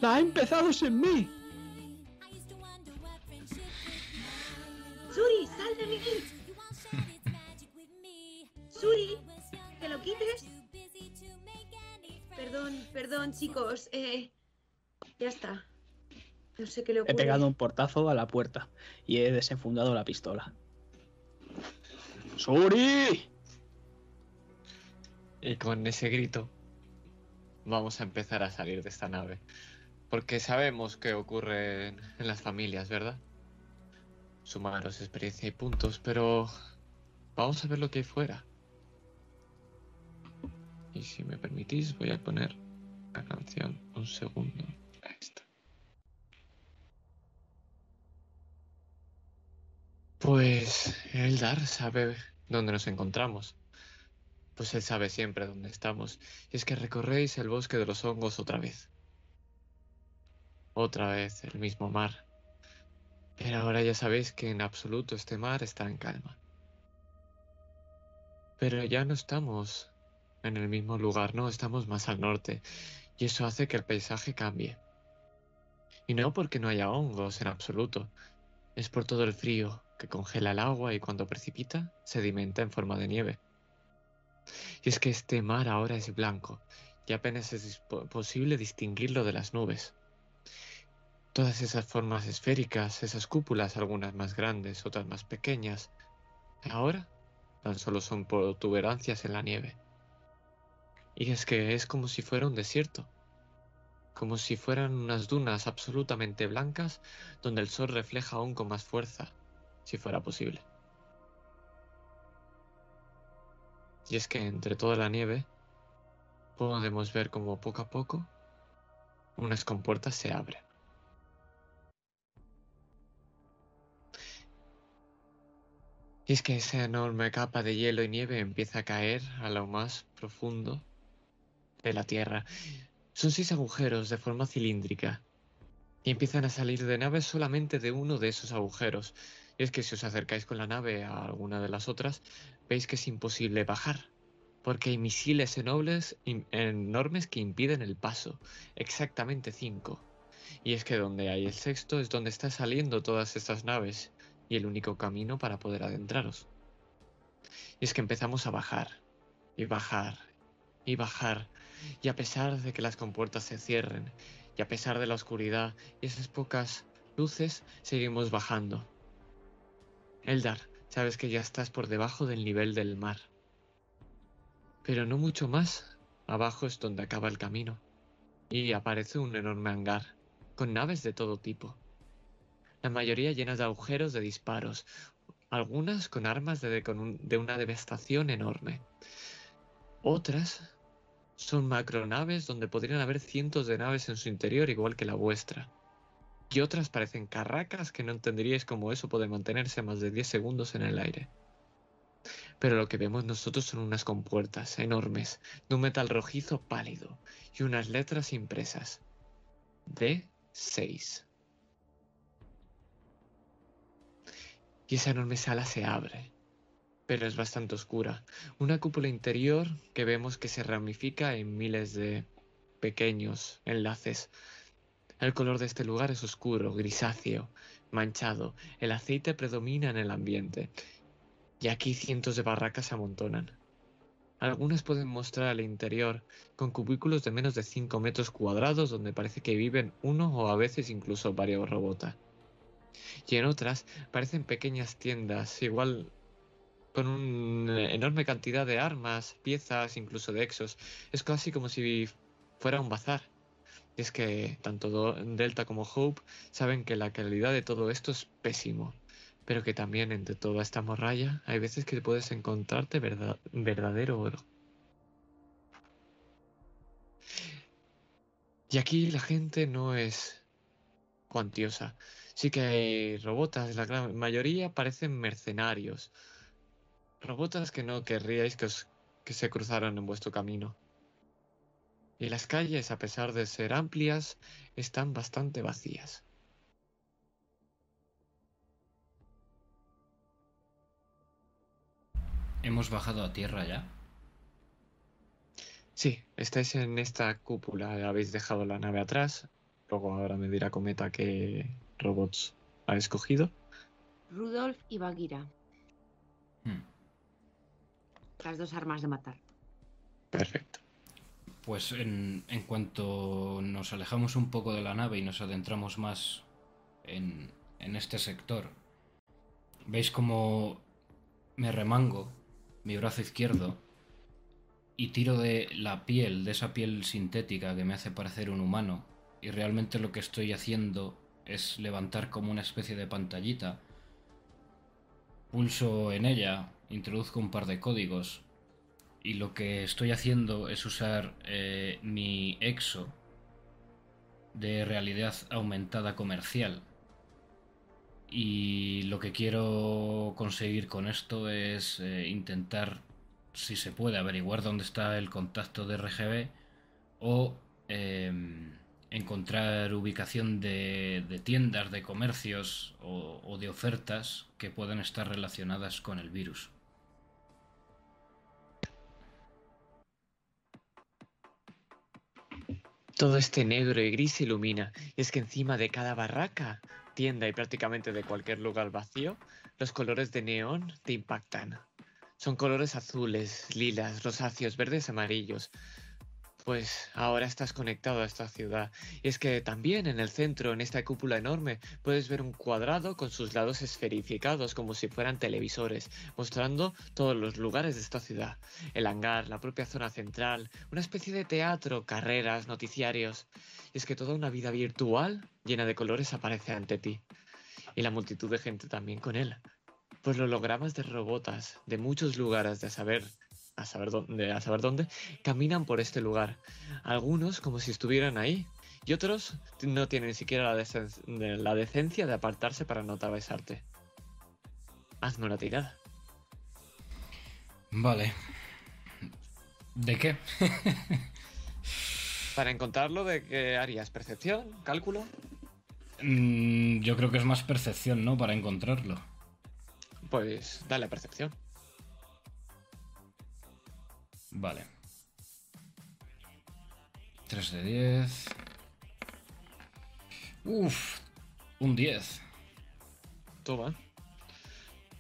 ¡La ha empezado sin mí! Suri, sal de mí. Suri, que lo quites. Perdón, perdón, chicos. Eh, ya está. No sé qué le He ocurre. pegado un portazo a la puerta y he desenfundado la pistola. ¡Suri! Y con ese grito vamos a empezar a salir de esta nave. Porque sabemos qué ocurre en, en las familias, ¿verdad? Sumaros experiencia y puntos, pero vamos a ver lo que hay fuera. Y si me permitís, voy a poner la canción un segundo. Está. Pues Eldar sabe dónde nos encontramos. Pues él sabe siempre dónde estamos. Y es que recorréis el bosque de los hongos otra vez. Otra vez el mismo mar. Pero ahora ya sabéis que en absoluto este mar está en calma. Pero ya no estamos en el mismo lugar, no, estamos más al norte. Y eso hace que el paisaje cambie. Y no porque no haya hongos en absoluto. Es por todo el frío que congela el agua y cuando precipita sedimenta en forma de nieve. Y es que este mar ahora es blanco y apenas es posible distinguirlo de las nubes. Todas esas formas esféricas, esas cúpulas, algunas más grandes, otras más pequeñas, ahora tan solo son protuberancias en la nieve. Y es que es como si fuera un desierto, como si fueran unas dunas absolutamente blancas donde el sol refleja aún con más fuerza, si fuera posible. Y es que entre toda la nieve podemos ver como poco a poco unas compuertas se abren. Y es que esa enorme capa de hielo y nieve empieza a caer a lo más profundo de la Tierra. Son seis agujeros de forma cilíndrica. Y empiezan a salir de naves solamente de uno de esos agujeros. Y es que si os acercáis con la nave a alguna de las otras, veis que es imposible bajar. Porque hay misiles in- enormes que impiden el paso. Exactamente cinco. Y es que donde hay el sexto es donde están saliendo todas estas naves. Y el único camino para poder adentraros. Y es que empezamos a bajar. Y bajar. Y bajar. Y a pesar de que las compuertas se cierren, y a pesar de la oscuridad y esas pocas luces, seguimos bajando. Eldar, sabes que ya estás por debajo del nivel del mar. Pero no mucho más. Abajo es donde acaba el camino. Y aparece un enorme hangar, con naves de todo tipo. La mayoría llenas de agujeros de disparos, algunas con armas de, de una devastación enorme. Otras son macronaves donde podrían haber cientos de naves en su interior igual que la vuestra. Y otras parecen carracas que no entenderíais cómo eso puede mantenerse más de 10 segundos en el aire. Pero lo que vemos nosotros son unas compuertas enormes, de un metal rojizo pálido y unas letras impresas. D6. Y esa enorme sala se abre, pero es bastante oscura. Una cúpula interior que vemos que se ramifica en miles de pequeños enlaces. El color de este lugar es oscuro, grisáceo, manchado. El aceite predomina en el ambiente. Y aquí cientos de barracas se amontonan. Algunas pueden mostrar el interior con cubículos de menos de 5 metros cuadrados donde parece que viven uno o a veces incluso varios robots. Y en otras parecen pequeñas tiendas, igual con una enorme cantidad de armas, piezas, incluso de exos. Es casi como si fuera un bazar. Y es que tanto Delta como Hope saben que la calidad de todo esto es pésimo, pero que también entre toda esta morralla hay veces que puedes encontrarte verdadero oro. Y aquí la gente no es cuantiosa. Sí que hay robotas, la gran mayoría parecen mercenarios. Robotas que no querríais que, que se cruzaran en vuestro camino. Y las calles, a pesar de ser amplias, están bastante vacías. ¿Hemos bajado a tierra ya? Sí, estáis en esta cúpula, habéis dejado la nave atrás. Luego ahora me dirá Cometa qué robots ha escogido. Rudolf y Bagheera. Hmm. Las dos armas de matar. Perfecto. Pues en, en, cuanto nos alejamos un poco de la nave y nos adentramos más en, en este sector, veis como me remango mi brazo izquierdo y tiro de la piel, de esa piel sintética que me hace parecer un humano, y realmente lo que estoy haciendo es levantar como una especie de pantallita. Pulso en ella, introduzco un par de códigos y lo que estoy haciendo es usar eh, mi exo de realidad aumentada comercial. Y lo que quiero conseguir con esto es eh, intentar, si se puede, averiguar dónde está el contacto de RGB o em, encontrar ubicación de, tiendas, de comercios o de ofertas que puedan estar relacionadas con el virus. Todo este negro y gris se ilumina, y es que encima de cada barraca, tienda y prácticamente de cualquier lugar vacío, los colores de neón te impactan. Son colores azules, lilas, rosáceos, verdes, amarillos. Pues ahora estás conectado a esta ciudad. Y es que también en el centro, en esta cúpula enorme, puedes ver un cuadrado con sus lados esferificados como si fueran televisores, mostrando todos los lugares de esta ciudad. El hangar, la propia zona central, una especie de teatro, carreras, noticiarios. Y es que toda una vida virtual llena de colores aparece ante ti. Y la multitud de gente también con él. Pues los hologramas de robotas de muchos lugares de saber a saber dónde, a saber dónde, caminan por este lugar. Algunos como si estuvieran ahí, y otros no tienen ni siquiera la, decen la decencia de apartarse para no atravesarte. Hazme una tirada. Vale. ¿De qué? para encontrarlo, ¿de qué harías? ¿Percepción? ¿Cálculo? Mm, yo creo que es más percepción, ¿no? Para encontrarlo. Pues dale a percepción. Vale. 3 de 10. Uf, un 10. Toma.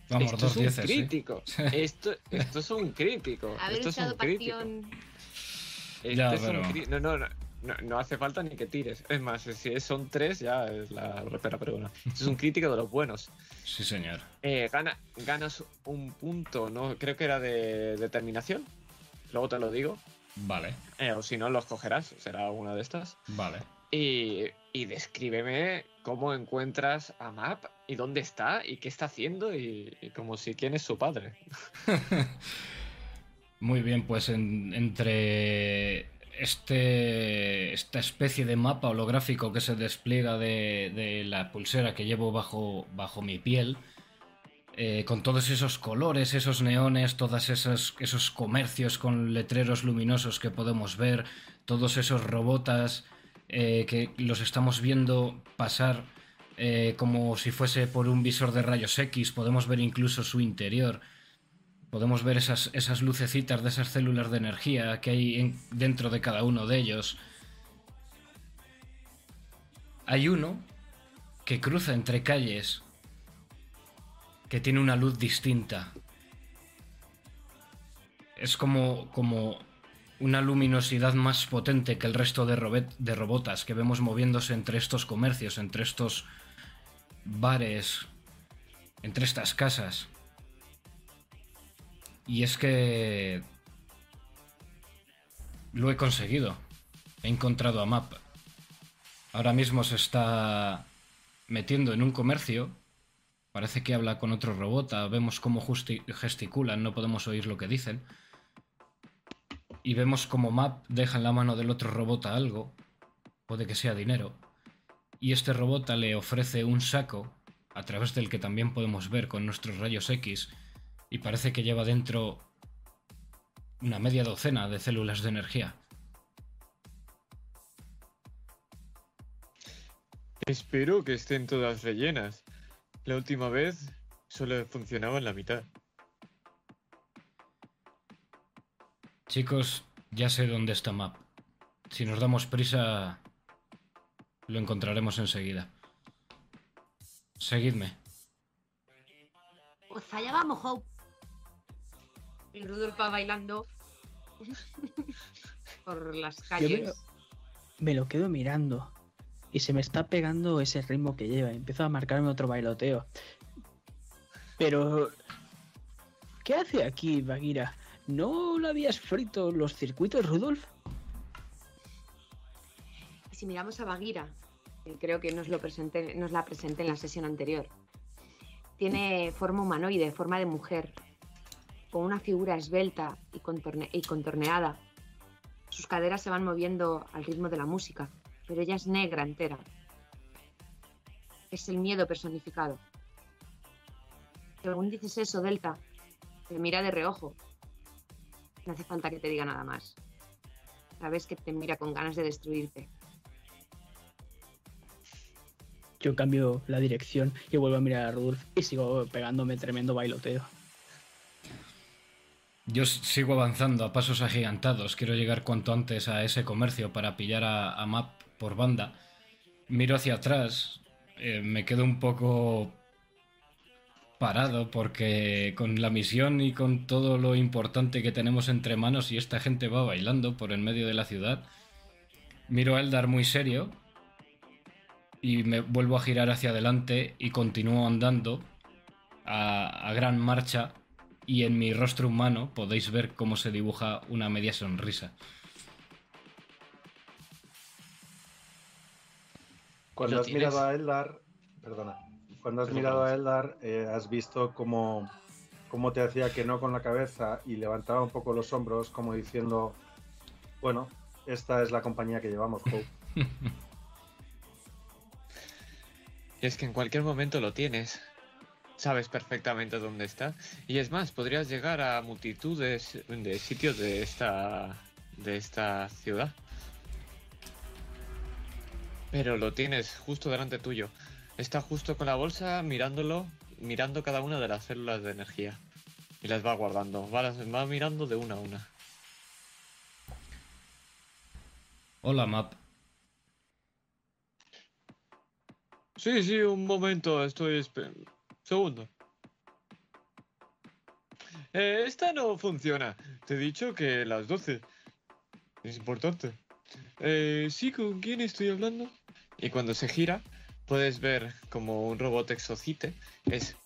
Vamos, esto dos es dieces. un crítico. ¿sí? Esto, esto es un crítico. Haber esto es un crítico. Este Ya, es un pero- crí- no, no, no, no, no hace falta ni que tires. Es más, si son tres ya es la repera, pero bueno. Esto es un crítico de los buenos. Sí, señor. Eh, gana, ganas un punto, ¿no? Creo que era de determinación. Luego te lo digo. Vale, Eh, o si no, los cogerás. Será una de estas. vale. Y, y descríbeme cómo encuentras a Map y dónde está y qué está haciendo y, y como si quién es su padre. Muy bien, pues en- entre este, esta especie de mapa holográfico que se despliega de, de la pulsera que llevo bajo, bajo mi piel, eh, con todos esos colores, esos neones, todos esos, esos comercios con letreros luminosos que podemos ver, todos esos robotas eh, que los estamos viendo pasar eh, como si fuese por un visor de rayos X, podemos ver incluso su interior. Podemos ver esas, esas lucecitas de esas células de energía que hay en- dentro de cada uno de ellos. Hay uno que cruza entre calles que tiene una luz distinta. Es como, como una luminosidad más potente que el resto de, de robotas que vemos moviéndose entre estos comercios, entre estos bares, entre estas casas. Y es que... Lo he conseguido. He encontrado a Map. Ahora mismo se está metiendo en un comercio. Parece que habla con otro robot. ah, Vemos cómo gesticulan, no podemos oír lo que dicen. Y vemos como Map deja en la mano del otro robot algo. Puede que sea dinero. Y este robot le ofrece un saco a través del que también podemos ver con nuestros rayos X. Y parece que lleva dentro una media docena de células de energía. Espero que estén todas rellenas. La última vez solo funcionaba en la mitad. Chicos, ya sé dónde está Map. Si nos damos prisa, lo encontraremos enseguida. Seguidme. Pues allá vamos, Hope. Y Rudolf va bailando por las Yo me, calles. lo, me lo quedo mirando y se me está pegando ese ritmo que lleva. Empiezo a marcarme otro bailoteo. Pero, ¿qué hace aquí, Bagheera? ¿No le habías frito los circuitos, Rudolf? Si miramos a Bagheera, creo que nos, lo presenté, nos la presenté en la sesión anterior, tiene forma humanoide, forma de mujer, con una figura esbelta y contorneada. Sus caderas se van moviendo al ritmo de la música, pero ella es negra entera. Es el miedo personificado. Según dices eso, Delta, te mira de reojo. No hace falta que te diga nada más. Sabes que te mira con ganas de destruirte. Yo cambio la dirección y vuelvo a mirar a Rudolf y sigo pegándome tremendo bailoteo. Yo sigo avanzando a pasos agigantados. Quiero llegar cuanto antes a ese comercio para pillar a, a Map por banda. Miro hacia atrás. eh, me quedo un poco parado porque con la misión y con todo lo importante que tenemos entre manos y esta gente va bailando por en medio de la ciudad. Miro a Eldar muy serio y me vuelvo a girar hacia adelante y continúo andando a, a gran marcha y en mi rostro humano podéis ver cómo se dibuja una media sonrisa. Cuando ¿Lo has mirado a Eldar, perdona, cuando has mirado a. Eldar, eh, has visto cómo, cómo te hacía que no con la cabeza y levantaba un poco los hombros, como diciendo, bueno, esta es la compañía que llevamos, Hope. Y es que en cualquier momento lo tienes. Sabes perfectamente dónde está. Y es más, podrías llegar a multitudes de sitios de esta. de esta ciudad. Pero lo tienes justo delante tuyo. Está justo con la bolsa mirándolo, mirando cada una de las células de energía. Y las va guardando. Va, las va mirando de una a una. Hola, Map. Sí, sí, un momento, estoy... Segundo. Eh, esta no funciona. Te he dicho que las 12. Es importante. Eh, sí, ¿con quién estoy hablando? Y cuando se gira, puedes ver como un robot exocite. Es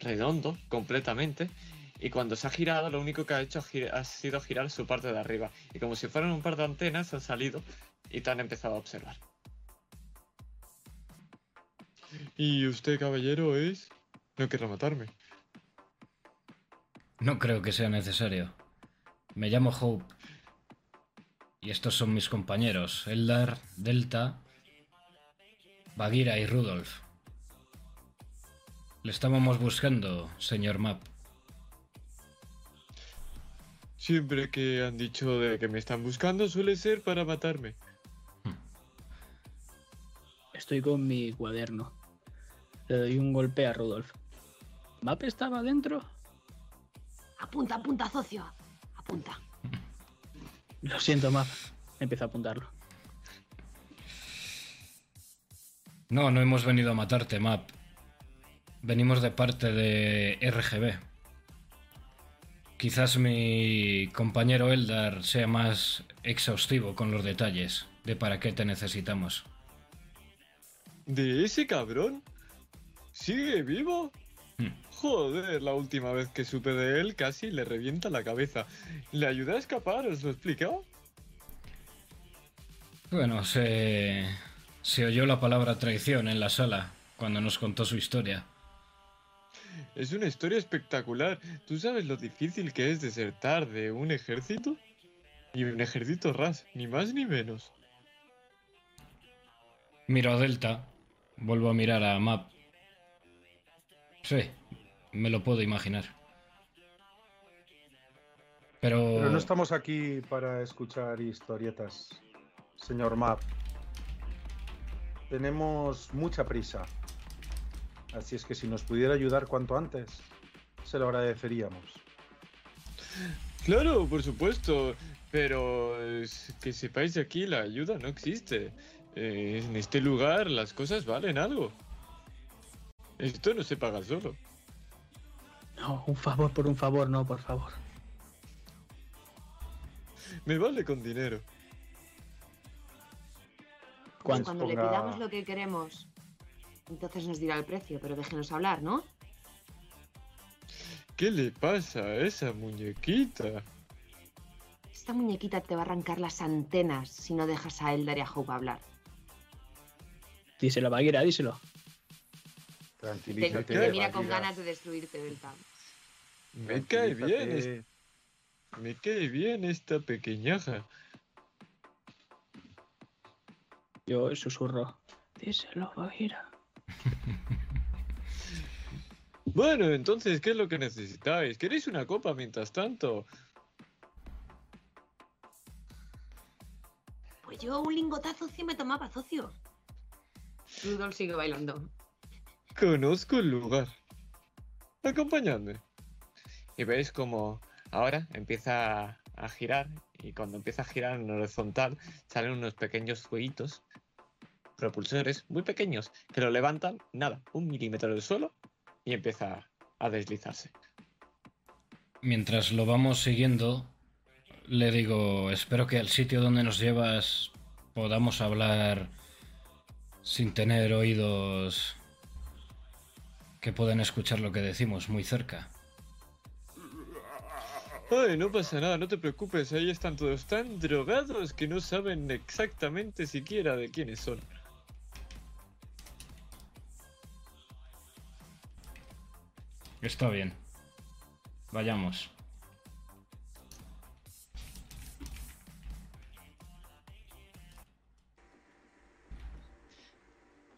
redondo completamente. Y cuando se ha girado, lo único que ha hecho ha sido girar su parte de arriba. Y como si fueran un par de antenas, han salido y te han empezado a observar. ¿Y usted, caballero, es? No querrá matarme. No creo que sea necesario. Me llamo Hope. Y estos son mis compañeros, Eldar, Delta, Bagheera y Rudolf. Le estábamos buscando, señor Map. Siempre que han dicho de que me están buscando suele ser para matarme. Estoy con mi cuaderno. Le doy un golpe a Rudolf. ¿Map estaba dentro? Apunta, apunta, socio. Apunta. Lo siento, Map. Empiezo a apuntarlo. No, no hemos venido a matarte, Map. Venimos de parte de RGB. Quizás mi compañero Eldar sea más exhaustivo con los detalles de para qué te necesitamos. ¿De ese cabrón? ¿Sigue vivo? Joder, la última vez que supe de él casi le revienta la cabeza. ¿Le ayudé a escapar? ¿Os lo he explicado? Bueno, se, se oyó la palabra traición en la sala cuando nos contó su historia. Es una historia espectacular. ¿Tú sabes lo difícil que es desertar de un ejército? Y un ejército ras, ni más ni menos. Miro a Delta, vuelvo a mirar a Map. Sí, me lo puedo imaginar. Pero... Pero no estamos aquí para escuchar historietas, señor Map. Tenemos mucha prisa. Así es que si nos pudiera ayudar cuanto antes, se lo agradeceríamos. Claro, por supuesto. Pero es que sepáis aquí la ayuda no existe. Eh, en este lugar las cosas valen algo. Esto no se paga solo. No, un favor por un favor, no, por favor. Me vale con dinero. Pues cuando le pidamos lo que queremos, entonces nos dirá el precio, pero déjenos hablar, ¿no? ¿Qué le pasa a esa muñequita? Esta muñequita te va a arrancar las antenas si no dejas a Eldar y a Hope hablar. Díselo, Baguera, díselo. Te, Tranquilízate. te mira con Bagheera. ganas de destruirte, Delta. Me cae bien, me cae bien esta pequeñaja. Yo susurro. Díselo, Baguera. Bueno, entonces, ¿qué es lo que necesitáis? ¿Queréis una copa mientras tanto? Pues yo un lingotazo sí me tomaba, socio. Rudolf sigue bailando. Conozco el lugar. Acompañadme. Y veis como ahora empieza a girar y cuando empieza a girar en horizontal salen unos pequeños fueguitos, propulsores muy pequeños que lo levantan, nada, un milímetro del suelo y empieza a deslizarse. Mientras lo vamos siguiendo, le digo, espero que al sitio donde nos llevas podamos hablar sin tener oídos que puedan escuchar lo que decimos muy cerca. Ay, no pasa nada, no te preocupes, ahí están todos tan drogados que no saben exactamente siquiera de quiénes son. Está bien. Vayamos.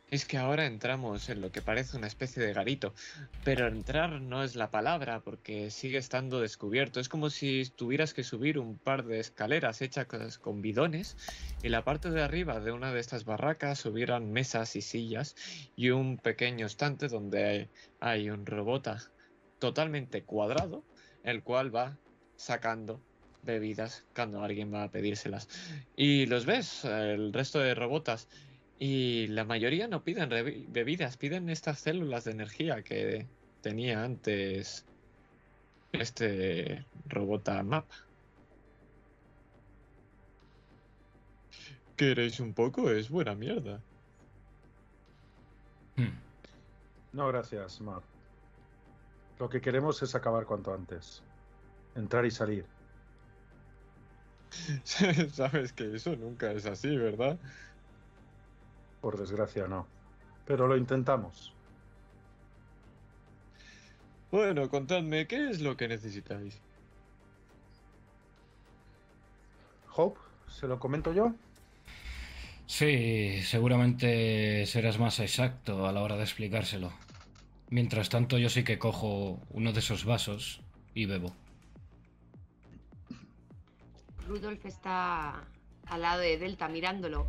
Es que ahora entramos en lo que parece una especie de garito, pero entrar no es la palabra porque sigue estando descubierto. Es como si tuvieras que subir un par de escaleras hechas con bidones y la parte de arriba de una de estas barracas hubieran mesas y sillas y un pequeño estante donde hay un robot totalmente cuadrado, el cual va sacando bebidas cuando alguien va a pedírselas. Y los ves, el resto de robotas y la mayoría no piden bebidas, piden estas células de energía que tenía antes este robota map. ¿Queréis un poco? Es buena mierda. Hmm. No, gracias, Map. Lo que queremos es acabar cuanto antes. Entrar y salir. Sabes que eso nunca es así, ¿verdad? Por desgracia, no. Pero lo intentamos. Bueno, contadme, ¿qué es lo que necesitáis? Hope, ¿se lo comento yo? Sí, seguramente serás más exacto a la hora de explicárselo. Mientras tanto, yo sí que cojo uno de esos vasos y bebo. Rudolf está al lado de Delta mirándolo,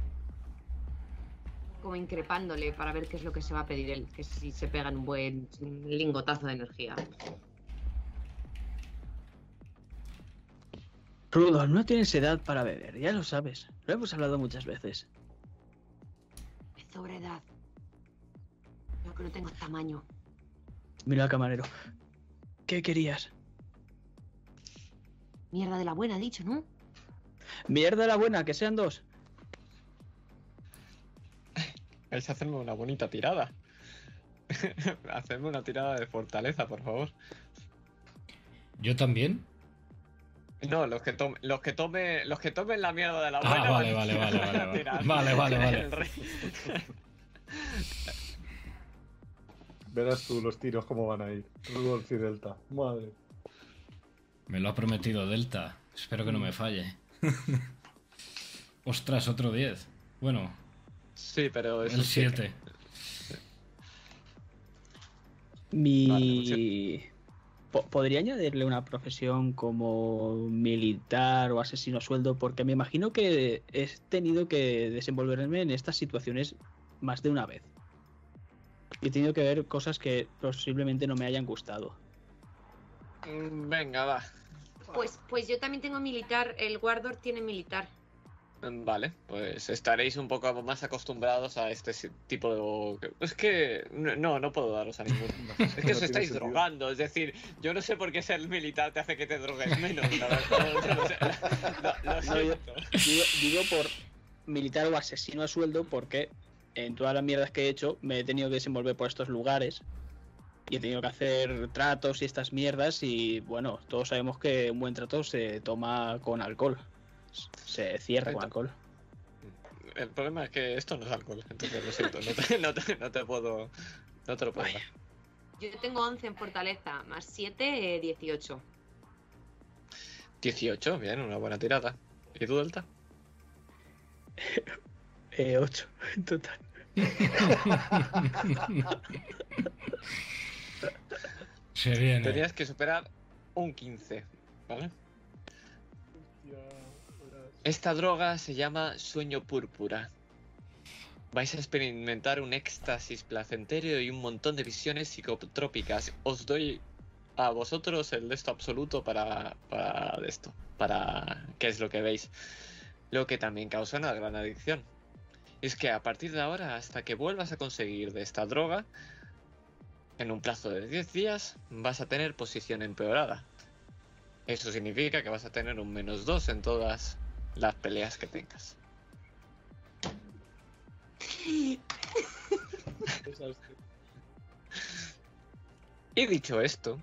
como increpándole para ver qué es lo que se va a pedir él, que si se pegan un buen lingotazo de energía. Rudolf, no tienes edad para beber, ya lo sabes. Lo hemos hablado muchas veces. Es sobre edad. Yo que no tengo tamaño. Mira al camarero. ¿Qué querías? Mierda de la buena, he dicho, ¿no? Mierda la buena, que sean dos. Vais a hacerme una bonita tirada. Hacedme una tirada de fortaleza, por favor. ¿Yo también? No, los que tomen, los que tome, los que tomen la mierda de la Ah, buena vale, vale, vale, vale. Vale, vale, vale. Verás tú los tiros cómo van a ir. Rudolf y Delta. Madre. Me lo ha prometido Delta. Espero que no me falle. Ostras, otro 10. Bueno, Sí, pero eso el sí. 7. Mi... Po- ¿Podría añadirle una profesión como militar o asesino a sueldo? Porque me imagino que he tenido que desenvolverme en estas situaciones más de una vez. Y he tenido que ver cosas que posiblemente no me hayan gustado. Mm, Venga, va. Pues, pues yo también tengo militar, el Wardor tiene militar. Mm, Vale, pues estaréis un poco más acostumbrados a este tipo de... Es que no, no puedo daros a ninguno. Es que os estáis drogando, es decir, yo no sé por qué ser militar te hace que te drogues menos, la verdad. No, no sé. Lo- lo No, yo- siento. Digo, digo por militar o asesino a sueldo porque en todas las mierdas que he hecho me he tenido que desenvolver por estos lugares y he tenido que hacer tratos y estas mierdas y bueno, todos sabemos que un buen trato se toma con alcohol. Se cierra con alcohol. El problema es que esto no es alcohol, entonces lo siento, no te, no te- no te puedo... No te lo puedo dar. Yo tengo 11 en fortaleza, más 7, eh, 18. 18, bien, una buena tirada. ¿Y tú, Delta? Eh, 8 en total. Se. Tenías que superar un 15, ¿vale? Esta droga se llama sueño púrpura. Vais a experimentar un éxtasis placentero y un montón de visiones psicotrópicas. Os doy a vosotros el esto absoluto para, para esto, para qué es lo que veis. Lo que también causa una gran adicción. Es que a partir de ahora, hasta que vuelvas a conseguir de esta droga, en un plazo de 10 días vas a tener posición empeorada. Eso significa que vas a tener un menos 2 en todas las peleas que tengas. Y dicho esto,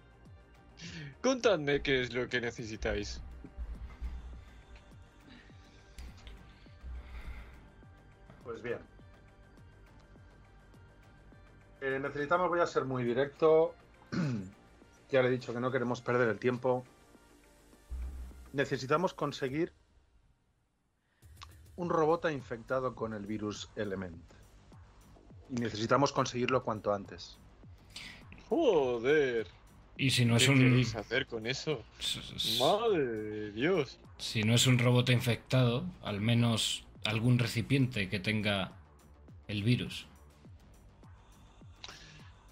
contadme qué es lo que necesitáis. Pues bien. Eh, necesitamos, voy a ser muy directo. ya le he dicho que no queremos perder el tiempo. Necesitamos conseguir un robot infectado con el virus Element. Y necesitamos conseguirlo cuanto antes. Joder, Y si no es ¿qué un. queréis hacer con eso? s- s- Madre de Dios. Si no es un robot infectado, al menos algún recipiente que tenga el virus.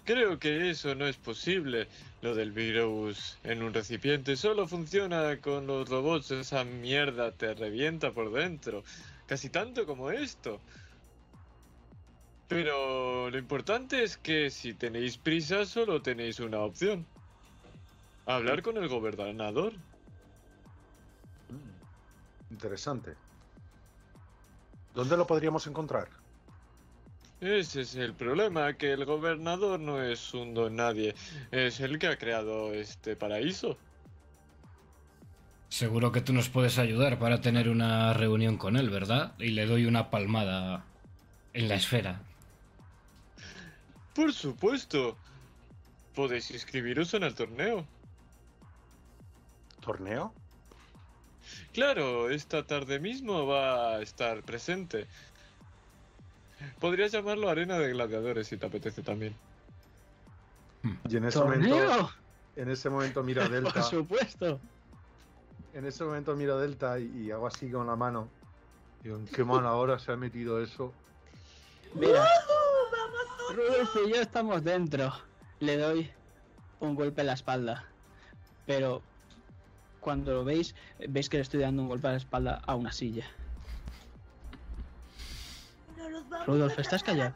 Creo que eso no es posible. Lo del virus en un recipiente solo funciona con los robots. Esa mierda te revienta por dentro. Casi tanto como esto. Pero lo importante es que si tenéis prisa solo tenéis una opción. Hablar con el gobernador. Mm, Interesante. ¿Dónde lo podríamos encontrar? Ese es el problema, que el gobernador no es un don nadie. Es el que ha creado este paraíso. Seguro que tú nos puedes ayudar para tener una reunión con él, ¿verdad? Y le doy una palmada en la esfera. Por supuesto. Podéis inscribiros en el torneo. ¿Torneo? Claro, esta tarde mismo va a estar presente. Podrías llamarlo Arena de Gladiadores si te apetece también. Y en ese momento, en ese momento miro a Delta. Por supuesto. En ese momento miro a Delta y, y hago así con la mano. Digo, ¿en qué mala hora se ha metido eso? Mira, Rudolf y yo estamos dentro. Le doy un golpe en la espalda. Pero cuando lo veis, veis que le estoy dando un golpe a la espalda a una silla. Rudolf, ¿estás callado?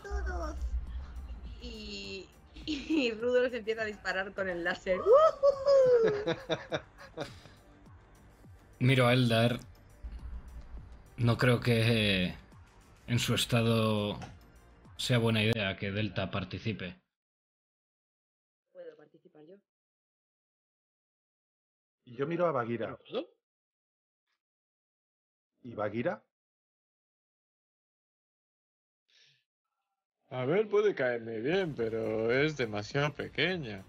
Y, y Rudolf empieza a disparar con el láser. Miro a Eldar. No creo que en su estado sea buena idea que Delta participe. Y yo miro a Bagira. ¿Y Bagira? A ver, puede caerme bien, pero es demasiado pequeña.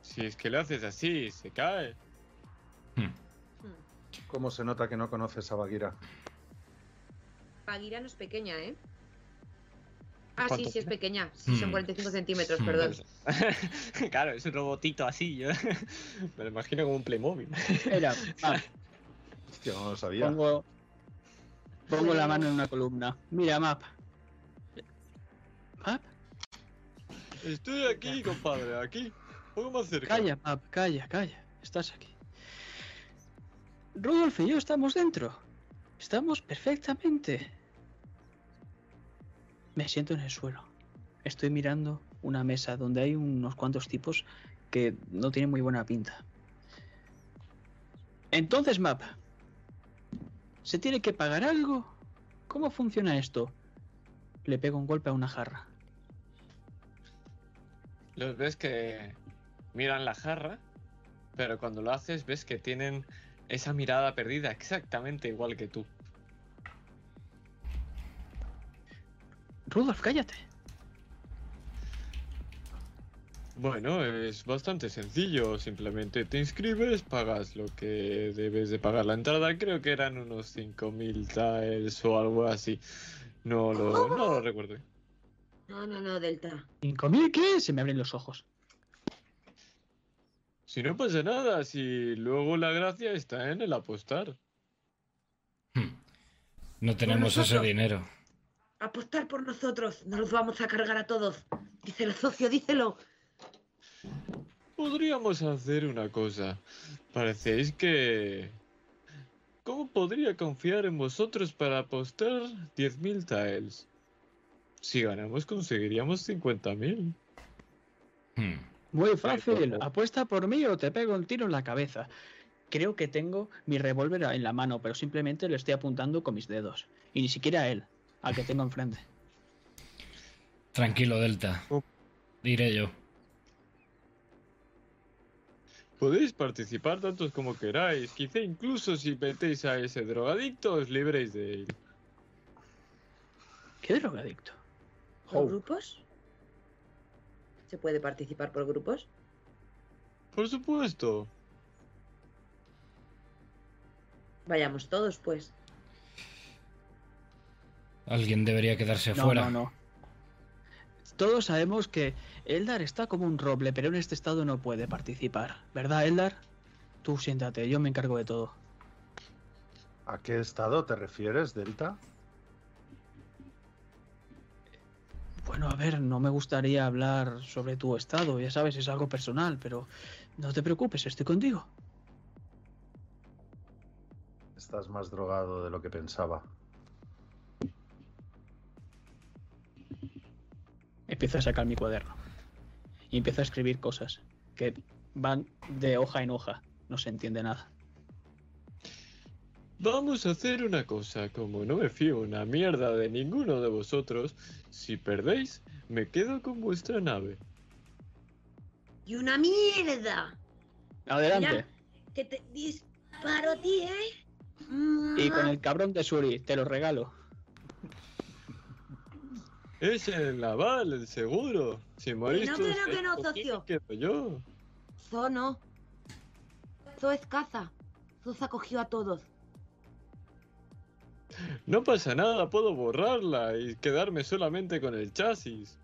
Si es que le haces así, se cae. Hmm. Hmm. ¿Cómo se nota que no conoces a Bagira? Bagheera no es pequeña, ¿eh? Ah, sí, ¿Cuánto sí es pequeña. Sí, son Hmm. 45 centímetros, Hmm. perdón. claro, es un robotito así, yo me lo imagino como un Playmobil. Mira, Map, Hostia, no lo sabía. pongo, pongo la mano en una columna. Mira, Map. Map, Estoy aquí, compadre, aquí. Poco más cerca. calla, Map, calla, calla. Estás aquí. Rudolf y yo estamos dentro. Estamos perfectamente. Me siento en el suelo. Estoy mirando una mesa donde hay unos cuantos tipos que no tienen muy buena pinta. Entonces, Map, ¿se tiene que pagar algo? ¿Cómo funciona esto? Le pego un golpe a una jarra. Los ves que miran la jarra, pero cuando lo haces ves que tienen esa mirada perdida exactamente igual que tú. Rudolf, cállate. Bueno, es bastante sencillo. Simplemente te inscribes, pagas lo que debes de pagar la entrada. Creo que eran unos 5.000 tiles o algo así. No lo, no lo recuerdo. No, no, no, Delta. ¿Cinco mil qué? Se me abren los ojos. Si no pasa nada, si luego la gracia está en el apostar. Hmm. No tenemos ese dinero. Apostar por nosotros. Nos los vamos a cargar a todos. Díselo, socio, díselo. Podríamos hacer una cosa. Parecéis que... ¿Cómo podría confiar en vosotros para apostar 10.000 tiles? Si ganamos conseguiríamos 50.000. Hmm. Muy fácil. Apuesta por mí o te pego un tiro en la cabeza. Creo que tengo mi revólver en la mano, pero simplemente le estoy apuntando con mis dedos. Y ni siquiera a él, al que tengo enfrente. Tranquilo, Delta. Oh. Diré yo. Podéis participar tantos como queráis. Quizá incluso si metéis a ese drogadicto os libréis de él. ¿Qué drogadicto? ¿Por Oh. grupos? ¿Se puede participar por grupos? Por supuesto. Vayamos todos, pues. Alguien debería quedarse No, fuera. no, no. Todos sabemos que Eldar está como un roble, pero en este estado no puede participar. ¿Verdad, Eldar? Tú siéntate, yo me encargo de todo. ¿A qué estado te refieres, Delta? Bueno, a ver, no me gustaría hablar sobre tu estado, ya sabes, es algo personal, pero no te preocupes, estoy contigo. Estás más drogado de lo que pensaba. Empiezo a sacar mi cuaderno. Y empiezo a escribir cosas que van de hoja en hoja. No se entiende nada. Vamos a hacer una cosa. Como no me fío una mierda de ninguno de vosotros, si perdéis, me quedo con vuestra nave. ¡Y una mierda! Adelante. Mira. Que te disparo a ti, ¿eh? Y con el cabrón de Suri, te lo regalo. Es el naval, el seguro. Si morís no, todos que no, que no, socio. quedo yo. Zo no. Zo es caza. Zo se acogió a todos. No pasa nada, puedo borrarla y quedarme solamente con el chasis.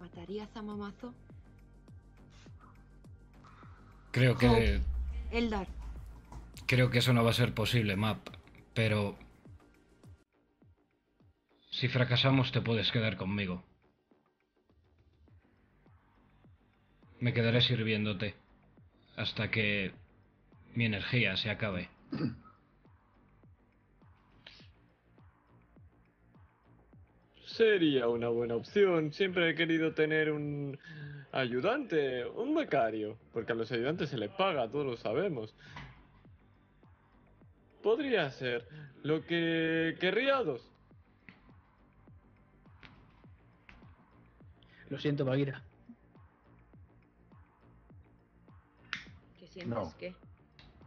¿Matarías a Mamazo? Creo que. Eldar. Creo que eso no va a ser posible, Map. Pero. Si fracasamos, te puedes quedar conmigo. Me quedaré sirviéndote. Hasta que. mi energía se acabe. Sería una buena opción. Siempre he querido tener un ayudante, un becario, porque a los ayudantes se les paga, todos lo sabemos. Podría ser lo que querríados. Lo siento, Bagira. No. Es que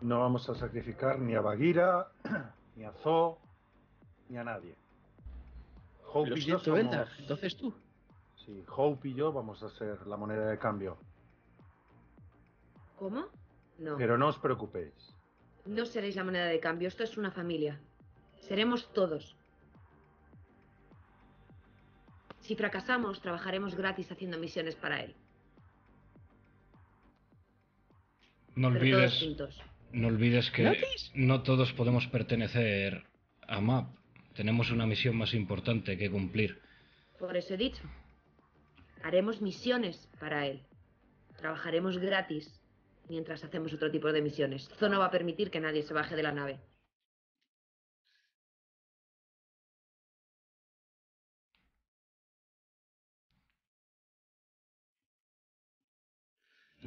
No vamos a sacrificar ni a Bagheera, ni a Zo, ni a nadie. Hope Lo y yo somos- Entonces tú. Sí, Hope y yo vamos a ser la moneda de cambio. ¿Cómo? No. Pero no os preocupéis. No seréis la moneda de cambio. Esto es una familia. Seremos todos. Si fracasamos, trabajaremos gratis haciendo misiones para él. No olvides, no olvides que ¿Gratis? no todos podemos pertenecer a MAP. Tenemos una misión más importante que cumplir. Por eso he dicho. Haremos misiones para él. Trabajaremos gratis mientras hacemos otro tipo de misiones. Esto no va a permitir que nadie se baje de la nave.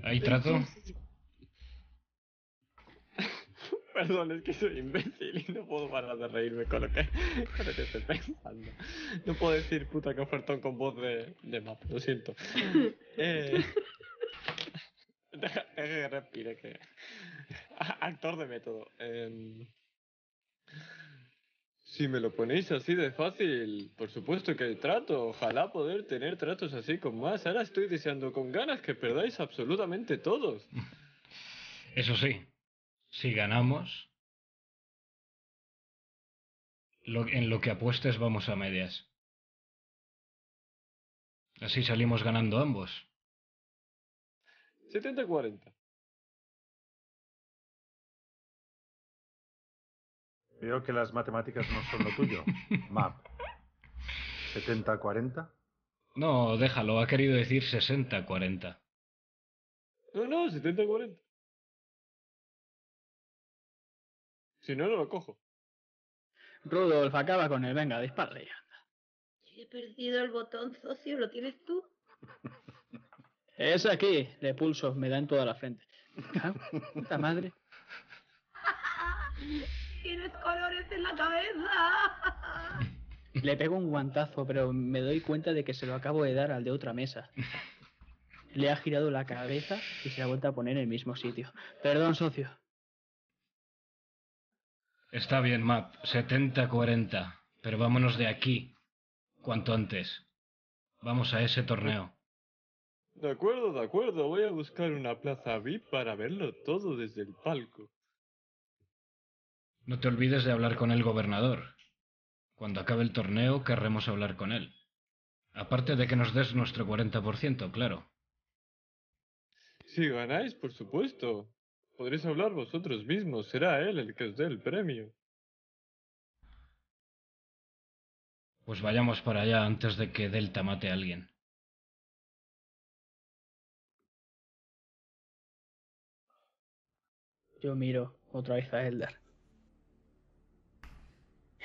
¿Hay trato? Perdón, es que soy imbécil y no puedo parar de reírme con lo que, con lo que estoy pensando. No puedo decir puta que ofertón con voz de, de map, lo siento. Eh, deja, deja que respire, que. Actor de método. Em, si me lo ponéis así de fácil, por supuesto que hay trato. Ojalá poder tener tratos así con más. Ahora estoy deseando con ganas que perdáis absolutamente todos. Eso sí, si ganamos, lo- en lo que apuestes vamos a medias. Así salimos ganando ambos. 70-40. Veo que las matemáticas no son lo tuyo. Map. 70-40. No, déjalo, ha querido decir 60-40. No, no, 70-40. Si no, no lo cojo. Rudolf, acaba con él. Venga, dispárale ya. He perdido el botón socio, ¿lo tienes tú? Es aquí. Le pulso. Me da en toda la frente. En Puta madre. Tienes colores en la cabeza. Le pego un guantazo, pero me doy cuenta de que se lo acabo de dar al de otra mesa. Le ha girado la cabeza y se ha vuelto a poner en el mismo sitio. Perdón, socio. Está bien, Map, 70-40. Pero vámonos de aquí, cuanto antes. Vamos a ese torneo. De acuerdo, de acuerdo. Voy a buscar una plaza VIP para verlo todo desde el palco. No te olvides de hablar con el gobernador. Cuando acabe el torneo querremos hablar con él. Aparte de que nos des nuestro 40%, claro. Si ganáis, por supuesto. Podréis hablar vosotros mismos. Será él el que os dé el premio. Pues vayamos para allá antes de que Delta mate a alguien. Yo miro otra vez a Eldar.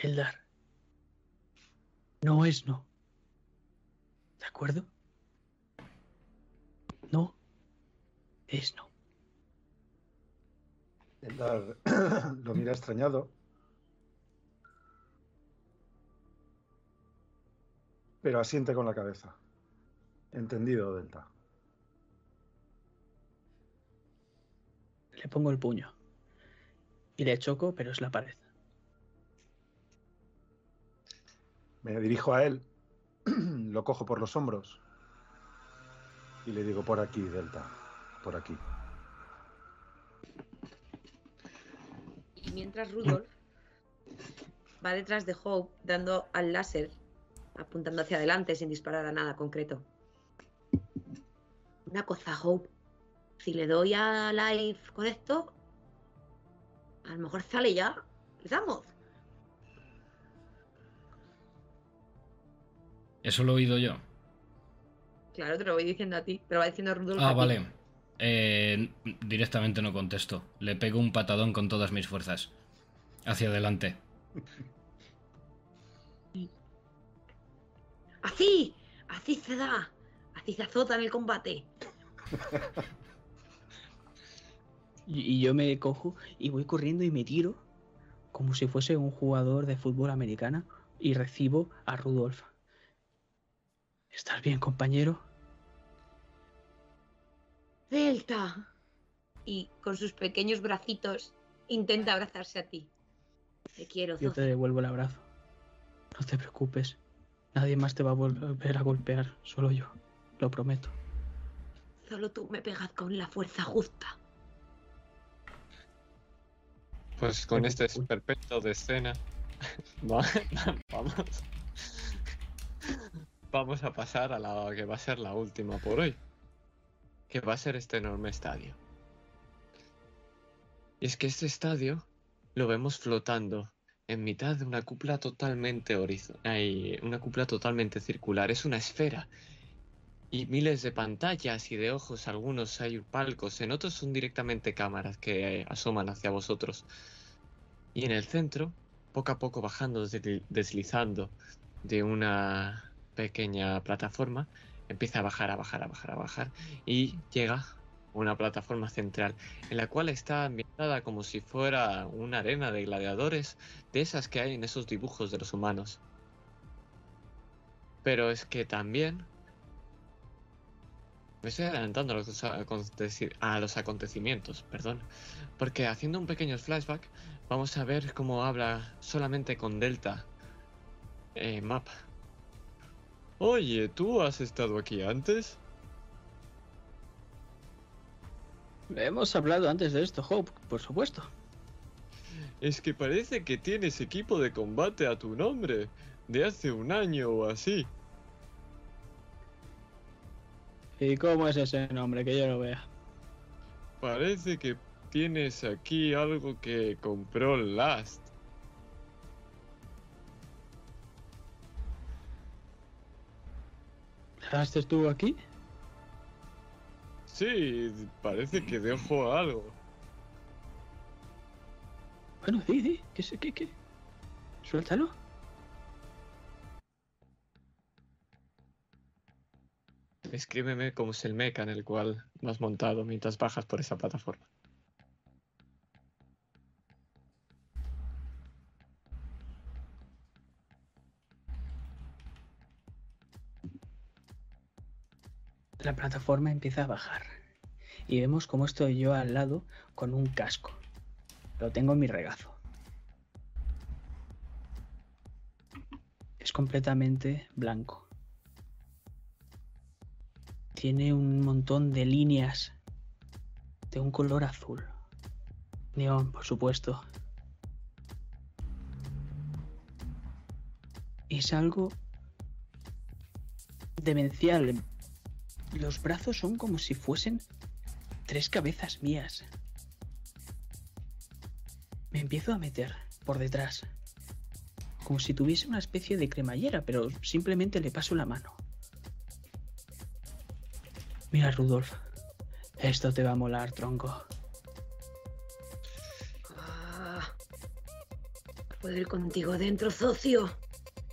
Eldar. No es no. ¿De acuerdo? No. Es no. Eldar lo mira extrañado. Pero asiente con la cabeza. Entendido, Delta. Le pongo el puño. Y le choco, pero es la pared. Me dirijo a él, lo cojo por los hombros y le digo, por aquí, Delta, por aquí. Y mientras Rudolf va detrás de Hope dando al láser, apuntando hacia adelante sin disparar a nada concreto. Una cosa, Hope. Si le doy a live con esto, a lo mejor sale ya. ¿Le damos? Eso lo he oído yo. Claro, te lo voy diciendo a ti. Te lo va diciendo Rudolf. a Ah, ti. vale. Eh, directamente no contesto. Le pego un patadón con todas mis fuerzas. Hacia adelante. Así, así se da. Así se azota en el combate. Y, y yo me cojo y voy corriendo y me tiro como si fuese un jugador de fútbol americano y recibo a Rudolf. ¿Estás bien, compañero? Delta. y con sus pequeños bracitos intenta abrazarse a ti. Te quiero, Yo te devuelvo el abrazo. No te preocupes. Nadie más te va a volver a golpear, solo yo. Lo prometo. Solo tú me pegas con la fuerza justa. Pues con este uy. perpetuo de escena, va- vamos, vamos a pasar a la que va a ser la última por hoy, que va a ser este enorme estadio. Y es que este estadio lo vemos flotando en mitad de una cúpula totalmente horizontal, una cúpula totalmente circular, es una esfera. Y miles de pantallas y de ojos, algunos hay palcos, en otros son directamente cámaras que eh, asoman hacia vosotros. Y en el centro, poco a poco bajando, desli- deslizando de una pequeña plataforma, empieza a bajar, a bajar, a bajar, a bajar y llega a una plataforma central en la cual está ambientada como si fuera una arena de gladiadores de esas que hay en esos dibujos de los humanos. Pero es que también me estoy adelantando a los, acontecimientos, perdón. Porque haciendo un pequeño flashback, vamos a ver cómo habla solamente con Delta eh, Mapa. Oye, ¿tú has estado aquí antes? Hemos hablado antes de esto, Hope, por supuesto. Es que parece que tienes equipo de combate a tu nombre, de hace un año o así. ¿Y cómo es ese nombre? Que yo lo vea. Parece que tienes aquí algo que compró Last. ¿Rast estuvo aquí? Sí, parece que dejó algo. Bueno, di, di. ¿Qué, sé- qué, qué? Suéltalo. Escríbeme cómo es el mecha en el cual vas montado mientras bajas por esa plataforma. La plataforma empieza a bajar. Y vemos cómo estoy yo al lado con un casco. Lo tengo en mi regazo. Es completamente blanco. Tiene un montón de líneas de un color azul. Neón, por supuesto. Es algo demencial. Los brazos son como si fuesen tres cabezas mías. Me empiezo a meter por detrás. Como si tuviese una especie de cremallera, pero simplemente le paso la mano. Mira, Rudolf. Esto te va a molar, tronco. Ah, ¿Puedo ir contigo dentro, socio?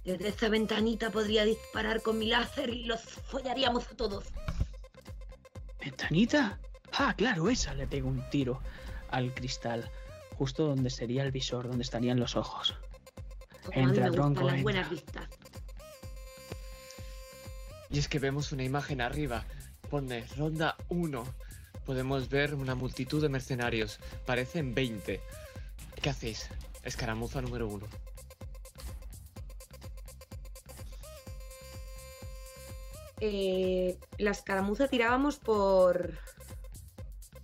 Desde esa ventanita podría disparar con mi láser y los follaríamos a todos. ¿Ventanita? Ah, claro, esa. Le pego un tiro al cristal. Justo donde sería el visor, donde estarían los ojos. Como a mí Entra, me gustan tronco, las entra. buenas vistas. Y es que vemos una imagen arriba. Pone ronda 1. Podemos ver una multitud de mercenarios. Parecen 20. ¿Qué hacéis? Escaramuza número 1. Eh, la escaramuza tirábamos por...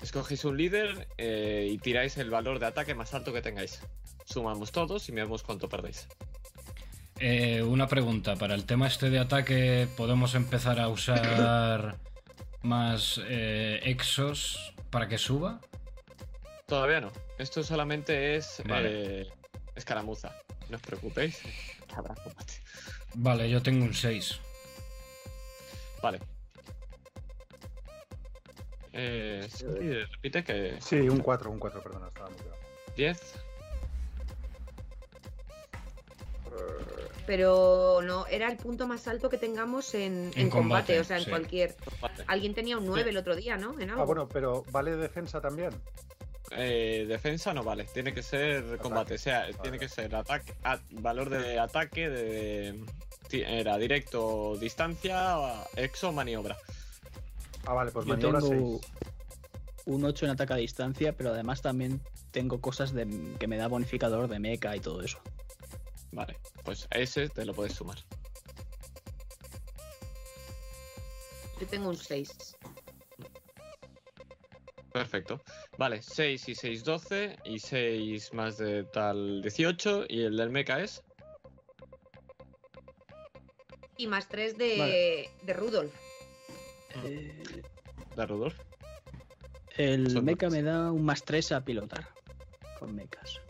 Escogéis un líder eh, y tiráis el valor de ataque más alto que tengáis. Sumamos todos y miramos cuánto perdéis. Eh, una pregunta, para el tema este de ataque, ¿podemos empezar a usar más eh, exos para que suba? Todavía no. Esto solamente es Vale. eh, escaramuza. No os preocupéis. Vale, yo tengo un 6. Vale. Eh, sí, repite que Sí, un 4, un 4, perdona, estaba muteado. 10. Pero no, era el punto más alto que tengamos en, En en combate, combate, o sea, en sí. cualquier... Vale. Alguien tenía un 9 el otro día, ¿no? En algo. Ah, bueno, pero ¿vale defensa también? Eh, defensa no vale, tiene que ser combate, o sea, tiene que ser ataque, a- valor de ataque de era directo, distancia, exo, maniobra. Ah, vale, pues Yo maniobra tengo 6. un 8 en ataque a distancia, pero además también tengo cosas de, que me da bonificador de mecha y todo eso. Vale, pues ese te lo puedes sumar. Yo tengo un 6. Perfecto. Vale, 6 y 6, 12. Y 6 más de tal 18. Y el del mecha es. Y más 3 de, Vale. de Rudolf. Eh, de Rudolf. el Son mecha me da un más 3 a pilotar con mechas.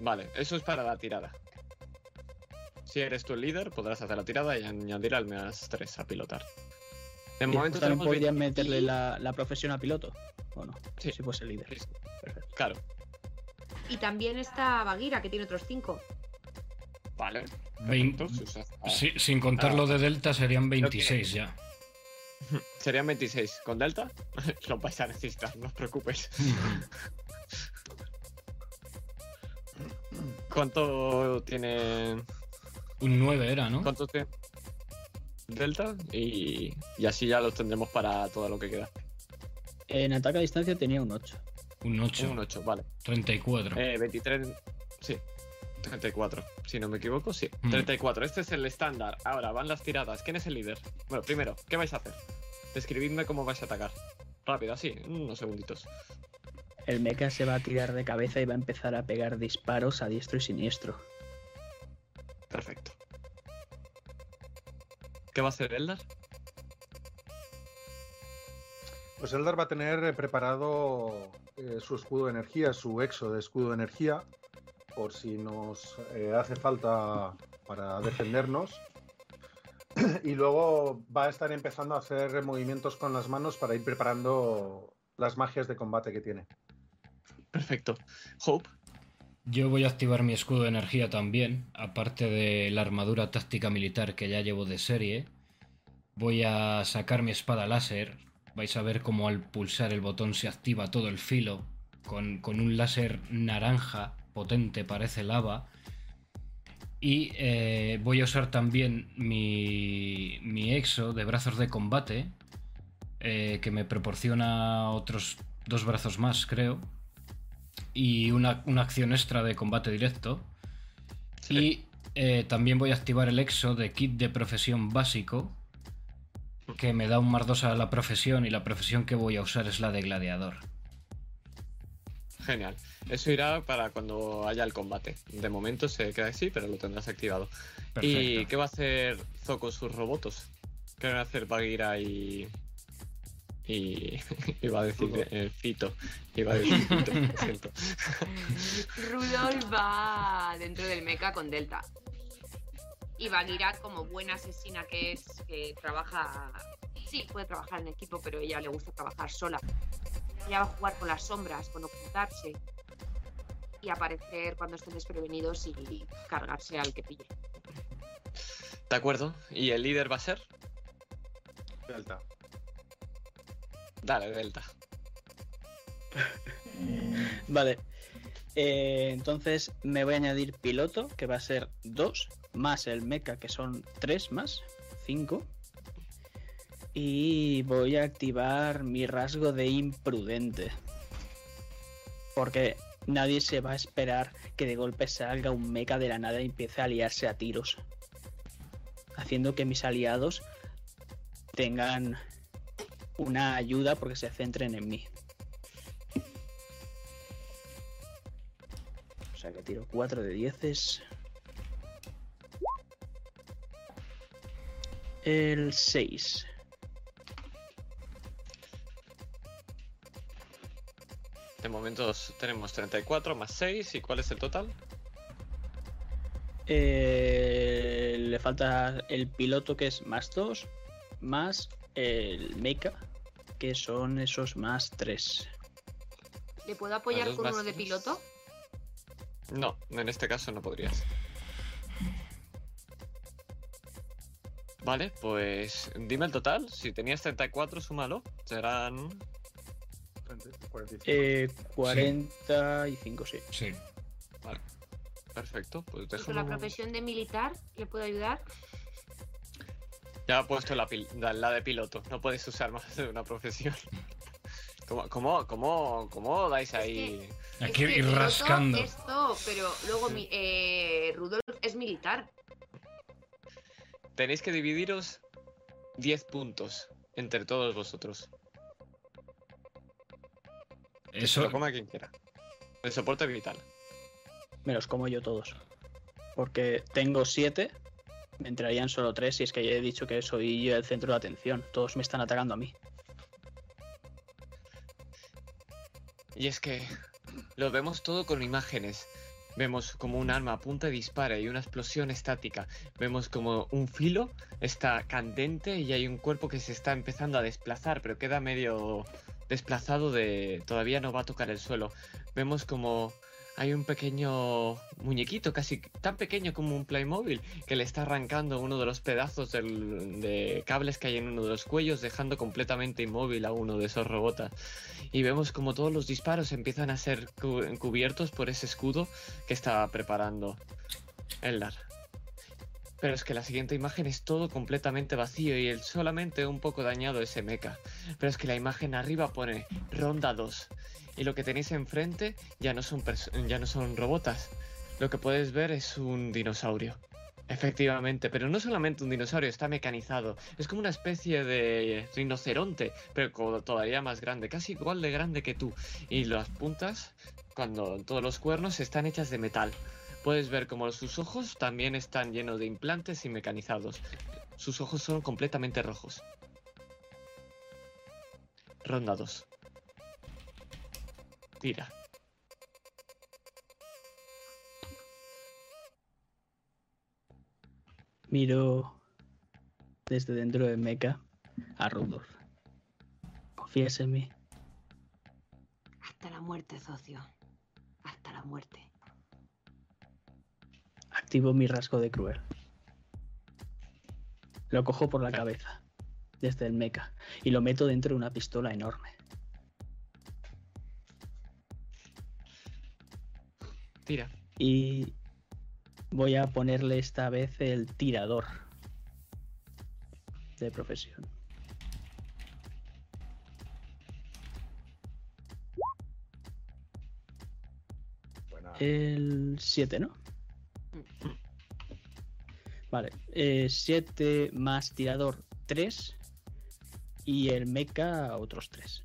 Vale, eso es para la tirada. Si eres tú el líder, podrás hacer la tirada y añadir al más 3 a pilotar. De Y momento después también podrían 20 meterle la, la profesión a piloto, ¿o no? Sí. Si fuese líder. Sí, sí, Perfecto. Claro, Y también está Bagira, que tiene otros 5. Vale. Vein- perfecto, si usas- ah, Sí, sin contar Ah. lo de Delta serían 26 ya. Serían 26. ¿Con Delta? Lo vais a necesitar, no os preocupéis. ¿Cuánto tiene. Un 9 era, ¿no? ¿Cuánto tiene? Delta y, y así ya los tendremos para todo lo que queda. En ataque a distancia tenía un 8. Un 8. Un 8, vale. 34. Eh, 23. Sí. 34. Si no me equivoco, sí. Mm. 34. Este es el estándar. Ahora van las tiradas. ¿Quién es el líder? Bueno, primero, ¿qué vais a hacer? Describidme cómo vais a atacar. Rápido, así, unos segunditos. El mecha se va a tirar de cabeza y va a empezar a pegar disparos a diestro y siniestro. Perfecto. ¿Qué va a hacer Eldar? Pues Eldar va a tener eh, preparado eh, su escudo de energía, su exo de escudo de energía, por si nos eh, hace falta para defendernos. y luego va a estar empezando a hacer movimientos con las manos para ir preparando las magias de combate que tiene. Perfecto. Hope. Yo voy a activar mi escudo de energía también, aparte de la armadura táctica militar que ya llevo de serie. Voy a sacar mi espada láser. Vais a ver cómo al pulsar el botón se activa todo el filo, con, con un láser naranja potente, parece lava. Y eh, voy a usar también mi, mi exo de brazos de combate, eh, que me proporciona otros dos brazos más, creo y una, una acción extra de combate directo. Sí. Y eh, también voy a activar el exo de kit de profesión básico, que me da un más 2 a la profesión y la profesión que voy a usar es la de gladiador. Genial. Eso irá para cuando haya el combate. De momento se queda así, pero lo tendrás activado. ¿Y qué va a hacer Zo con sus robotos? ¿Qué van a hacer Bagheera y. y. iba a decir eh, Fito. Iba a decir Fito, lo siento. Rudolf va dentro del mecha con Delta. Y Bagira, como buena asesina que es, que trabaja. Sí, puede trabajar en equipo, pero a ella le gusta trabajar sola. Ella va a jugar con las sombras, con ocultarse. Y aparecer cuando estén desprevenidos y cargarse al que pille. De acuerdo. ¿Y el líder va a ser? Delta. Dale, Delta. Vale. Eh, entonces me voy a añadir piloto, que va a ser 2, más el mecha, que son 3 más, 5. Y voy a activar mi rasgo de imprudente. Porque nadie se va a esperar que de golpe salga un mecha de la nada y empiece a liarse a tiros. Haciendo que mis aliados tengan una ayuda porque se centren en mí. O sea que tiro 4 de 10. El 6. De momento tenemos 34 más 6. ¿Y cuál es el total? Eh, le falta el piloto que es más 2. Más el mecha que son esos más 3. ¿Le puedo apoyar con uno de piloto? No, en este caso no podrías. Vale, pues dime el total. Si tenías 34, súmalo. Serán 45. Eh, 45, sí. Sí. Perfecto, pues ¿Con la déjame. profesión de militar le puedo ayudar? Ya he puesto la, pil- la- la de piloto. No puedes usar más de una profesión. ¿Cómo, cómo, cómo, cómo dais ahí? Hay que Es ir Roto rascando. Esto, pero luego mi- eh, Rudolf es militar. Tenéis que dividiros 10 puntos entre todos vosotros. Eso, Lo coma quien quiera. De soporte vital. Me los como yo todos. Porque tengo siete, me entrarían solo tres si es que ya he dicho que soy yo el centro de atención. Todos me están atacando a mí. Y es que lo vemos todo con imágenes. Vemos como un arma apunta y dispara y una explosión estática. Vemos como un filo está candente y hay un cuerpo que se está empezando a desplazar, pero queda medio desplazado de... todavía no va a tocar el suelo. Vemos como hay un pequeño muñequito, casi tan pequeño como un Playmobil, que le está arrancando uno de los pedazos de cables que hay en uno de los cuellos, dejando completamente inmóvil a uno de esos robots. Y vemos como todos los disparos empiezan a ser cu- cubiertos por ese escudo que estaba preparando Eldar. Pero es que la siguiente imagen es todo completamente vacío y el solamente un poco dañado ese mecha. Pero es que la imagen arriba pone Ronda 2. Y lo que tenéis enfrente ya no son, ya no son robotas. Lo que puedes ver es un dinosaurio. Efectivamente, pero no solamente un dinosaurio, está mecanizado. Es como una especie de rinoceronte, pero todavía más grande, casi igual de grande que tú. Y las puntas, cuando todos los cuernos están hechas de metal. Puedes ver como sus ojos también están llenos de implantes y mecanizados. Sus ojos son completamente rojos. Ronda 2. Tira. Miro desde dentro de Mecha a Rudolf. ¿Confías en mí? Hasta la muerte, socio. Hasta la muerte. Activo mi rasgo de cruel. Lo cojo por la cabeza, desde el mecha, y lo meto dentro de una pistola enorme. Tira. Y voy a ponerle esta vez el tirador de profesión. Buena. El 7, ¿no? Vale, 7 más tirador 3 y el mecha otros 3.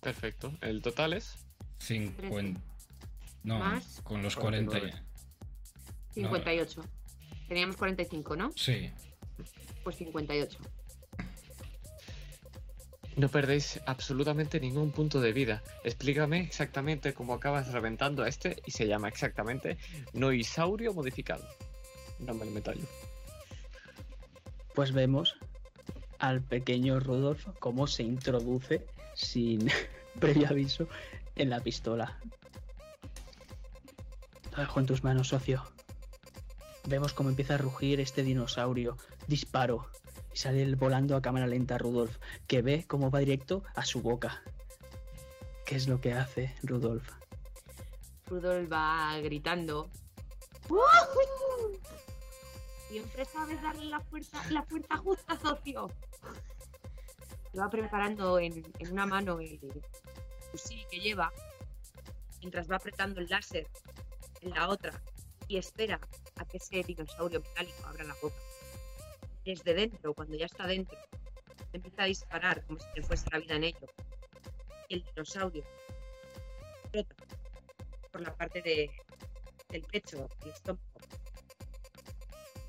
Perfecto. El total es 50. No, Más. con los 40 ya. 49. 58. Teníamos 45, ¿no? Sí. Pues 58. No perdéis absolutamente ningún punto de vida. Explícame exactamente cómo acabas reventando a este y se llama exactamente Noisaurio modificado. Dame el metallo. Pues vemos al pequeño Rudolf cómo se introduce sin previo aviso en la pistola. Lo dejo en tus manos, socio. Vemos cómo empieza a rugir este dinosaurio. Disparo. Y sale volando a cámara lenta Rudolf, que ve cómo va directo a su boca. ¿Qué es lo que hace Rudolf? Rudolf va gritando. ¡Woohoo! Siempre sabes darle la fuerza, la fuerza justa, socio. Lo va preparando en, en una mano el fusil que lleva, mientras va apretando el láser en la otra y espera a que ese dinosaurio metálico abra la boca. Desde dentro, cuando ya está dentro, empieza a disparar como si le fuese la vida en ello. El dinosaurio por la parte de, del pecho, del estómago.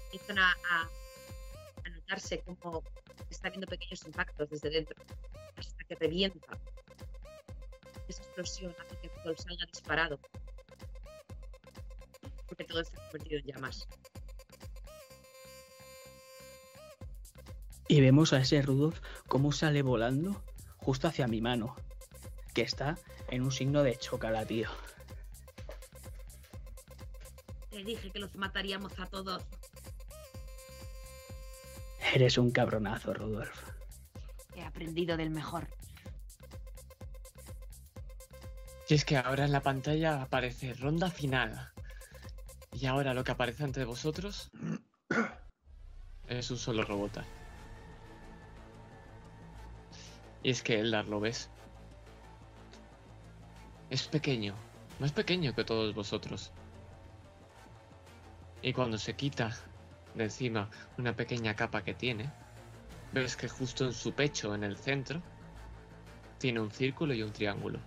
Empiezan a notarse como está viendo pequeños impactos desde dentro, hasta que revienta. Esa explosión hace que todo salga disparado, porque todo está convertido en llamas. Y vemos a ese Rudolf cómo sale volando justo hacia mi mano, que está en un signo de chocala, tío. Te dije que los mataríamos a todos. Eres un cabronazo, Rudolf. He aprendido del mejor. Y es que ahora en la pantalla aparece ronda final. Y ahora lo que aparece ante vosotros es un solo robot. Y es que Eldar lo ves. Es pequeño, más pequeño que todos vosotros. Y cuando se quita de encima una pequeña capa que tiene, ves que justo en su pecho, en el centro, tiene un círculo y un triángulo.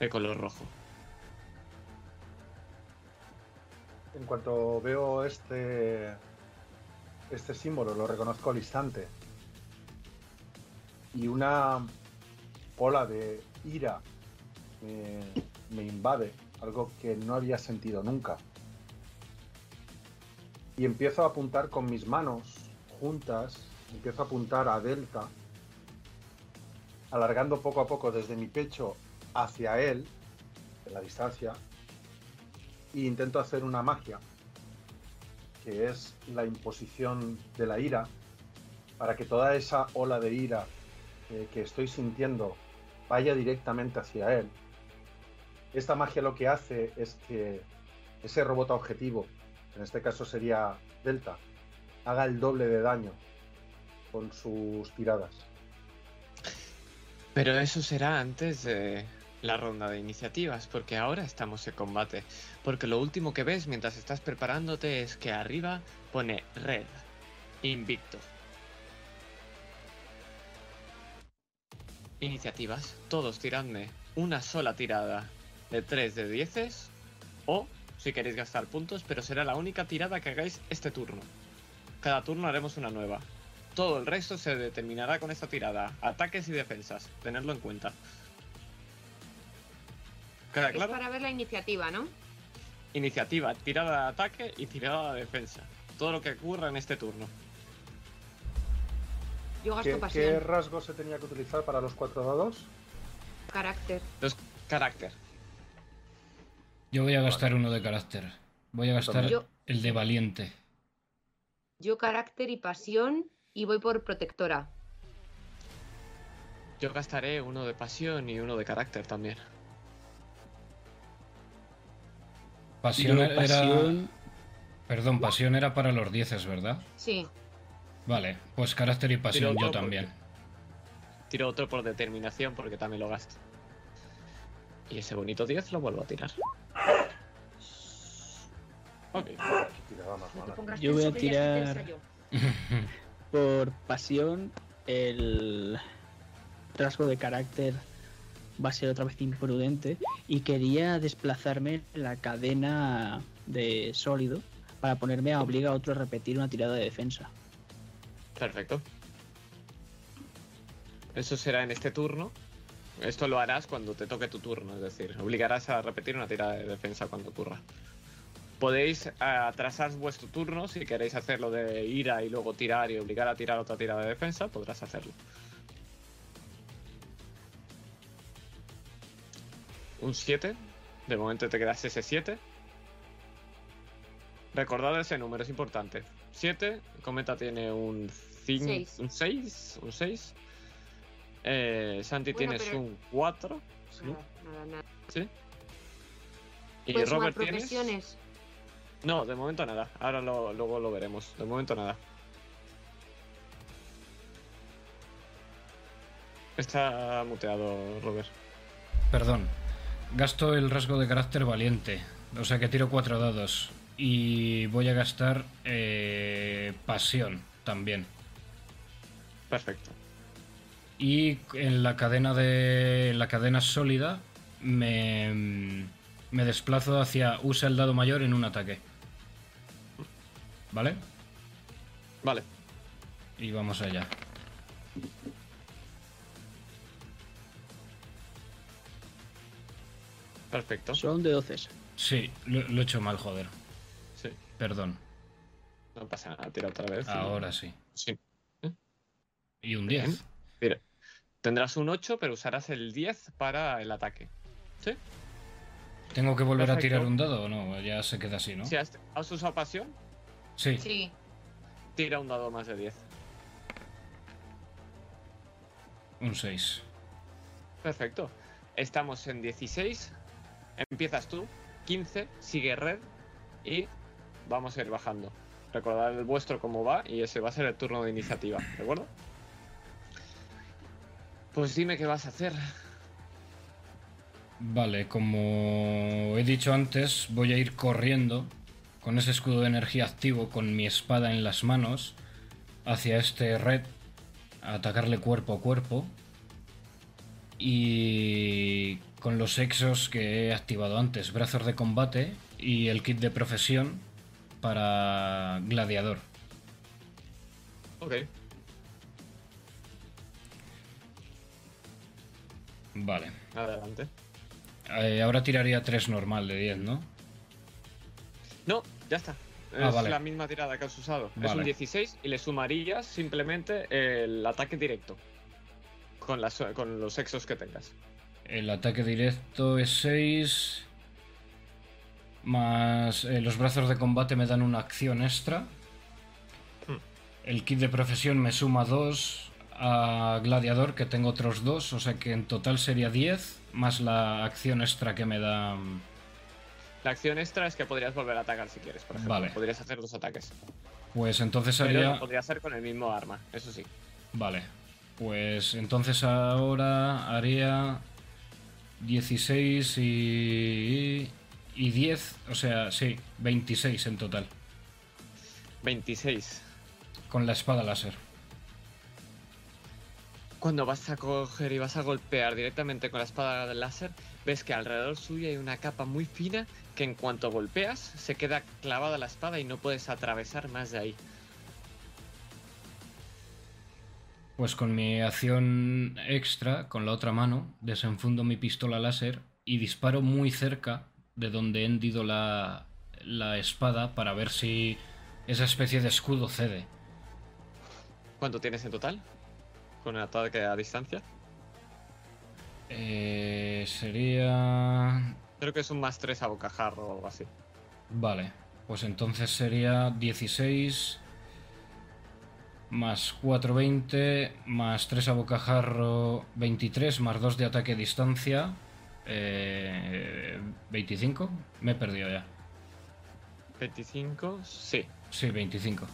De color rojo. En cuanto veo este, este símbolo, lo reconozco al instante. Y una ola de ira me, me invade, algo que no había sentido nunca. Y empiezo a apuntar con mis manos juntas, empiezo a apuntar a Delta, alargando poco a poco desde mi pecho hacia él, en la distancia, e intento hacer una magia, que es la imposición de la ira, para que toda esa ola de ira eh, que estoy sintiendo vaya directamente hacia él. Esta magia lo que hace es que ese robot objetivo, en este caso sería Delta, haga el doble de daño con sus tiradas. Pero eso será antes de la ronda de iniciativas, porque ahora estamos en combate. Porque lo último que ves mientras estás preparándote es que arriba pone red, invicto. Iniciativas, todos tiradme una sola tirada de 3 de 10 o si queréis gastar puntos, pero será la única tirada que hagáis este turno. Cada turno haremos una nueva. Todo el resto se determinará con esta tirada. Ataques y defensas. Tenerlo en cuenta. ¿Queda Es claro? para ver la iniciativa, ¿no? Iniciativa, tirada de ataque y tirada de defensa. Todo lo que ocurra en este turno. Yo gasto ¿Qué, qué pasión, rasgo se tenía que utilizar para los cuatro dados? carácter. Los carácter. Yo voy a gastar uno de carácter. Voy a gastar Yo- el de valiente. Yo carácter y pasión y voy por protectora. Yo gastaré uno de pasión y uno de carácter también. Pasión Yo era. pasión, Perdón, pasión era para los dieces, ¿verdad? Sí. Vale, pues carácter y pasión yo también. Tiro otro por determinación porque también lo gasto. Y ese bonito 10 lo vuelvo a tirar. Ok. Qué tirada más No Yo voy a tirar- por pasión, el rasgo de carácter va a ser otra vez imprudente y quería desplazarme en la cadena de sólido para ponerme a obligar a otro a repetir una tirada de defensa. Perfecto. Eso será en este turno. Esto lo harás cuando te toque tu turno, es decir, obligarás a repetir una tirada de defensa cuando ocurra. Podéis eh, atrasar vuestro turno si queréis hacerlo de ira y luego tirar y obligar a tirar otra tirada de defensa, podrás hacerlo. Un 7. De momento te quedas ese 7. Recordad ese número, es importante. 7. Cometa tiene un 5. Seis. Un 6. Un 6. Eh, Santi Bueno, tienes pero- un 4. Nada, nada, nada. ¿Sí? Y ¿Puedes sumar Robert tienes. No, de momento nada. Ahora lo- luego lo veremos. De momento nada. Está muteado, Robert. Perdón. Gasto el rasgo de carácter valiente. O sea que tiro cuatro dados. Y voy a gastar eh, pasión también. Perfecto. Y en la cadena de. en la cadena sólida. Me. Me desplazo hacia. Usa el dado mayor en un ataque. ¿Vale? Vale. Y vamos allá. Perfecto. Son de 12. Sí, lo, lo he hecho mal, joder. Sí. Perdón. No pasa nada. Tira otra vez. y- Ahora sí. Sí. Y un Bien. 10. Mira. Tendrás un 8, pero usarás el 10 para el ataque. ¿Sí? ¿Tengo que volver a Perfecto. tirar un dado o no? Ya se queda así, ¿no? Si has, has usado pasión, Sí. Sí. tira un dado más de 10. Un 6. Perfecto. Estamos en 16. Empiezas tú. 15. Sigue Red. Y vamos a ir bajando. Recordad el vuestro cómo va y ese va a ser el turno de iniciativa. ¿De acuerdo? Pues dime qué vas a hacer. Vale, como he dicho antes, voy a ir corriendo con ese escudo de energía activo, con mi espada en las manos, hacia este red, a atacarle cuerpo a cuerpo. Y con los exos que he activado antes, brazos de combate y el kit de profesión para gladiador. Ok. Vale. Adelante. Eh, ahora tiraría 3 normal de 10, ¿no? No, ya está. Ah, es vale. la misma tirada que has usado. Es un 16 y le sumarías simplemente el ataque directo. Con, las, con los exos que tengas. El ataque directo es 6. Más eh, los brazos de combate me dan una acción extra. Hmm. El kit de profesión me suma 2 a gladiador, que tengo otros 2. O sea que en total sería 10. Más la acción extra que me da. mm, La acción extra es que podrías volver a atacar si quieres, por ejemplo. Vale. Podrías hacer dos ataques. Pues entonces Pero haría. lo podrías hacer con el mismo arma, eso sí. Vale. Pues entonces ahora haría 16 y. y 10. O sea, sí, 26 en total. 26. Con la espada láser. Cuando vas a coger y vas a golpear directamente con la espada de láser, ves que alrededor suyo hay una capa muy fina que en cuanto golpeas se queda clavada la espada y no puedes atravesar más de ahí. Pues con mi acción extra, con la otra mano, desenfundo mi pistola láser y disparo muy cerca de donde he hendido la, la espada para ver si esa especie de escudo cede. ¿Cuánto tienes en total? Con el ataque a distancia. Eh, sería... Creo que es un más 3 a bocajarro o algo así. Vale, pues entonces sería 16 más 4, 20, más 3 a bocajarro, 23, más 2 de ataque a distancia, eh, 25. Me he perdido ya. 25, sí. Sí, 25.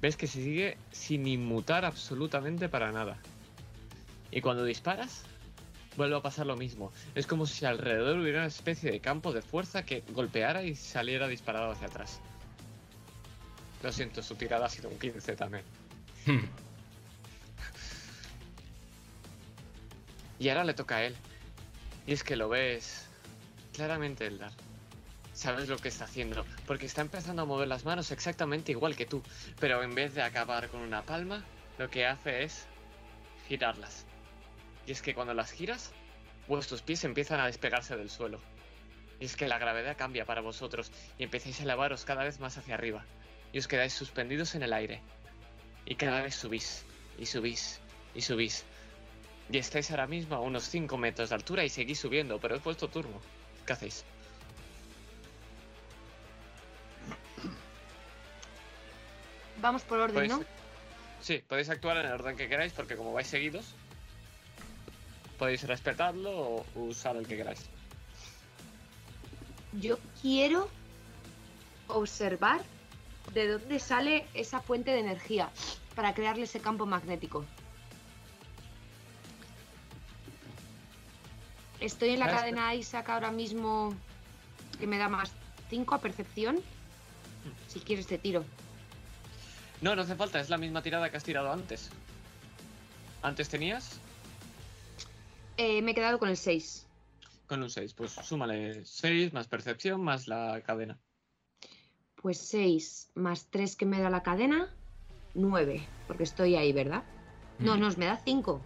Ves que se sigue sin inmutar absolutamente para nada. Y cuando disparas, vuelve a pasar lo mismo. Es como si alrededor hubiera una especie de campo de fuerza que golpeara y saliera disparado hacia atrás. Lo siento, su tirada ha sido un 15 también. Hmm. Y ahora le toca a él. Y es que lo ves claramente, Eldar. Sabes lo que está haciendo, porque está empezando a mover las manos exactamente igual que tú, pero en vez de acabar con una palma, lo que hace es girarlas. Y es que cuando las giras, vuestros pies empiezan a despegarse del suelo. Y es que la gravedad cambia para vosotros y empezáis a elevaros cada vez más hacia arriba. Y os quedáis suspendidos en el aire. Y cada vez subís, y subís, y subís. Y estáis ahora mismo a unos 5 metros de altura y seguís subiendo, pero es vuestro turno. ¿Qué hacéis? Vamos por orden, Podéis- ¿no? Sí, podéis actuar en el orden que queráis porque como vais seguidos, podéis respetarlo o usar el que queráis. Yo quiero observar de dónde sale esa fuente de energía para crearle ese campo magnético. Estoy en la Ah, espera. cadena Isaac ahora mismo que me da más 5 a percepción. Si quieres te tiro. No, no hace falta, es la misma tirada que has tirado antes. Antes tenías Eh, me he quedado con el 6. con un 6, pues súmale 6 más percepción más la cadena. Pues 6 más 3 que me da la cadena, 9. Porque estoy ahí, ¿verdad? No, Mm. no, me da 5.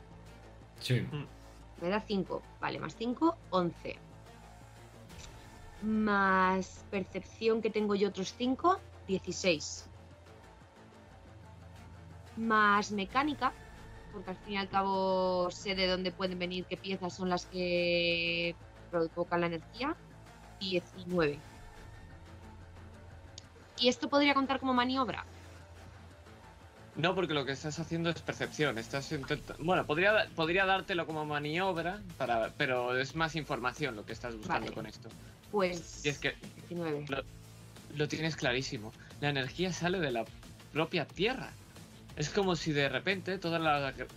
Sí. Me da 5. Vale, más 5, 11. Más percepción que tengo yo otros 5, 16. Más mecánica, porque al fin y al cabo sé de dónde pueden venir, qué piezas son las que provocan la energía, 19. ¿Y esto podría contar como maniobra? No, porque lo que estás haciendo es percepción. Estás intenta- Bueno, podría, podría dártelo como maniobra, para... pero es más información lo que estás buscando Vale. con esto. Pues Y es que 19. lo tienes clarísimo. La energía sale de la propia Tierra. Es como si de repente todos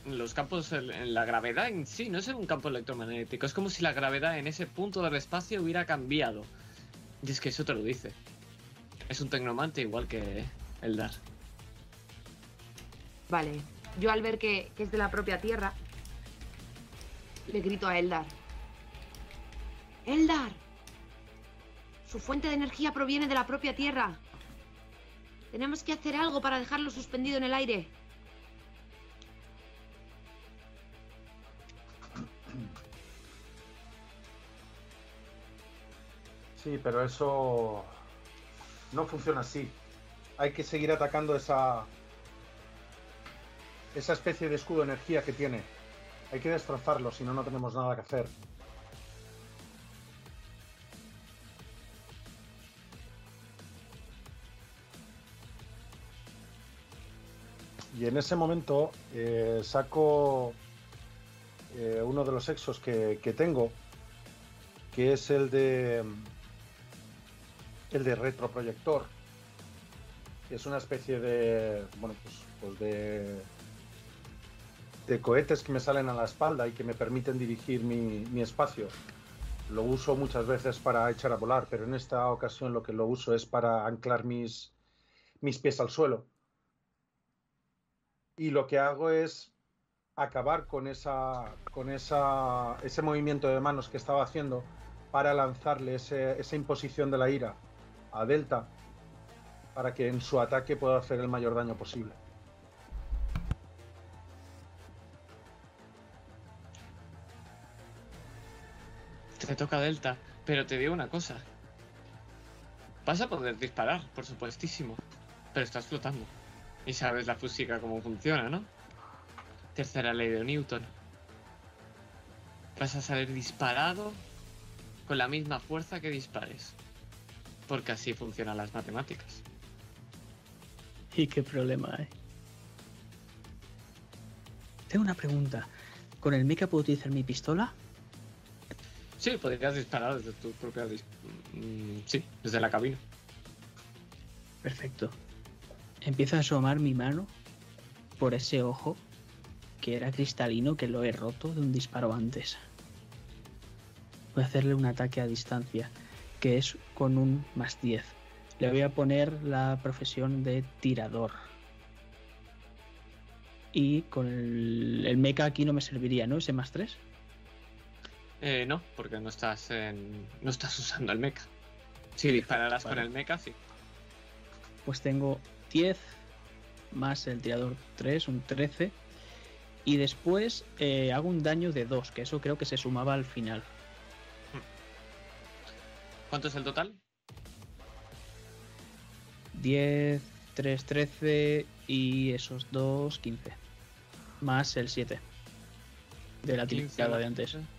los campos en la gravedad en sí, no es un campo electromagnético, es como si la gravedad en ese punto del espacio hubiera cambiado. Y es que eso te lo dice. Es un tecnomante igual que Eldar. Vale. Yo al ver que es de la propia Tierra, le grito a Eldar. ¡Eldar! Su fuente de energía proviene de la propia Tierra. Tenemos que hacer algo para dejarlo suspendido en el aire. Sí, pero eso no funciona así. Hay que seguir atacando esa esa especie de escudo de energía que tiene. Hay que destrozarlo, si no, no tenemos nada que hacer. Y en ese momento eh, saco eh, uno de los exos que, tengo, que es el de el de retroproyector. Es una especie de bueno pues, pues de de cohetes que me salen a la espalda y que me permiten dirigir mi, mi espacio. Lo uso muchas veces para echar a volar, pero en esta ocasión lo que lo uso es para anclar mis, mis pies al suelo. Y lo que hago es acabar con, esa, con esa, ese movimiento de manos que estaba haciendo para lanzarle ese- esa imposición de la ira a Delta para que en su ataque pueda hacer el mayor daño posible. Te toca Delta, pero te digo una cosa. Vas a poder disparar, por supuestísimo, pero estás flotando. Y sabes la física cómo funciona, ¿no? Tercera ley de Newton. Vas a salir disparado con la misma fuerza que dispares. Porque así funcionan las matemáticas. ¿Y qué problema hay? Tengo una pregunta. ¿Con el mecha puedo utilizar mi pistola? Sí, podrías disparar desde tu propia... dis- mm, sí, desde la cabina. Perfecto. Empiezo a asomar mi mano por ese ojo que era cristalino que lo he roto de un disparo antes. Voy a hacerle un ataque a distancia que es con un más 10. Le voy a poner la profesión de tirador. Y con el, el mecha aquí no me serviría, ¿no? Ese más 3. Eh, no, porque no estás en... no estás usando el mecha. Si dispararás con Vale. el mecha, sí. Pues tengo 10 más el tirador 3, un 13. Y después eh, hago un daño de 2, que eso creo que se sumaba al final. Hmm. ¿Cuánto es el total? 10, 3, 13 y esos 2, 15. Más el 7 de la tirada de antes. 15.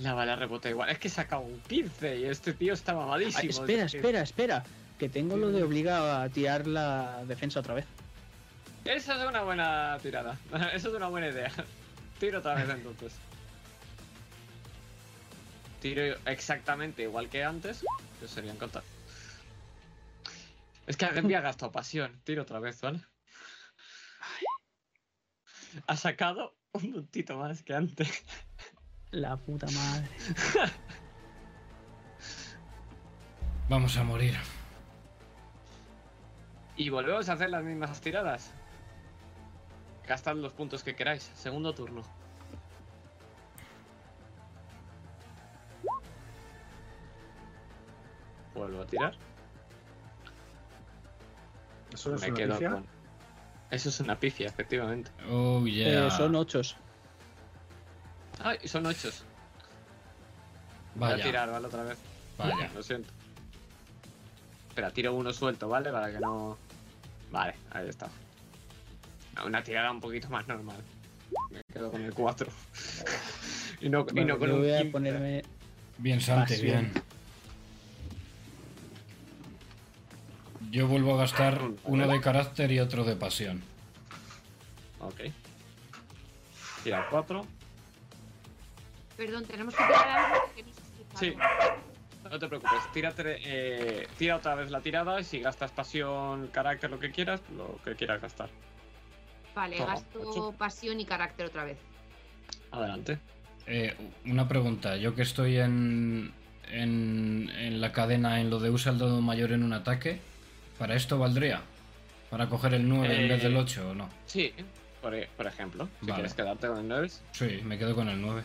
La bala rebota igual. Es que he sacado un 15 y este tío está mamadísimo. Ay, espera, Es que- espera, espera. Que tengo lo de obliga a tirar la defensa otra vez. Esa es una buena tirada. Esa es una buena idea. Tiro otra vez entonces. Tiro exactamente igual que antes. Que serían contar. Es que alguien ha gastado pasión. Tiro otra vez, ¿vale? Ha sacado un puntito más que antes. La puta madre. Vamos a morir. Y volvemos a hacer las mismas tiradas. Gastad los puntos que queráis. Segundo turno. Vuelvo a tirar. ¿Eso es Me una quedo pifia? con. Eso es una pifia, efectivamente. Oh, yeah. Eh, son 8. Ay, son ocho. Voy a Vaya, tirar, ¿vale? Otra vez. vaya. Lo siento. Espera, tiro uno suelto, ¿vale? Para que no. Vale, ahí está. Una tirada un poquito más normal. Me quedo con el 4. y no, y no con yo un voy a 15. ponerme. Bien, Pasión. bien. Yo vuelvo a gastar uno de carácter y otro de pasión. Ok. Tira 4. Perdón, tenemos que tirar algo que no se Sí. no te preocupes. Tírate, eh, tira otra vez la tirada y si gastas pasión, carácter, lo que quieras, lo que quieras gastar. Vale, Toma, gasto ocho. pasión y carácter otra vez. Adelante. Eh, una pregunta, yo que estoy en, en, en la cadena en lo de usa el dado mayor en un ataque, ¿para esto valdría? ¿Para coger el 9 en vez del Eh, 8 o no? Sí, por, por ejemplo. Si Vale. quieres quedarte con el 9 Sí, me quedo con el 9.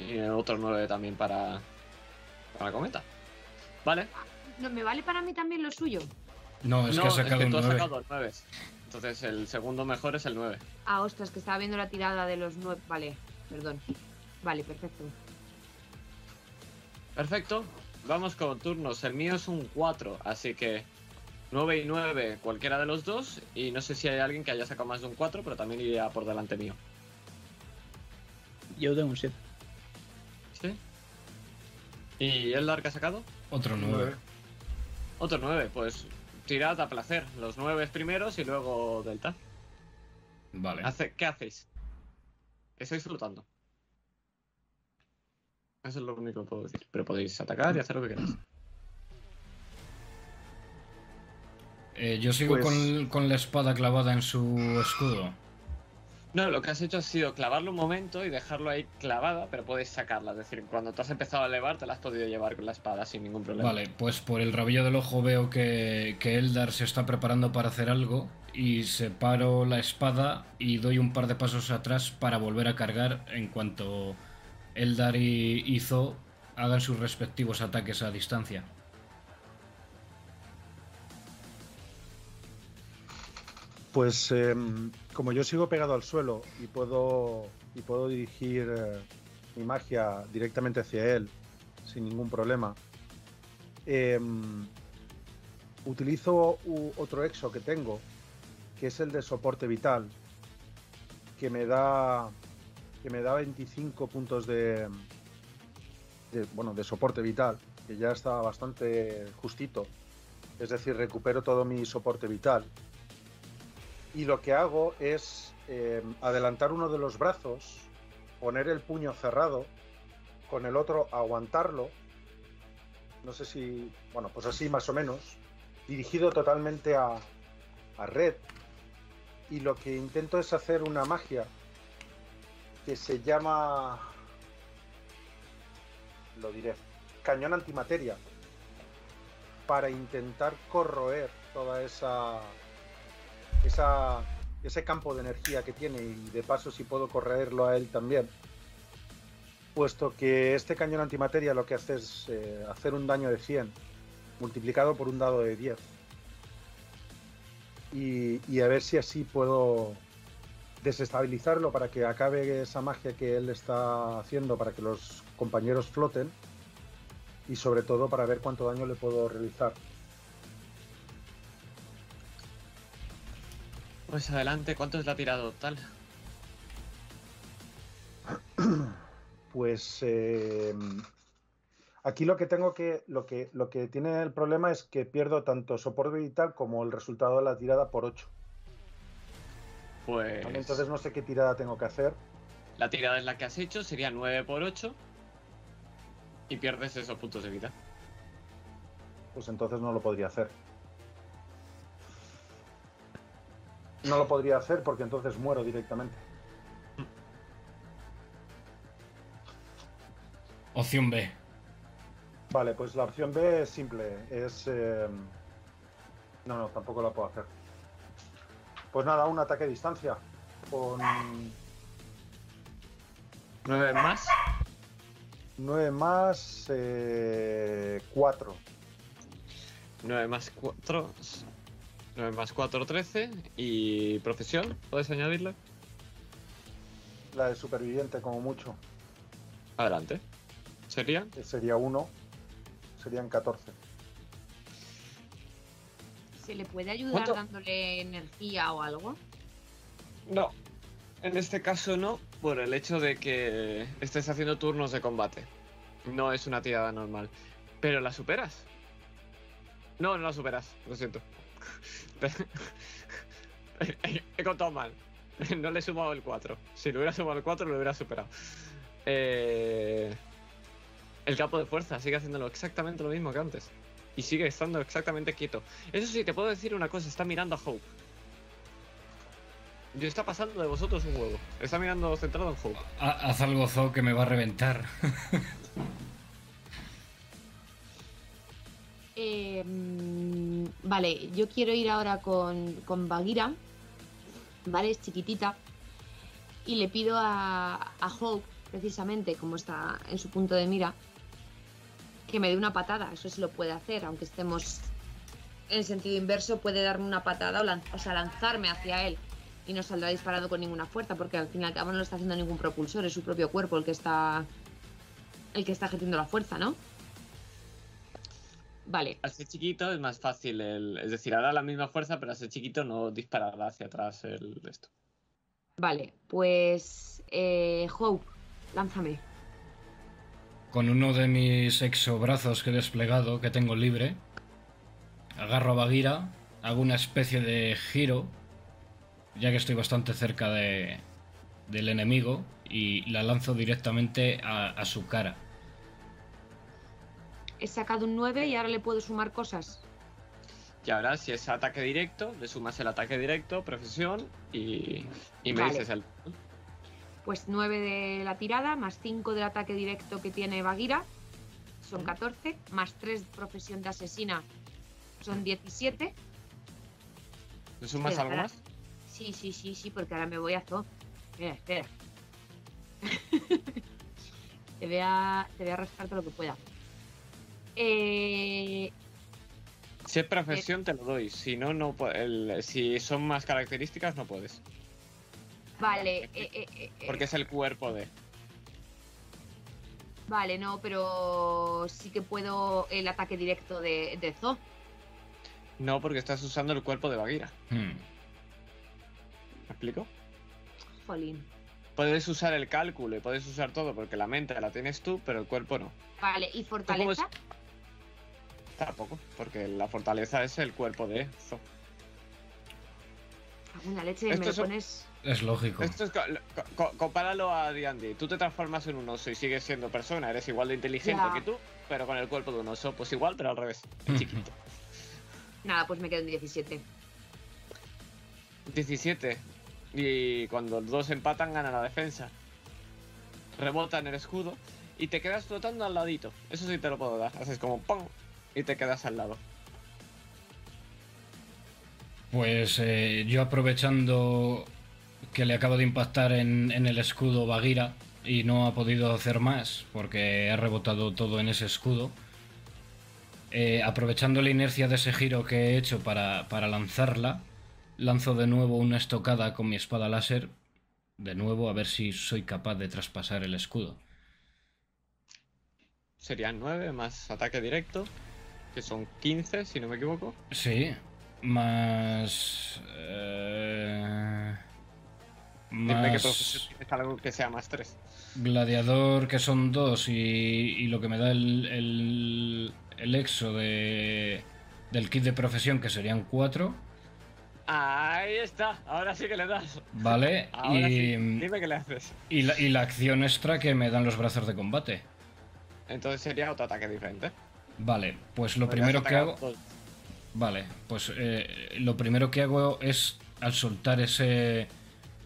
Y otro 9 también para, para cometa. Vale. No, ¿Me vale para mí también lo suyo? No, es no, que ha sacado un tú has 9. sacado el 9. Entonces el segundo mejor es el 9. Ah, ostras, que estaba viendo la tirada de los nueve. Vale, perdón. Vale, perfecto. Perfecto. Vamos con turnos. El mío es un 4, así que 9 y 9 cualquiera de los dos. Y no sé si hay alguien que haya sacado más de un 4, pero también iría por delante mío. Yo tengo un 7. ¿Y el que ha sacado? Otro 9. Otro 9, pues tirad a placer. Los 9 primeros y luego Delta. Vale. Hace, ¿Qué hacéis? Estáis flotando. Eso es lo único que puedo decir. Pero podéis atacar y hacer lo que queráis. Eh, yo sigo Pues- con, con la espada clavada en su escudo. No, lo que has hecho ha sido clavarlo un momento y dejarlo ahí clavada, pero puedes sacarla. Es decir, cuando te has empezado a elevar, te la has podido llevar con la espada sin ningún problema. Vale, pues por el rabillo del ojo veo que, que Eldar se está preparando para hacer algo y separo la espada y doy un par de pasos atrás para volver a cargar en cuanto Eldar y, hagan sus respectivos ataques a distancia. Pues em, como yo sigo pegado al suelo y puedo, y puedo dirigir eh, mi magia directamente hacia él sin ningún problema, em, utilizo otro exo que tengo, que es el de soporte vital, que me da, que me da 25 puntos de, de, bueno, de soporte vital, que ya está bastante justito. Es decir, recupero todo mi soporte vital y lo que hago es eh, adelantar uno de los brazos, poner el puño cerrado, con el otro aguantarlo, no sé si, bueno, pues así más o menos, dirigido totalmente a, a red, y lo que intento es hacer una magia que se llama, lo diré, cañón antimateria, para intentar corroer toda esa esa, ese campo de energía que tiene y de paso si puedo correrlo a él también. Puesto que este cañón antimateria lo que hace es eh, hacer un daño de 100 multiplicado por un dado de 10. Y, y a ver si así puedo desestabilizarlo para que acabe esa magia que él está haciendo para que los compañeros floten y sobre todo para ver cuánto daño le puedo realizar. Pues adelante, ¿cuánto es la tirada total? Pues eh, aquí lo que tengo que lo que lo que tiene el problema es que pierdo tanto soporte vital como el resultado de la tirada por 8. Pues Entonces no sé qué tirada tengo que hacer. la tirada es la que has hecho, sería 9 por 8 y pierdes esos puntos de vida. Pues entonces no lo podría hacer. No lo podría hacer porque entonces muero directamente. Opción B. Vale, pues la opción B es simple. Es. eh, No, no, tampoco la puedo hacer. Pues nada, un ataque a distancia. Con 9 más. 9 más 4. 9 más 4. 9 más 4, 13. Y profesión, ¿puedes añadirle? La de superviviente, como mucho. Adelante. ¿Sería? que sería 1. Serían 14. ¿Se le puede ayudar ¿Cuánto? dándole energía o algo? No. En este caso no, por el hecho de que estés haciendo turnos de combate. No es una tirada normal. Pero la superas. No, no la superas, lo siento. He, contado mal. No le he sumado el 4. Si le hubiera sumado el 4 lo hubiera superado. Eh... El campo de fuerza sigue haciéndolo exactamente lo mismo que antes. Y sigue estando exactamente quieto. Eso sí, te puedo decir una cosa, está mirando a Hope. Y está pasando de vosotros un huevo. Está mirando centrado en Hope. Ha- Haz algo, Zo, que me va a reventar. Eh, vale, yo quiero ir ahora con, con. Vale, es chiquitita. Y le pido a, a Hope, precisamente, como está en su punto de mira, que me dé una patada. Eso sí lo puede hacer, aunque estemos en sentido inverso, puede darme una patada o, o sea, lanzarme hacia él. Y no saldrá disparado con ninguna fuerza, porque al fin y al cabo no lo está haciendo ningún propulsor, es su propio cuerpo el que está. el que está ejerciendo la fuerza, ¿no? Vale. Al ser chiquito es más fácil el. Es decir, hará la misma fuerza, pero al ser chiquito no disparará hacia atrás el esto. Vale, pues. Eh, Hope, lánzame. Con uno de mis exobrazos que he desplegado, que tengo libre, agarro a Bagheera, hago una especie de giro, ya que estoy bastante cerca de, del enemigo, y la lanzo directamente a, a su cara. He sacado un 9 y ahora le puedo sumar cosas. Y ahora, si es ataque directo, le sumas el ataque directo, profesión y, y me Vale. dices el. Pues 9 de la tirada, más 5 del ataque directo que tiene Bagheera, son 14, más 3 profesión de asesina, son 17. ¿Le sumas Espera, algo más? Sí, sí, sí, sí, porque ahora me voy a Zo. Espera, espera. te, voy a, te voy a rascar todo lo que pueda. Eh, Si es profesión, te lo doy. Si no, no el- Si son más características, no puedes. vale, eh, eh, eh, eh, Porque es el cuerpo de. vale, no, pero sí que puedo el ataque directo de, de Zo. No, porque estás usando el cuerpo de Bagheera. Hmm. ¿Me explico? Jolín. Puedes usar el cálculo y puedes usar todo porque la mente la tienes tú, pero el cuerpo no. Vale, ¿y fortaleza? Tampoco, porque la fortaleza es el cuerpo de Zo. Alguna leche, me Esto lo es pones. Es lógico. Esto es. co- co- co- compáralo a D&D. Tú te transformas en un oso y sigues siendo persona. Eres igual de inteligente Ya. que tú, pero con el cuerpo de un oso. Pues igual, pero al revés. Chiquito. Nada, pues me quedo en 17. 17. Y cuando los dos empatan, gana la defensa. Rebota en el escudo y te quedas flotando al ladito. Eso sí te lo puedo dar. Haces como ¡pum! Y te quedas al lado. Pues eh, yo aprovechando que le acabo de impactar en, en el escudo Bagheera y no ha podido hacer más porque ha rebotado todo en ese escudo, eh, aprovechando la inercia de ese giro que he hecho para, para lanzarla, lanzo de nuevo una estocada con mi espada láser, de nuevo a ver si soy capaz de traspasar el escudo. Serían 9 más ataque directo, que son 15, si no me equivoco. Sí, más... eh, Dime que profesión tienes algo que sea más 3. Gladiador, que son dos, y, y lo que me da el, el, el exo de, del kit de profesión, que serían cuatro, Ahí está, ahora sí que le das. ¿vale? Ahora y, sí, dime qué le haces. y, la, y la acción extra que me dan los brazos de combate. Entonces sería otro ataque diferente. Vale, pues lo Podrías primero que hago... Vale, pues eh, lo primero que hago es, al soltar ese,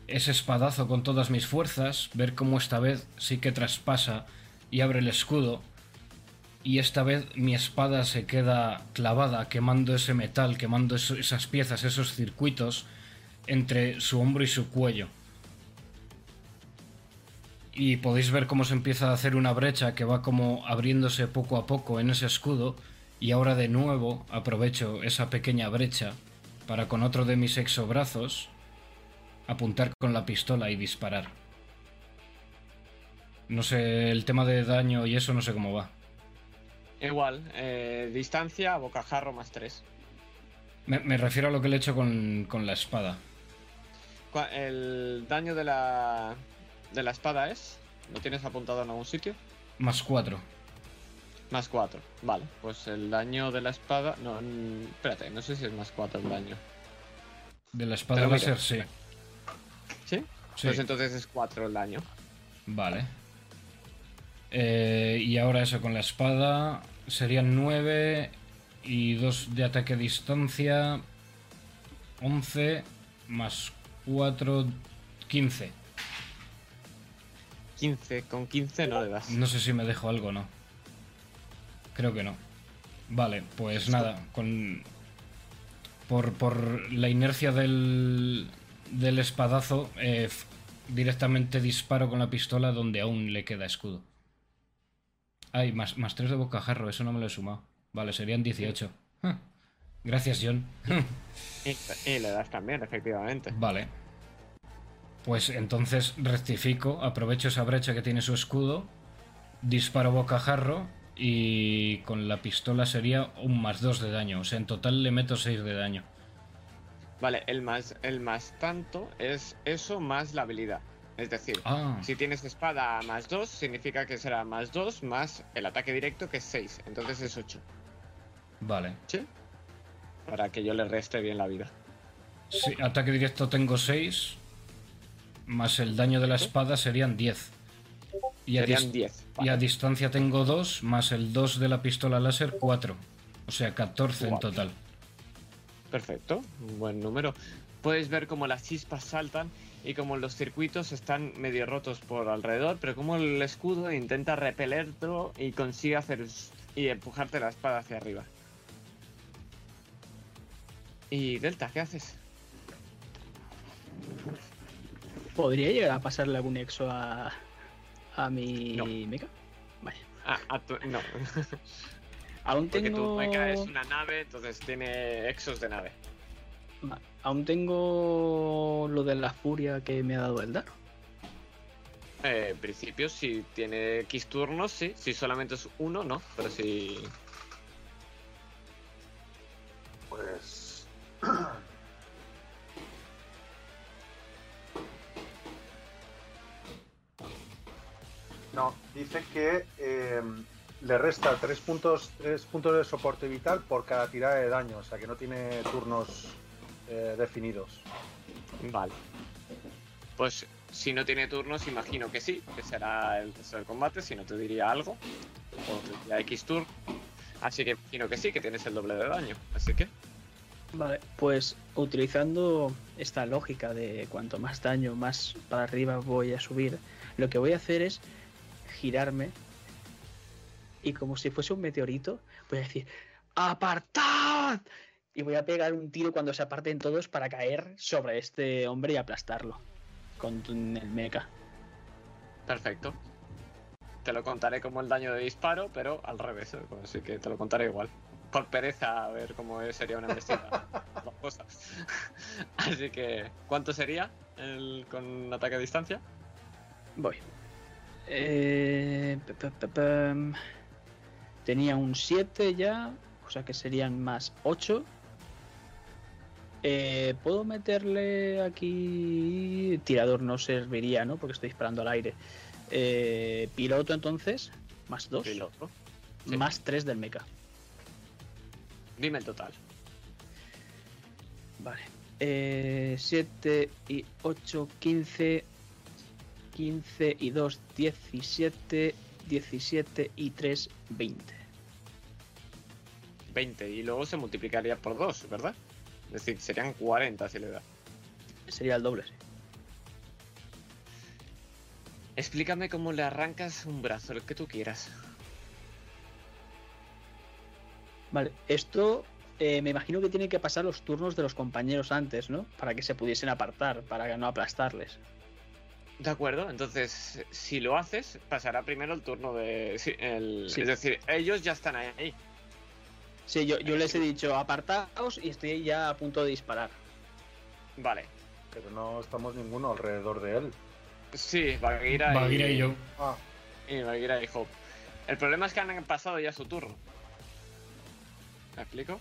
ese espadazo con todas mis fuerzas, ver cómo esta vez sí que traspasa y abre el escudo. Y esta vez mi espada se queda clavada, quemando ese metal, quemando eso- esas piezas, esos circuitos entre su hombro y su cuello. Y podéis ver cómo se empieza a hacer una brecha que va como abriéndose poco a poco en ese escudo. Y ahora de nuevo aprovecho esa pequeña brecha para con otro de mis exobrazos apuntar con la pistola y disparar. No sé, el tema de daño y eso no sé cómo va. Igual, eh, distancia, bocajarro más 3. Me, me refiero a lo que le he hecho con, con la espada. El daño de la, de la espada es. ¿Lo tienes apuntado en algún sitio? Más 4. Más 4. Vale, pues el daño de la espada. No, espérate, no sé si es más 4 el daño. De la espada Pero mira. láser, sí. ¿Sí? Sí. Pues entonces es 4 el daño. Vale. Eh, y ahora eso con la espada serían 9 y 2 de ataque a distancia. 11 más 4, 15. 15, con 15 no le das. No sé si me dejo algo o no. Creo que no. Vale, pues nada, con. Por, por la inercia del, del espadazo, eh, directamente disparo con la pistola donde aún le queda escudo. Ay, más, más 3 de bocajarro, eso no me lo he sumado. Vale, serían 18. Ah, Gracias, John. Y, y le das también, efectivamente. Vale. Pues entonces rectifico, aprovecho esa brecha que tiene su escudo, disparo bocajarro y con la pistola sería un más 2 de daño. O sea, en total le meto 6 de daño. Vale, el más, el más tanto es eso más la habilidad. Es decir, Ah, si tienes espada a más 2, significa que será más 2 más el ataque directo que es 6. Entonces es 8. vale. ¿Sí? Para que yo le reste bien la vida. Sí, ataque directo tengo 6, más el daño de la espada serían 10. Y a, Serían dis- 10. y a distancia tengo 2, más el 2 de la pistola láser 4. O sea, 14 en total. Perfecto, un buen número. Puedes ver cómo las chispas saltan y como los circuitos están medio rotos por alrededor, pero como el escudo intenta repelerlo y consigue hacer y empujarte la espada hacia arriba. Y Delta, ¿qué haces? ¿Podría llegar a pasarle algún exo a, a mi No. mecha? Vale. Ah, a tu- no, Aún porque tengo. tu mecha es una nave, entonces tiene exos de nave. Aún tengo lo de la furia que me ha dado el dar. Eh, en principio, si tiene X turnos, sí. Si solamente es uno, no. Pero si Pues. No, dice que eh, le resta 3 puntos, tres puntos de soporte vital por cada tirada de daño, o sea que no tiene turnos eh, definidos. Vale. Pues si no tiene turnos, imagino que sí, que será el resto del combate, si no te diría algo. O te diría X turn. Así que imagino que sí, que tienes el doble de daño. Así que, Vale, pues utilizando esta lógica de cuanto más daño, más para arriba voy a subir, lo que voy a hacer es girarme y como si fuese un meteorito, voy a decir ¡Apartad! Y voy a pegar un tiro cuando se aparten todos para caer sobre este hombre y aplastarlo con el mecha. perfecto. Te lo contaré como el daño de disparo, pero al revés. ¿eh? Así que te lo contaré igual. Por pereza, a ver cómo sería una embestida. Así que, ¿cuánto sería el con ataque a distancia? Voy. Eh. Tenía un 7 ya, o sea que serían más 8. Eh, Puedo meterle aquí. Tirador no serviría, ¿no? Porque estoy disparando al aire. Eh, piloto entonces, más 2. Piloto. Sí. Más 3 del mecha. Dime el total. Vale. Eh, 7 y 8, 15. 15 y 2, 17. 17 y 3, 20. 20 y luego se multiplicaría por 2, ¿verdad? Es decir, serían 40 si le da. Sería el doble, sí. Explícame cómo le arrancas un brazo, el que tú quieras. Vale, esto eh, me imagino que tiene que pasar los turnos de los compañeros antes, ¿no? Para que se pudiesen apartar, para no aplastarles. De acuerdo, entonces si lo haces, pasará primero el turno de... el- Sí. Es decir, ellos ya están ahí. Sí, yo, yo les he dicho apartaos y estoy ya a punto de disparar. Vale. Pero no estamos ninguno alrededor de él. Sí, Bagheera y... Bagheera y yo. Ah, Y Bagheera y Hope. El problema es que han pasado ya su turno. ¿Me explico?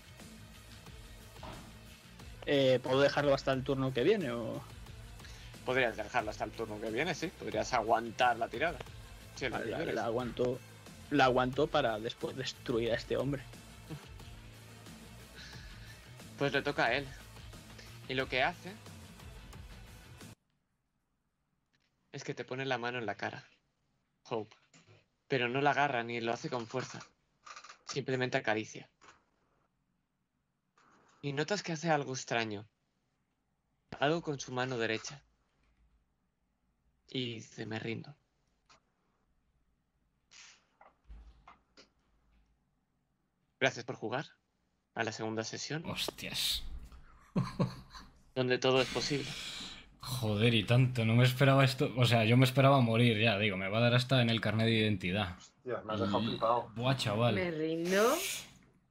Eh, ¿Puedo dejarlo hasta el turno que viene o...? Podrías dejarlo hasta el turno que viene, sí. Podrías aguantar la tirada. Sí, la la, la aguanto, la aguanto para después destruir a este hombre. Pues le toca a él. Y lo que hace es que te pone la mano en la cara. Hope. pero no la agarra ni lo hace con fuerza. Simplemente acaricia. Y notas que hace algo extraño. Algo con su mano derecha. Y dice, me rindo. Gracias por jugar a la segunda sesión, Hostias. donde todo es posible. Joder, y tanto, no me esperaba esto. O sea, yo me esperaba morir ya, digo, me va a dar hasta en el carnet de identidad. Ya, me has dejado flipado. Buah, chaval. Me rindo.